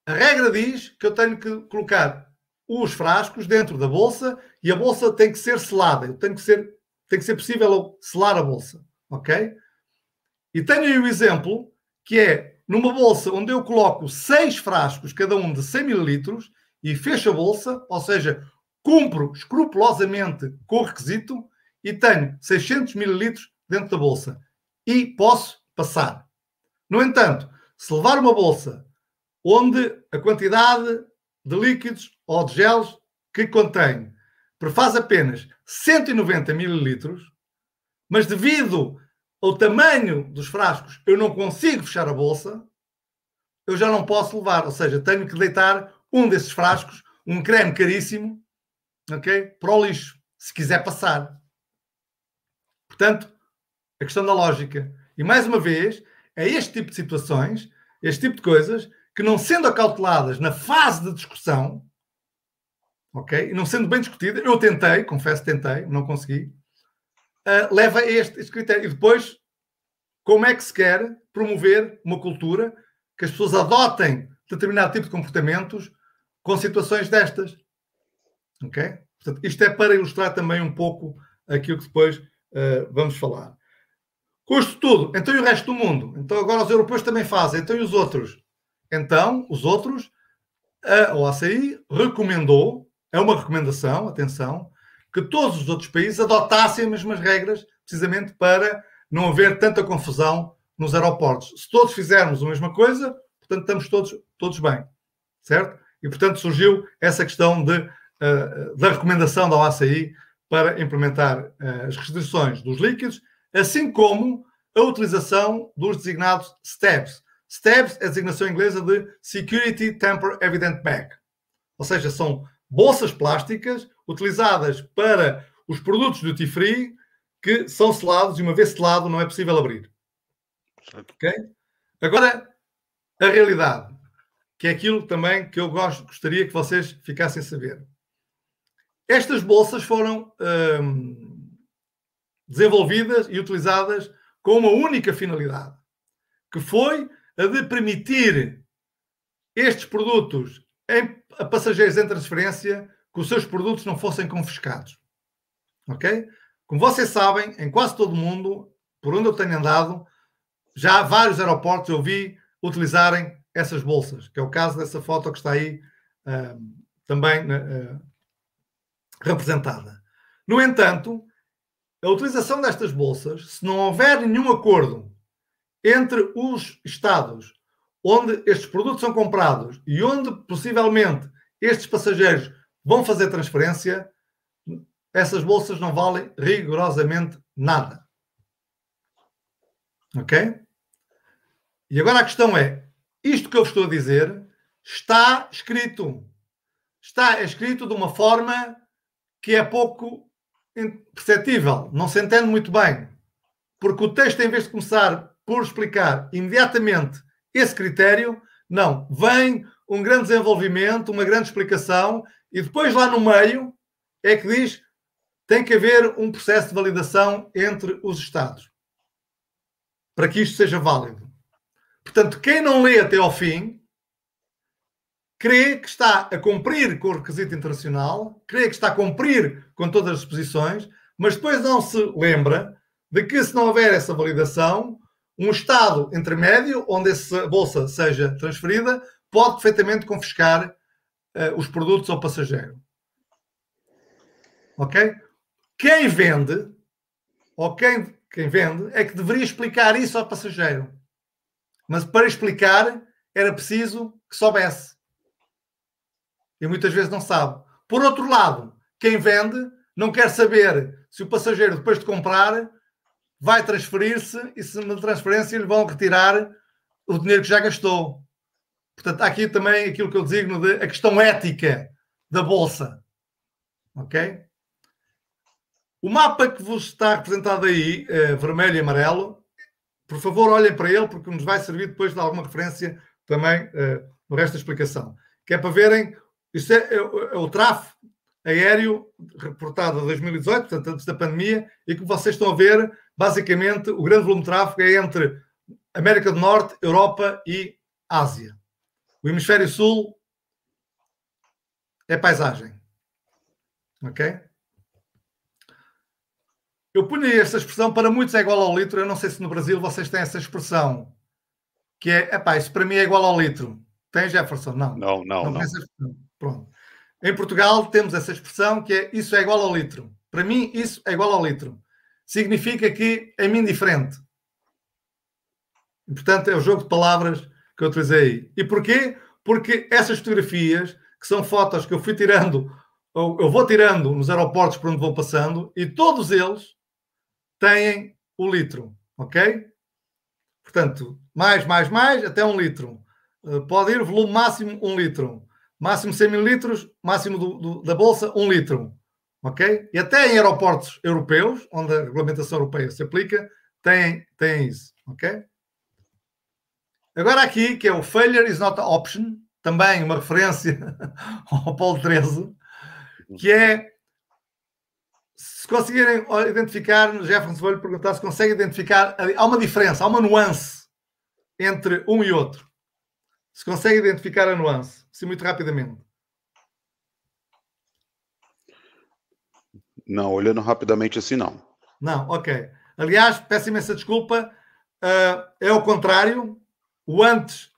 a regra diz que eu tenho que colocar os frascos dentro da bolsa e a bolsa tem que ser selada. Eu tenho que ser, tem que ser possível selar a bolsa. Ok? E tenho aí o exemplo que é numa bolsa onde eu coloco seis frascos, cada um de 100 mililitros, e fecho a bolsa, ou seja, cumpro escrupulosamente com o requisito e tenho 600 mililitros dentro da bolsa. E posso passar. No entanto, se levar uma bolsa onde a quantidade de líquidos ou de gelos que contém prefaz apenas 190 mililitros, mas devido ao tamanho dos frascos eu não consigo fechar a bolsa, eu já não posso levar, ou seja, tenho que deitar um desses frascos, um creme caríssimo, ok, para o lixo, se quiser passar. Portanto, a questão da lógica. E mais uma vez, é este tipo de situações, este tipo de coisas, que não sendo acauteladas na fase de discussão, ok? E não sendo bem discutida, eu tentei, confesso tentei, não consegui, uh, leva a este, este critério. E depois, como é que se quer promover uma cultura que as pessoas adotem determinado tipo de comportamentos com situações destas? Ok? Portanto, isto é para ilustrar também um pouco aquilo que depois uh, vamos falar. Custo tudo. Então e o resto do mundo? Então agora os europeus também fazem. Então e os outros? Então, os outros, a OACI recomendou, é uma recomendação, atenção, que todos os outros países adotassem as mesmas regras, precisamente para não haver tanta confusão nos aeroportos. Se todos fizermos a mesma coisa, portanto, estamos todos, todos bem, certo? E, portanto, surgiu essa questão de, uh, da recomendação da OACI para implementar uh, as restrições dos líquidos, assim como a utilização dos designados STEBs. STEBs é a designação inglesa de Security Tamper Evident Bag, ou seja, são bolsas plásticas utilizadas para os produtos duty free que são selados e uma vez selado não é possível abrir. Ok? Agora, a realidade, que é aquilo também que eu gosto, gostaria que vocês ficassem a saber. Estas bolsas foram hum, desenvolvidas e utilizadas com uma única finalidade, que foi de permitir estes produtos em, a passageiros em transferência que os seus produtos não fossem confiscados. Ok? Como vocês sabem, em quase todo o mundo, por onde eu tenho andado, já há vários aeroportos eu vi utilizarem essas bolsas, que é o caso dessa foto que está aí uh, também uh, representada. No entanto, a utilização destas bolsas, se não houver nenhum acordo entre os Estados onde estes produtos são comprados e onde possivelmente estes passageiros vão fazer transferência, essas bolsas não valem rigorosamente nada. Ok? E agora a questão é: isto que eu estou a dizer está escrito. Está escrito de uma forma que é pouco perceptível, não se entende muito bem. Porque o texto, em vez de começar por explicar imediatamente esse critério, não. Vem um grande desenvolvimento, uma grande explicação, e depois lá no meio é que diz tem que haver um processo de validação entre os Estados para que isto seja válido. Portanto, quem não lê até ao fim crê que está a cumprir com o requisito internacional, crê que está a cumprir com todas as disposições, mas depois não se lembra de que se não houver essa validação, um Estado intermédio, onde essa bolsa seja transferida, pode perfeitamente confiscar uh, os produtos ao passageiro. Ok? Quem vende, ou quem, quem vende, é que deveria explicar isso ao passageiro. Mas para explicar, era preciso que soubesse. E muitas vezes não sabe. Por outro lado, quem vende não quer saber se o passageiro, depois de comprar, vai transferir-se e se na transferência lhe vão retirar o dinheiro que já gastou. Portanto, há aqui também aquilo que eu designo de a questão ética da Bolsa. Ok? O mapa que vos está representado aí, eh, vermelho e amarelo, por favor, olhem para ele, porque nos vai servir depois de alguma referência também eh, no resto da explicação. Que é para verem, isto é, é, é o tráfego aéreo reportado em 2018, portanto, antes da pandemia, e que vocês estão a ver basicamente, o grande volume de tráfego é entre América do Norte, Europa e Ásia. O hemisfério sul é paisagem. Ok? Eu punha esta expressão, para muitos é igual ao litro. Eu não sei se no Brasil vocês têm essa expressão, que é, epá, isso para mim é igual ao litro. Tem, Jefferson? Não. Não, não, não. não. Pronto. Em Portugal temos essa expressão que é isso é igual ao litro. Para mim, isso é igual ao litro significa que é-me indiferente. E, portanto, é o jogo de palavras que eu utilizei. E porquê? Porque essas fotografias, que são fotos que eu fui tirando, eu vou tirando nos aeroportos por onde vou passando, e todos eles têm o litro, ok? Portanto, mais, mais, mais, até um litro. Eh, pode ir volume máximo um litro. Máximo 100 mil litros, máximo do, do, da bolsa um litro ok? E até em aeroportos europeus, onde a regulamentação europeia se aplica, tem, tem isso, ok? Agora aqui, que é o Failure is not an option, também uma referência [LAUGHS] ao Paulo 13, que é se conseguirem identificar, Jefferson vou lhe perguntar se consegue identificar, há uma diferença, há uma nuance entre um e outro. Se consegue identificar a nuance, assim muito rapidamente. Não, olhando rapidamente assim, não. Não, ok. Aliás, peço imensa desculpa, uh, é o contrário. O antes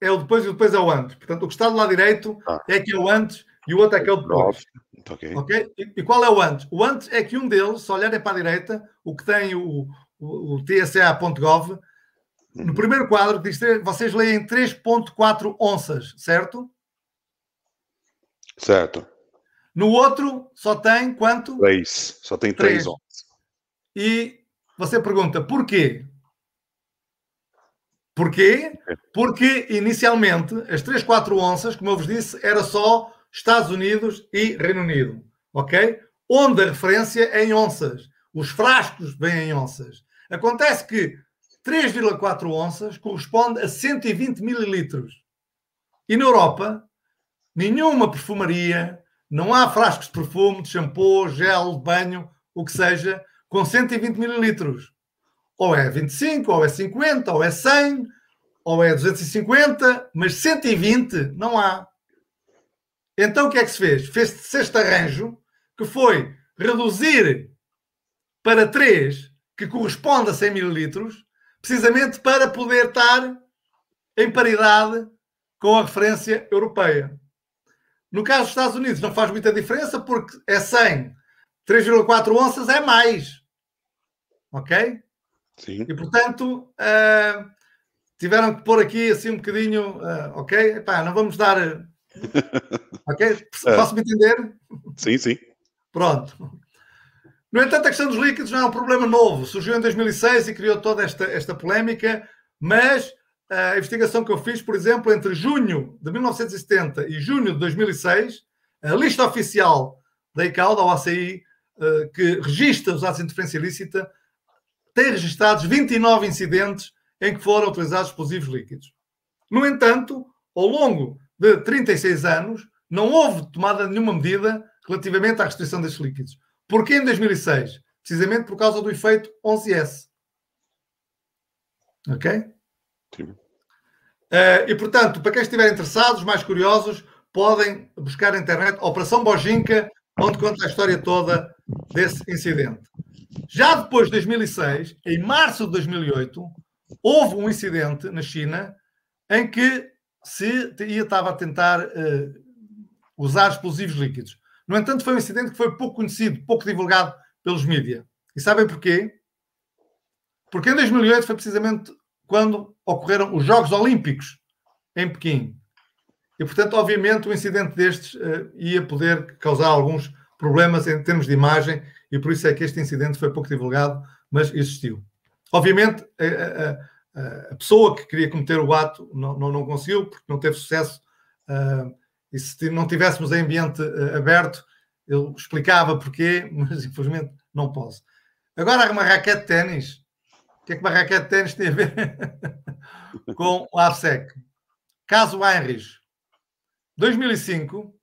é o depois e o depois é o antes. Portanto, o que está do lado direito ah. é que é o antes e o outro é que é o depois. Okay. okay? E, e, qual é o antes? O antes é que um deles, se olharem para a direita, o que tem o, o, o TSA.gov, uhum. no primeiro quadro diz vocês leem 3.4 onças, certo? Certo. No outro só tem quanto? Três. Só tem três, três onças. E você pergunta porquê? Porquê? Porque inicialmente as 3, 4 onças, como eu vos disse, era só Estados Unidos e Reino Unido. Ok? Onde a referência é em onças. Os frascos vêm em onças. Acontece que 3,4 onças corresponde a 120 mililitros. E na Europa, nenhuma perfumaria, não há frascos de perfume, de shampoo, gel, de banho, o que seja, com 120 mililitros. Ou é 25, ou é 50, ou é 100, ou é 250, mas 120 não há. Então o que é que se fez? Fez-se este arranjo que foi reduzir para 3, que corresponde a 100 mililitros, precisamente para poder estar em paridade com a referência europeia. No caso dos Estados Unidos não faz muita diferença porque é 100, 3,4 onças é mais. Ok? Sim. E portanto uh, tiveram que pôr aqui assim um bocadinho, uh, ok? Epá, não vamos dar. [LAUGHS] ok? Posso-me entender? Sim, sim. Pronto. No entanto, a questão dos líquidos não é um problema novo. Surgiu em 2006 e criou toda esta, esta polémica, mas a investigação que eu fiz, por exemplo, entre junho de 1970 e junho de 2006, a lista oficial da ICAO, da OACI, eh, que registra os atos de interferência ilícita, tem registrados 29 incidentes em que foram utilizados explosivos líquidos. No entanto, ao longo de 36 anos, não houve tomada nenhuma medida relativamente à restrição destes líquidos. Porquê em 2006? Precisamente por causa do efeito 11S. Ok? Uh, e, portanto, para quem estiver interessado, os mais curiosos, podem buscar na internet Operação Bojinka, onde conta a história toda desse incidente. Já depois de 2006, em março de 2008, houve um incidente na China em que se estava a tentar uh, usar explosivos líquidos. No entanto, foi um incidente que foi pouco conhecido, pouco divulgado pelos mídias. E sabem porquê? Porque em 2008 foi precisamente quando ocorreram os Jogos Olímpicos em Pequim. E, portanto, obviamente, um incidente destes uh, ia poder causar alguns problemas em termos de imagem e por isso é que este incidente foi pouco divulgado, mas existiu. Obviamente, a, a, a pessoa que queria cometer o ato não, não, não conseguiu, porque não teve sucesso. Uh, e se não tivéssemos em ambiente uh, aberto, eu explicava porquê, [LAUGHS] mas infelizmente não posso. Agora, uma raquete de ténis o que é que uma raquete de ténis tem a ver [LAUGHS] com o AFSEC? Caso Heinrich, 2005,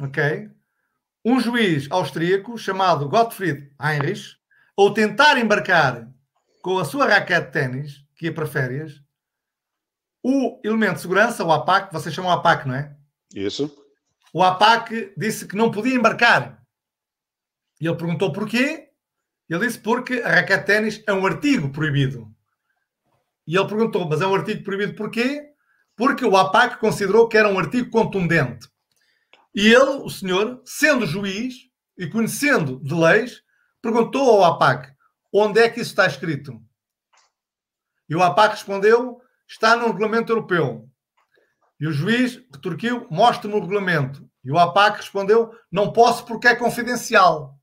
ok? Um juiz austríaco chamado Gottfried Heinrich, ao tentar embarcar com a sua raquete de ténis, que ia para férias, o elemento de segurança, o APAC, vocês chamam APAC, não é? Isso. O APAC disse que não podia embarcar. E ele perguntou porquê. Ele disse porque a raquete ténis é um artigo proibido. E ele perguntou, mas é um artigo proibido porquê? Porque o APAC considerou que era um artigo contundente. E ele, o senhor, sendo juiz e conhecendo de leis, perguntou ao APAC onde é que isso está escrito. E o APAC respondeu: está no regulamento europeu. E o juiz retorquiu: mostre-me o regulamento. E o APAC respondeu: não posso porque é confidencial.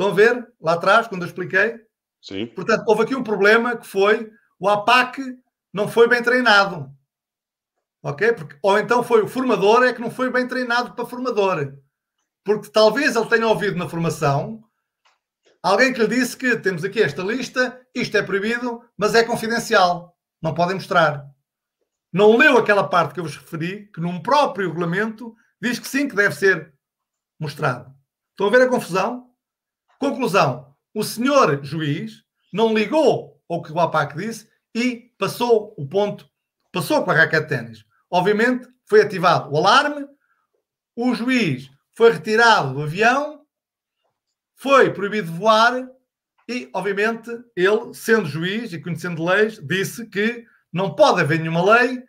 Estão a ver lá atrás, quando eu expliquei? Sim. Portanto, houve aqui um problema que foi o APAC não foi bem treinado. Ok? Porque, ou então foi o formador é que não foi bem treinado para formador. Porque talvez ele tenha ouvido na formação alguém que lhe disse que temos aqui esta lista, isto é proibido, mas é confidencial. Não podem mostrar. Não leu aquela parte que eu vos referi, que num próprio regulamento diz que sim, que deve ser mostrado. Estão a ver a confusão? Conclusão: o senhor juiz não ligou ao que o APAC disse e passou o ponto, passou com a raquete de ténis. Obviamente, foi ativado o alarme, o juiz foi retirado do avião, foi proibido de voar E, obviamente, ele, sendo juiz e conhecendo leis, disse que não pode haver nenhuma lei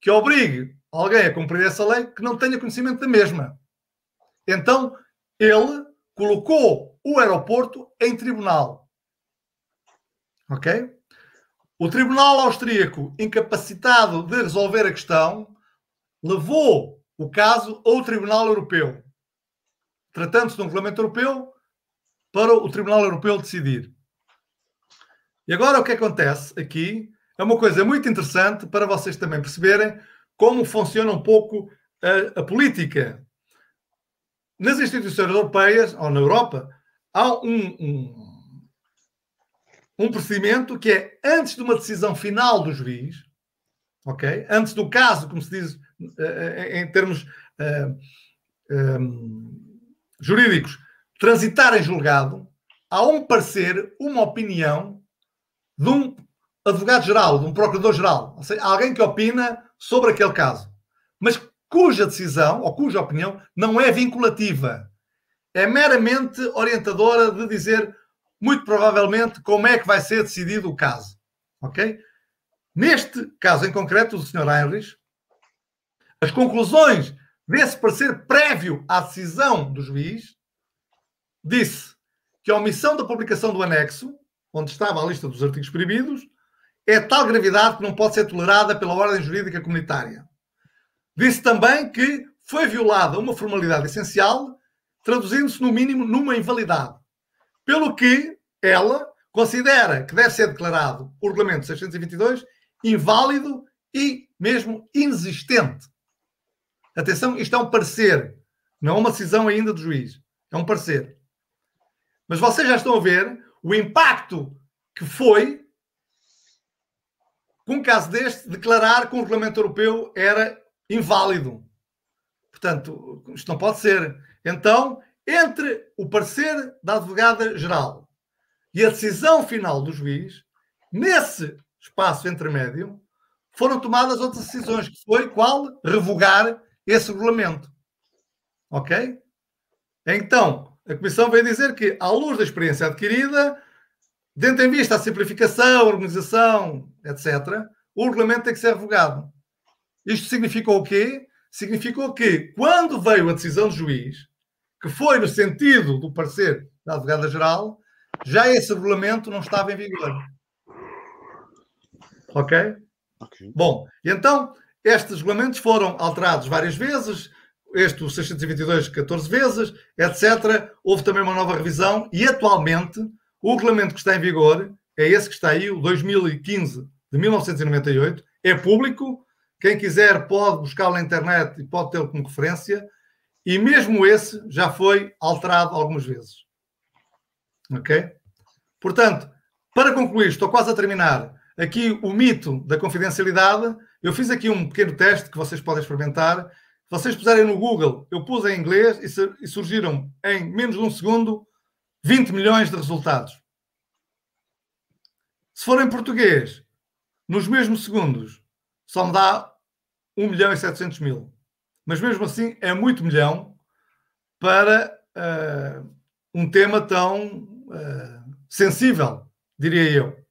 que obrigue alguém a cumprir essa lei que não tenha conhecimento da mesma. Então, ele colocou o aeroporto em tribunal. Ok? O tribunal austríaco, incapacitado de resolver a questão, levou o caso ao Tribunal Europeu. Tratando-se de um regulamento europeu, para o Tribunal Europeu decidir. E agora o que acontece aqui é uma coisa muito interessante para vocês também perceberem como funciona um pouco a, a política. Nas instituições europeias, ou na Europa, há um, um, um procedimento que é antes de uma decisão final do juiz, ok? Antes do caso, como se diz uh, em termos eh, um, jurídicos, transitar em julgado, há um parecer, uma opinião de um advogado-geral, de um procurador-geral, ou seja, alguém que opina sobre aquele caso, mas cuja decisão ou cuja opinião não é vinculativa. É meramente orientadora de dizer, muito provavelmente, como é que vai ser decidido o caso. Ok? Neste caso em concreto, do Sr. Heinrich, as conclusões desse parecer prévio à decisão do juiz disse que a omissão da publicação do anexo, onde estava a lista dos artigos proibidos, é tal gravidade que não pode ser tolerada pela ordem jurídica comunitária. Disse também que foi violada uma formalidade essencial, traduzindo-se, no mínimo, numa invalidade. Pelo que ela considera que deve ser declarado o Regulamento 622 inválido e mesmo inexistente. Atenção, isto é um parecer, não é uma decisão ainda do juiz. É um parecer. Mas vocês já estão a ver o impacto que foi com um caso deste, declarar que o regulamento europeu era inválido. Portanto, isto não pode ser. Então, entre o parecer da advogada-geral e a decisão final do juiz, nesse espaço intermédio, foram tomadas outras decisões, que foi qual? Revogar esse regulamento. Ok? Então, a Comissão veio dizer que, à luz da experiência adquirida, Tendo em vista a simplificação, a organização, etc., o regulamento tem que ser revogado. Isto significou o quê? Significou que, quando veio a decisão do juiz, que foi no sentido do parecer da advogada-geral, já esse regulamento não estava em vigor. Ok? okay. Bom, então, estes regulamentos foram alterados várias vezes, este, o 622, 14 vezes, etc. Houve também uma nova revisão e, atualmente, o regulamento que está em vigor é esse que está aí, o 2015 de 1998, é público. Quem quiser pode buscá-lo na internet e pode tê-lo como referência. E mesmo esse já foi alterado algumas vezes. Ok? Portanto, para concluir, estou quase a terminar. Aqui o mito da confidencialidade. Eu fiz aqui um pequeno teste que vocês podem experimentar. Se vocês puserem no Google, eu pus em inglês e surgiram em menos de um segundo 20 milhões de resultados. Se for em português, nos mesmos segundos, só me dá 1 milhão e 700 mil. Mas mesmo assim é muito milhão para uh, um tema tão uh, sensível, diria eu.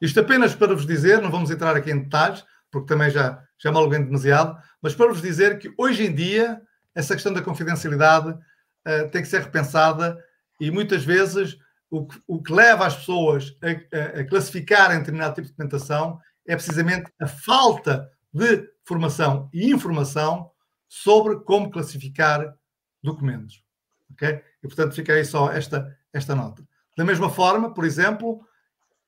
Isto apenas para vos dizer, não vamos entrar aqui em detalhes, porque também já, já me demasiado, mas para vos dizer que hoje em dia essa questão da confidencialidade uh, tem que ser repensada e muitas vezes o que, o que leva as pessoas a, a, a classificarem determinado tipo de documentação é precisamente a falta de formação e informação sobre como classificar documentos. Ok? E portanto fica aí só esta, esta nota. Da mesma forma, por exemplo,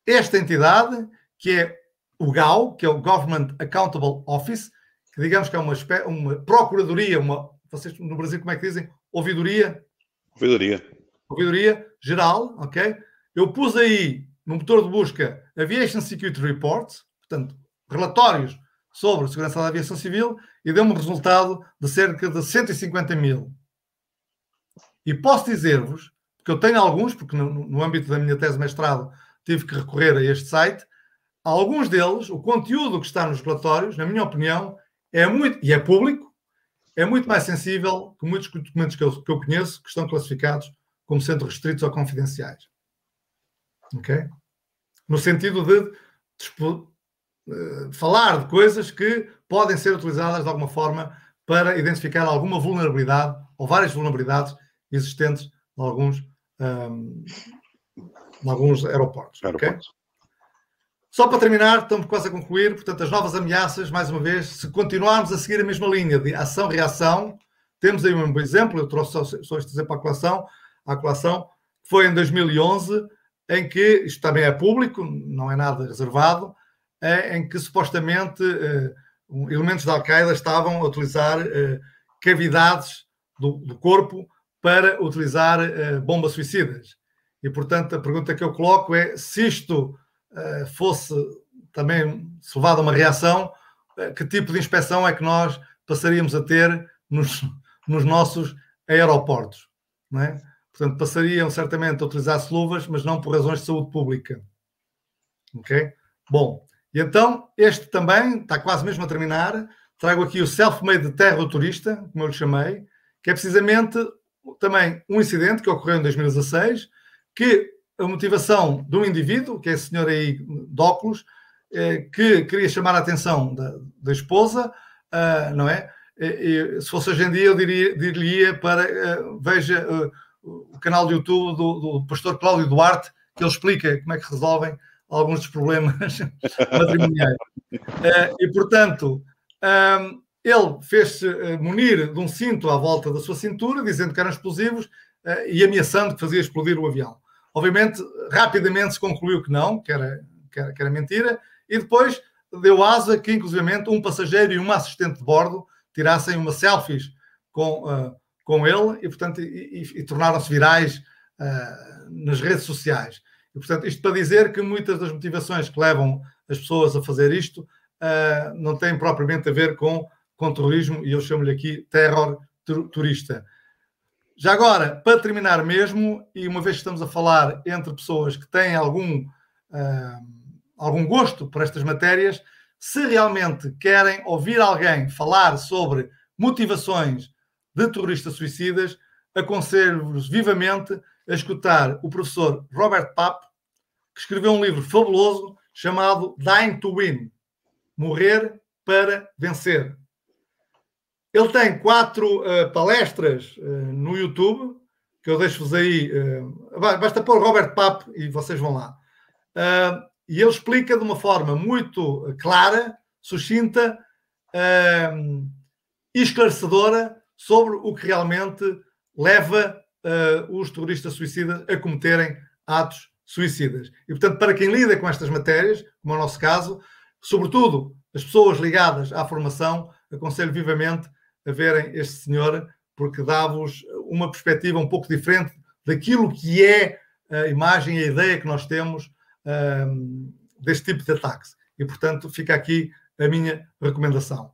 esta entidade, que é o GAO, que é o Government Accountable Office, que digamos que é uma, uma procuradoria, uma, vocês no Brasil como é que dizem? Ouvidoria? Ouvidoria ouvidoria geral, ok? Eu pus aí no motor de busca Aviation Security Reports, portanto, relatórios sobre segurança da aviação civil, e deu-me um resultado de cerca de 150 mil. E posso dizer-vos, porque eu tenho alguns, porque no, no âmbito da minha tese de mestrado tive que recorrer a este site, alguns deles, o conteúdo que está nos relatórios, na minha opinião, é muito, e é público, é muito mais sensível que muitos documentos que eu, que eu conheço que estão classificados como sendo restritos ou confidenciais. Ok? No sentido de, de falar de coisas que podem ser utilizadas de alguma forma para identificar alguma vulnerabilidade ou várias vulnerabilidades existentes em alguns, um, em alguns aeroportos. aeroportos. Okay? Só para terminar, estamos quase a concluir, portanto, as novas ameaças, mais uma vez, se continuarmos a seguir a mesma linha de ação-reação, temos aí um bom exemplo, eu trouxe só, só este exemplo à colação, à colação, foi em 2011, em que, isto também é público, não é nada reservado, em que supostamente eh, elementos da Al-Qaeda estavam a utilizar eh, cavidades do, do, corpo para utilizar eh, bombas suicidas. E, portanto, a pergunta que eu coloco é se isto fosse também levado a uma reação, que tipo de inspeção é que nós passaríamos a ter nos, [LAUGHS] nos nossos aeroportos? Não é? Portanto, passariam certamente a utilizar-se luvas, mas não por razões de saúde pública. Ok? Bom, e então este também está quase mesmo a terminar. Trago aqui o self-made terra turista, como eu lhe chamei, que é precisamente também um incidente que ocorreu em 2016, que a motivação de um indivíduo, que é esse senhor aí de óculos, eh, que queria chamar a atenção da, da esposa, ah, não é? E, se fosse hoje em dia, eu diria, diria para eh, veja eh, o canal do YouTube do, do pastor Cláudio Duarte, que ele explica como é que resolvem alguns dos problemas [LAUGHS] matrimoniais. e, portanto, ele fez-se munir de um cinto à volta da sua cintura, dizendo que eram explosivos e ameaçando que fazia explodir o avião. Obviamente, rapidamente se concluiu que não, que era, que era, que era mentira, e depois deu asa que, inclusivamente, um passageiro e uma assistente de bordo tirassem uma selfies com, uh, com ele e, portanto, e, e, e tornaram-se virais uh, nas redes sociais. E, portanto, isto para dizer que muitas das motivações que levam as pessoas a fazer isto uh, não têm propriamente a ver com, com terrorismo, e eu chamo-lhe aqui terror turista. Já agora, para terminar mesmo, e uma vez que estamos a falar entre pessoas que têm algum, uh, algum gosto por estas matérias, se realmente querem ouvir alguém falar sobre motivações de terroristas suicidas, aconselho-vos vivamente a escutar o professor Robert Papp, que escreveu um livro fabuloso chamado Dying to Win Morrer para Vencer. Ele tem quatro uh, palestras uh, no YouTube, que eu deixo-vos aí. Uh, basta pôr Robert Papp e vocês vão lá. e ele explica de uma forma muito clara, sucinta e esclarecedora sobre o que realmente leva os terroristas suicidas a cometerem atos suicidas. E, portanto, para quem lida com estas matérias, como é o nosso caso, sobretudo as pessoas ligadas à formação, aconselho vivamente a verem este senhor, porque dá-vos uma perspectiva um pouco diferente daquilo que é a imagem e a ideia que nós temos um, deste tipo de ataques. E, portanto, fica aqui a minha recomendação.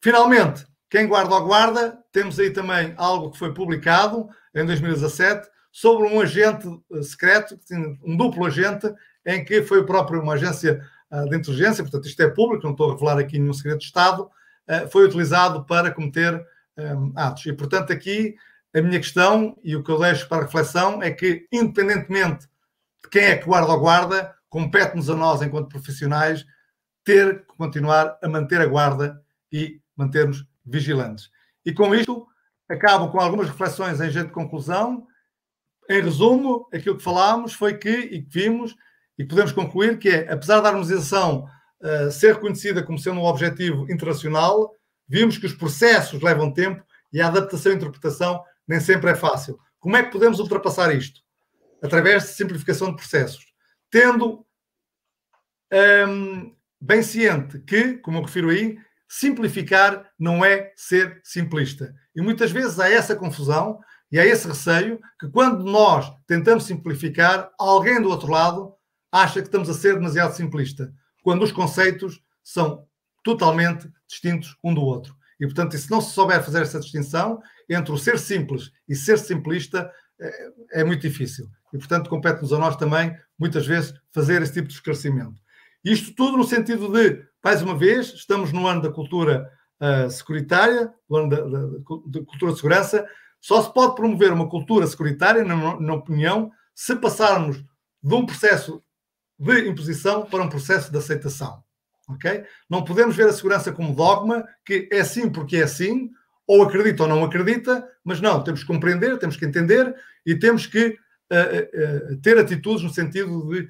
Finalmente, quem guarda ou guarda, temos aí também algo que foi publicado em 2017 sobre um agente eh, secreto, um duplo agente, em que foi próprio uma agência ah, de inteligência, portanto, isto é público, não estou a revelar aqui nenhum segredo de Estado, eh, foi utilizado para cometer ehm, atos. E, portanto, aqui a minha questão e o que eu deixo para reflexão é que, independentemente de quem é que guarda ou guarda, compete-nos a nós, enquanto profissionais, ter que continuar a manter a guarda e mantermos vigilantes. E com isto, acabo com algumas reflexões em jeito de conclusão. Em resumo, aquilo que falámos foi que, e que vimos, e podemos concluir que é, apesar da harmonização uh, ser reconhecida como sendo um objetivo internacional, vimos que os processos levam tempo e a adaptação e interpretação nem sempre é fácil. Como é que podemos ultrapassar isto? Através de simplificação de processos. Tendo um, ehm, bem ciente que, como eu refiro aí, simplificar não é ser simplista. E muitas vezes há essa confusão e há esse receio que quando nós tentamos simplificar, alguém do outro lado acha que estamos a ser demasiado simplista quando os conceitos são totalmente distintos um do outro. E, portanto, se não se souber fazer essa distinção entre o ser simples e ser simplista, é, é muito difícil. E, portanto, compete-nos a nós também, muitas vezes, fazer esse tipo de esclarecimento. Isto tudo no sentido de, mais uma vez, estamos no ano da cultura uh, securitária, no ano da, da, da, cultura de segurança. Só se pode promover uma cultura securitária, na, na opinião, se passarmos de um processo de imposição para um processo de aceitação. ok? Não podemos ver a segurança como dogma, que é assim porque é assim, ou acredita ou não acredita, mas não, temos que compreender, temos que entender e temos que uh, uh, ter atitudes no sentido de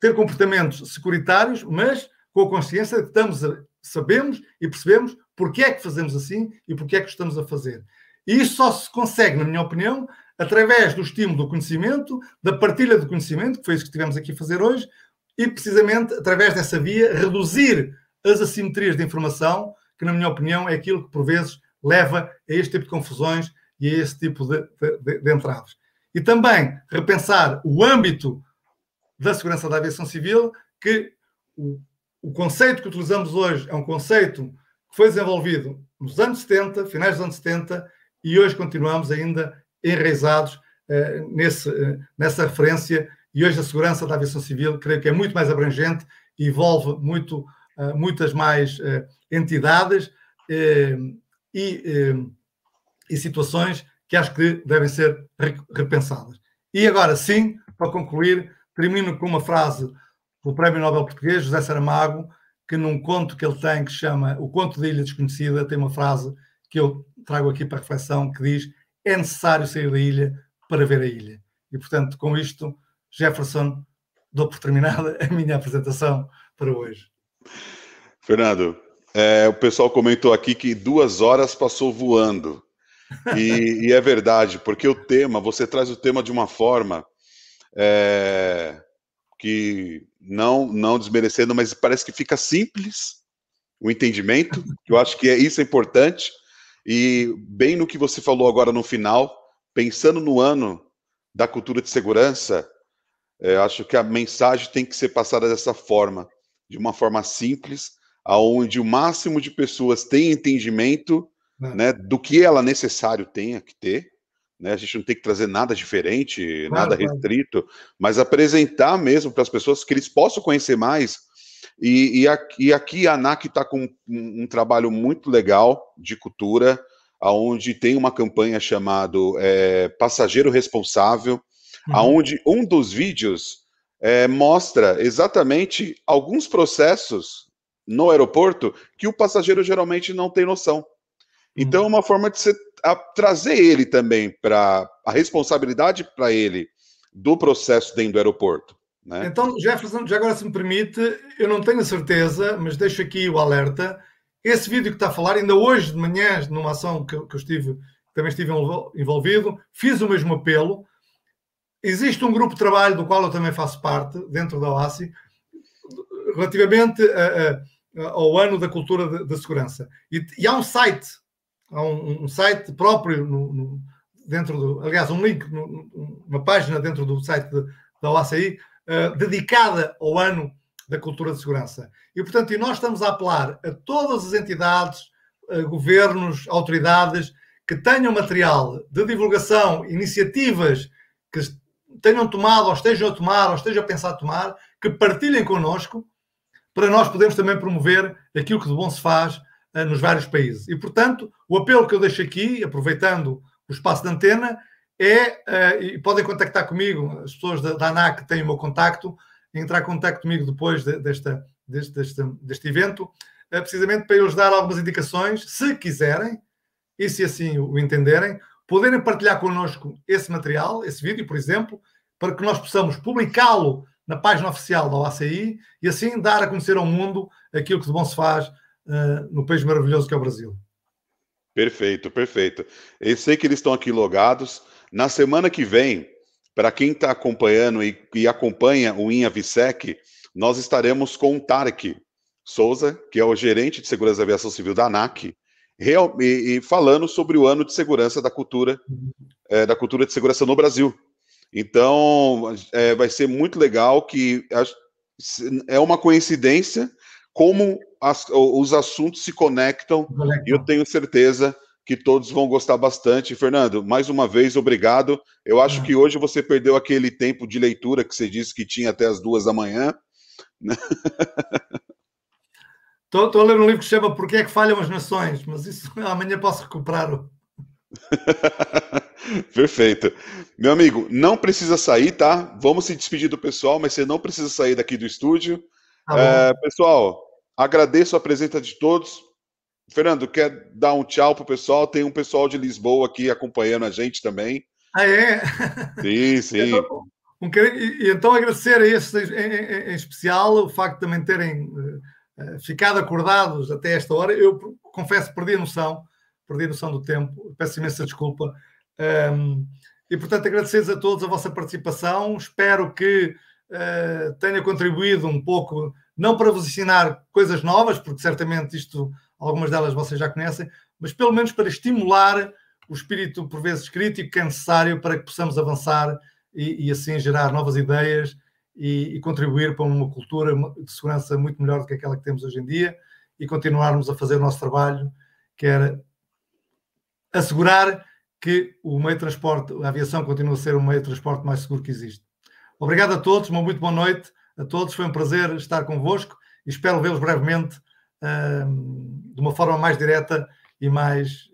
ter comportamentos securitários, mas com a consciência de que estamos a, sabemos e percebemos porque é que fazemos assim e porque é que estamos a fazer. E isso só se consegue, na minha opinião, através do estímulo do conhecimento, da partilha do conhecimento, que foi isso que estivemos aqui a fazer hoje, e precisamente através dessa via reduzir as assimetrias de informação, que, na minha opinião, é aquilo que por vezes leva a este tipo de confusões e a esse tipo de, de, de entraves. E também repensar o âmbito da segurança da aviação civil, que o, o conceito que utilizamos hoje é um conceito que foi desenvolvido nos anos 70, finais dos anos 70, e hoje continuamos ainda enraizados uh, nesse, uh, nessa referência. E hoje a segurança da aviação civil, creio que é muito mais abrangente, envolve muito, uh, muitas mais entidades e, e situações que acho que devem ser repensadas. E agora sim, para concluir, termino com uma frase do Prémio Nobel Português, José Saramago, que num conto que ele tem, que chama O Conto da Ilha Desconhecida, tem uma frase que eu trago aqui para reflexão, que diz é necessário sair da ilha para ver a ilha. E, portanto, com isto, Jefferson, dou por terminada a minha apresentação para hoje. Fernando, é, o pessoal comentou aqui que duas horas passou voando. E, e, é verdade, porque o tema, você traz o tema de uma forma é, que não, não desmerecendo, mas parece que fica simples o entendimento, que eu acho que é, isso é importante. E bem no que você falou agora no final, pensando no ano da cultura de segurança, é, acho que a mensagem tem que ser passada dessa forma, de uma forma simples, aonde o máximo de pessoas tem entendimento é. né, do que ela necessário tenha que ter. Né? A gente não tem que trazer nada diferente, claro, nada restrito, claro. mas apresentar mesmo para as pessoas que eles possam conhecer mais e, e, aqui, e aqui a ANAC está com um, um, trabalho muito legal de cultura, aonde tem uma campanha chamada é, Passageiro Responsável, uhum. aonde um dos vídeos é, mostra exatamente alguns processos no aeroporto que o passageiro geralmente não tem noção. Então, é uma forma de você a, trazer ele também para a responsabilidade para ele do processo dentro do aeroporto. Né? Então, Jefferson, já agora se me permite, eu não tenho a certeza, mas deixo aqui o alerta. Esse vídeo que está a falar, ainda hoje de manhã, numa ação que, que eu estive, também estive envolvido, fiz o mesmo apelo. Existe um grupo de trabalho do qual eu também faço parte, dentro da OASI, relativamente a, a, ao ano da cultura da segurança. E, e, há um site, há um, um site próprio no, no, dentro do, aliás, um link, no, uma página dentro do site de, da OACI, uh, dedicada ao ano da cultura de segurança. E, portanto, e nós estamos a apelar a todas as entidades, uh, governos, autoridades que tenham material de divulgação, iniciativas que tenham tomado, ou estejam a tomar, ou estejam a pensar a tomar, que partilhem connosco, para nós podermos também promover aquilo que de bom se faz nos vários países. E, portanto, o apelo que eu deixo aqui, aproveitando o espaço de antena, é, uh, e podem contactar comigo, as pessoas da, da ANAC têm o meu contacto, entrar em contacto comigo depois de, desta, deste, deste, deste evento, uh, precisamente para eu lhes dar algumas indicações, se quiserem, e se assim o entenderem, poderem partilhar connosco esse material, esse vídeo, por exemplo, para que nós possamos publicá-lo na página oficial da OACI e assim dar a conhecer ao mundo aquilo que de bom se faz uh, no país maravilhoso que é o Brasil. Perfeito, perfeito. Eu sei que eles estão aqui logados. Na semana que vem, para quem está acompanhando e, e, acompanha o INHA VSEC, nós estaremos com o Tarek Souza, que é o gerente de segurança da aviação civil da ANAC, real, e, e, falando sobre o ano de segurança da cultura, é, da cultura de segurança no Brasil. Então, é, vai ser muito legal que é uma coincidência como as, os assuntos se conectam, e eu tenho certeza que todos vão gostar bastante. Fernando, mais uma vez, obrigado. Eu acho que hoje você perdeu aquele tempo de leitura que você disse que tinha até as duas da manhã. Estou a ler um livro que se chama Porquê é que falham as nações, mas isso [LAUGHS] amanhã posso recuperar. [LAUGHS] Perfeito. Meu amigo, não precisa sair, tá? Vamos se despedir do pessoal, mas você não precisa sair daqui do estúdio. Tá é, pessoal, agradeço a presença de todos. Fernando, quer dar um tchau pro pessoal? Tem um pessoal de Lisboa aqui acompanhando a gente também. Ah, é? Sim, [LAUGHS] sim. Então, um, e, então agradecer a esses em, em, em, especial o facto de também terem uh, ficado acordados até esta hora. Eu confesso perdi a noção, perdi a noção do tempo, peço imensa desculpa. Um, e portanto agradecer a todos a vossa participação. Espero que uh, tenha contribuído um pouco, não para vos ensinar coisas novas, porque certamente isto algumas delas vocês já conhecem, mas pelo menos para estimular o espírito, por vezes, crítico que é necessário para que possamos avançar e, e assim gerar novas ideias e, e, contribuir para uma cultura de segurança muito melhor do que aquela que temos hoje em dia e continuarmos a fazer o nosso trabalho, que era assegurar que o meio de transporte, a aviação continua a ser o meio de transporte mais seguro que existe. Obrigado a todos, uma muito boa noite a todos, foi um prazer estar convosco e espero vê-los brevemente de uma forma mais direta e mais,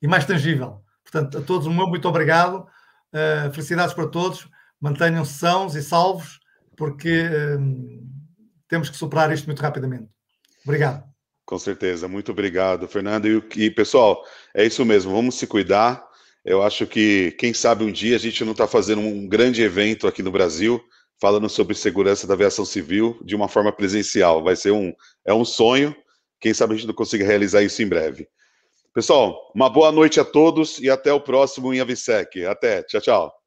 e mais tangível. Portanto, a todos um muito obrigado, uh, felicidades para todos, mantenham-se sãos e salvos, porque temos que superar isto muito rapidamente. Obrigado. Com certeza, muito obrigado, Fernando. E, e pessoal, é isso mesmo, vamos se cuidar. Eu acho que, quem sabe, um dia a gente não está fazendo um grande evento aqui no Brasil falando sobre segurança da aviação civil de uma forma presencial. Vai ser um, é um sonho. Quem sabe a gente não consiga realizar isso em breve. Pessoal, uma boa noite a todos e até o próximo em Avisec. Até, tchau, tchau.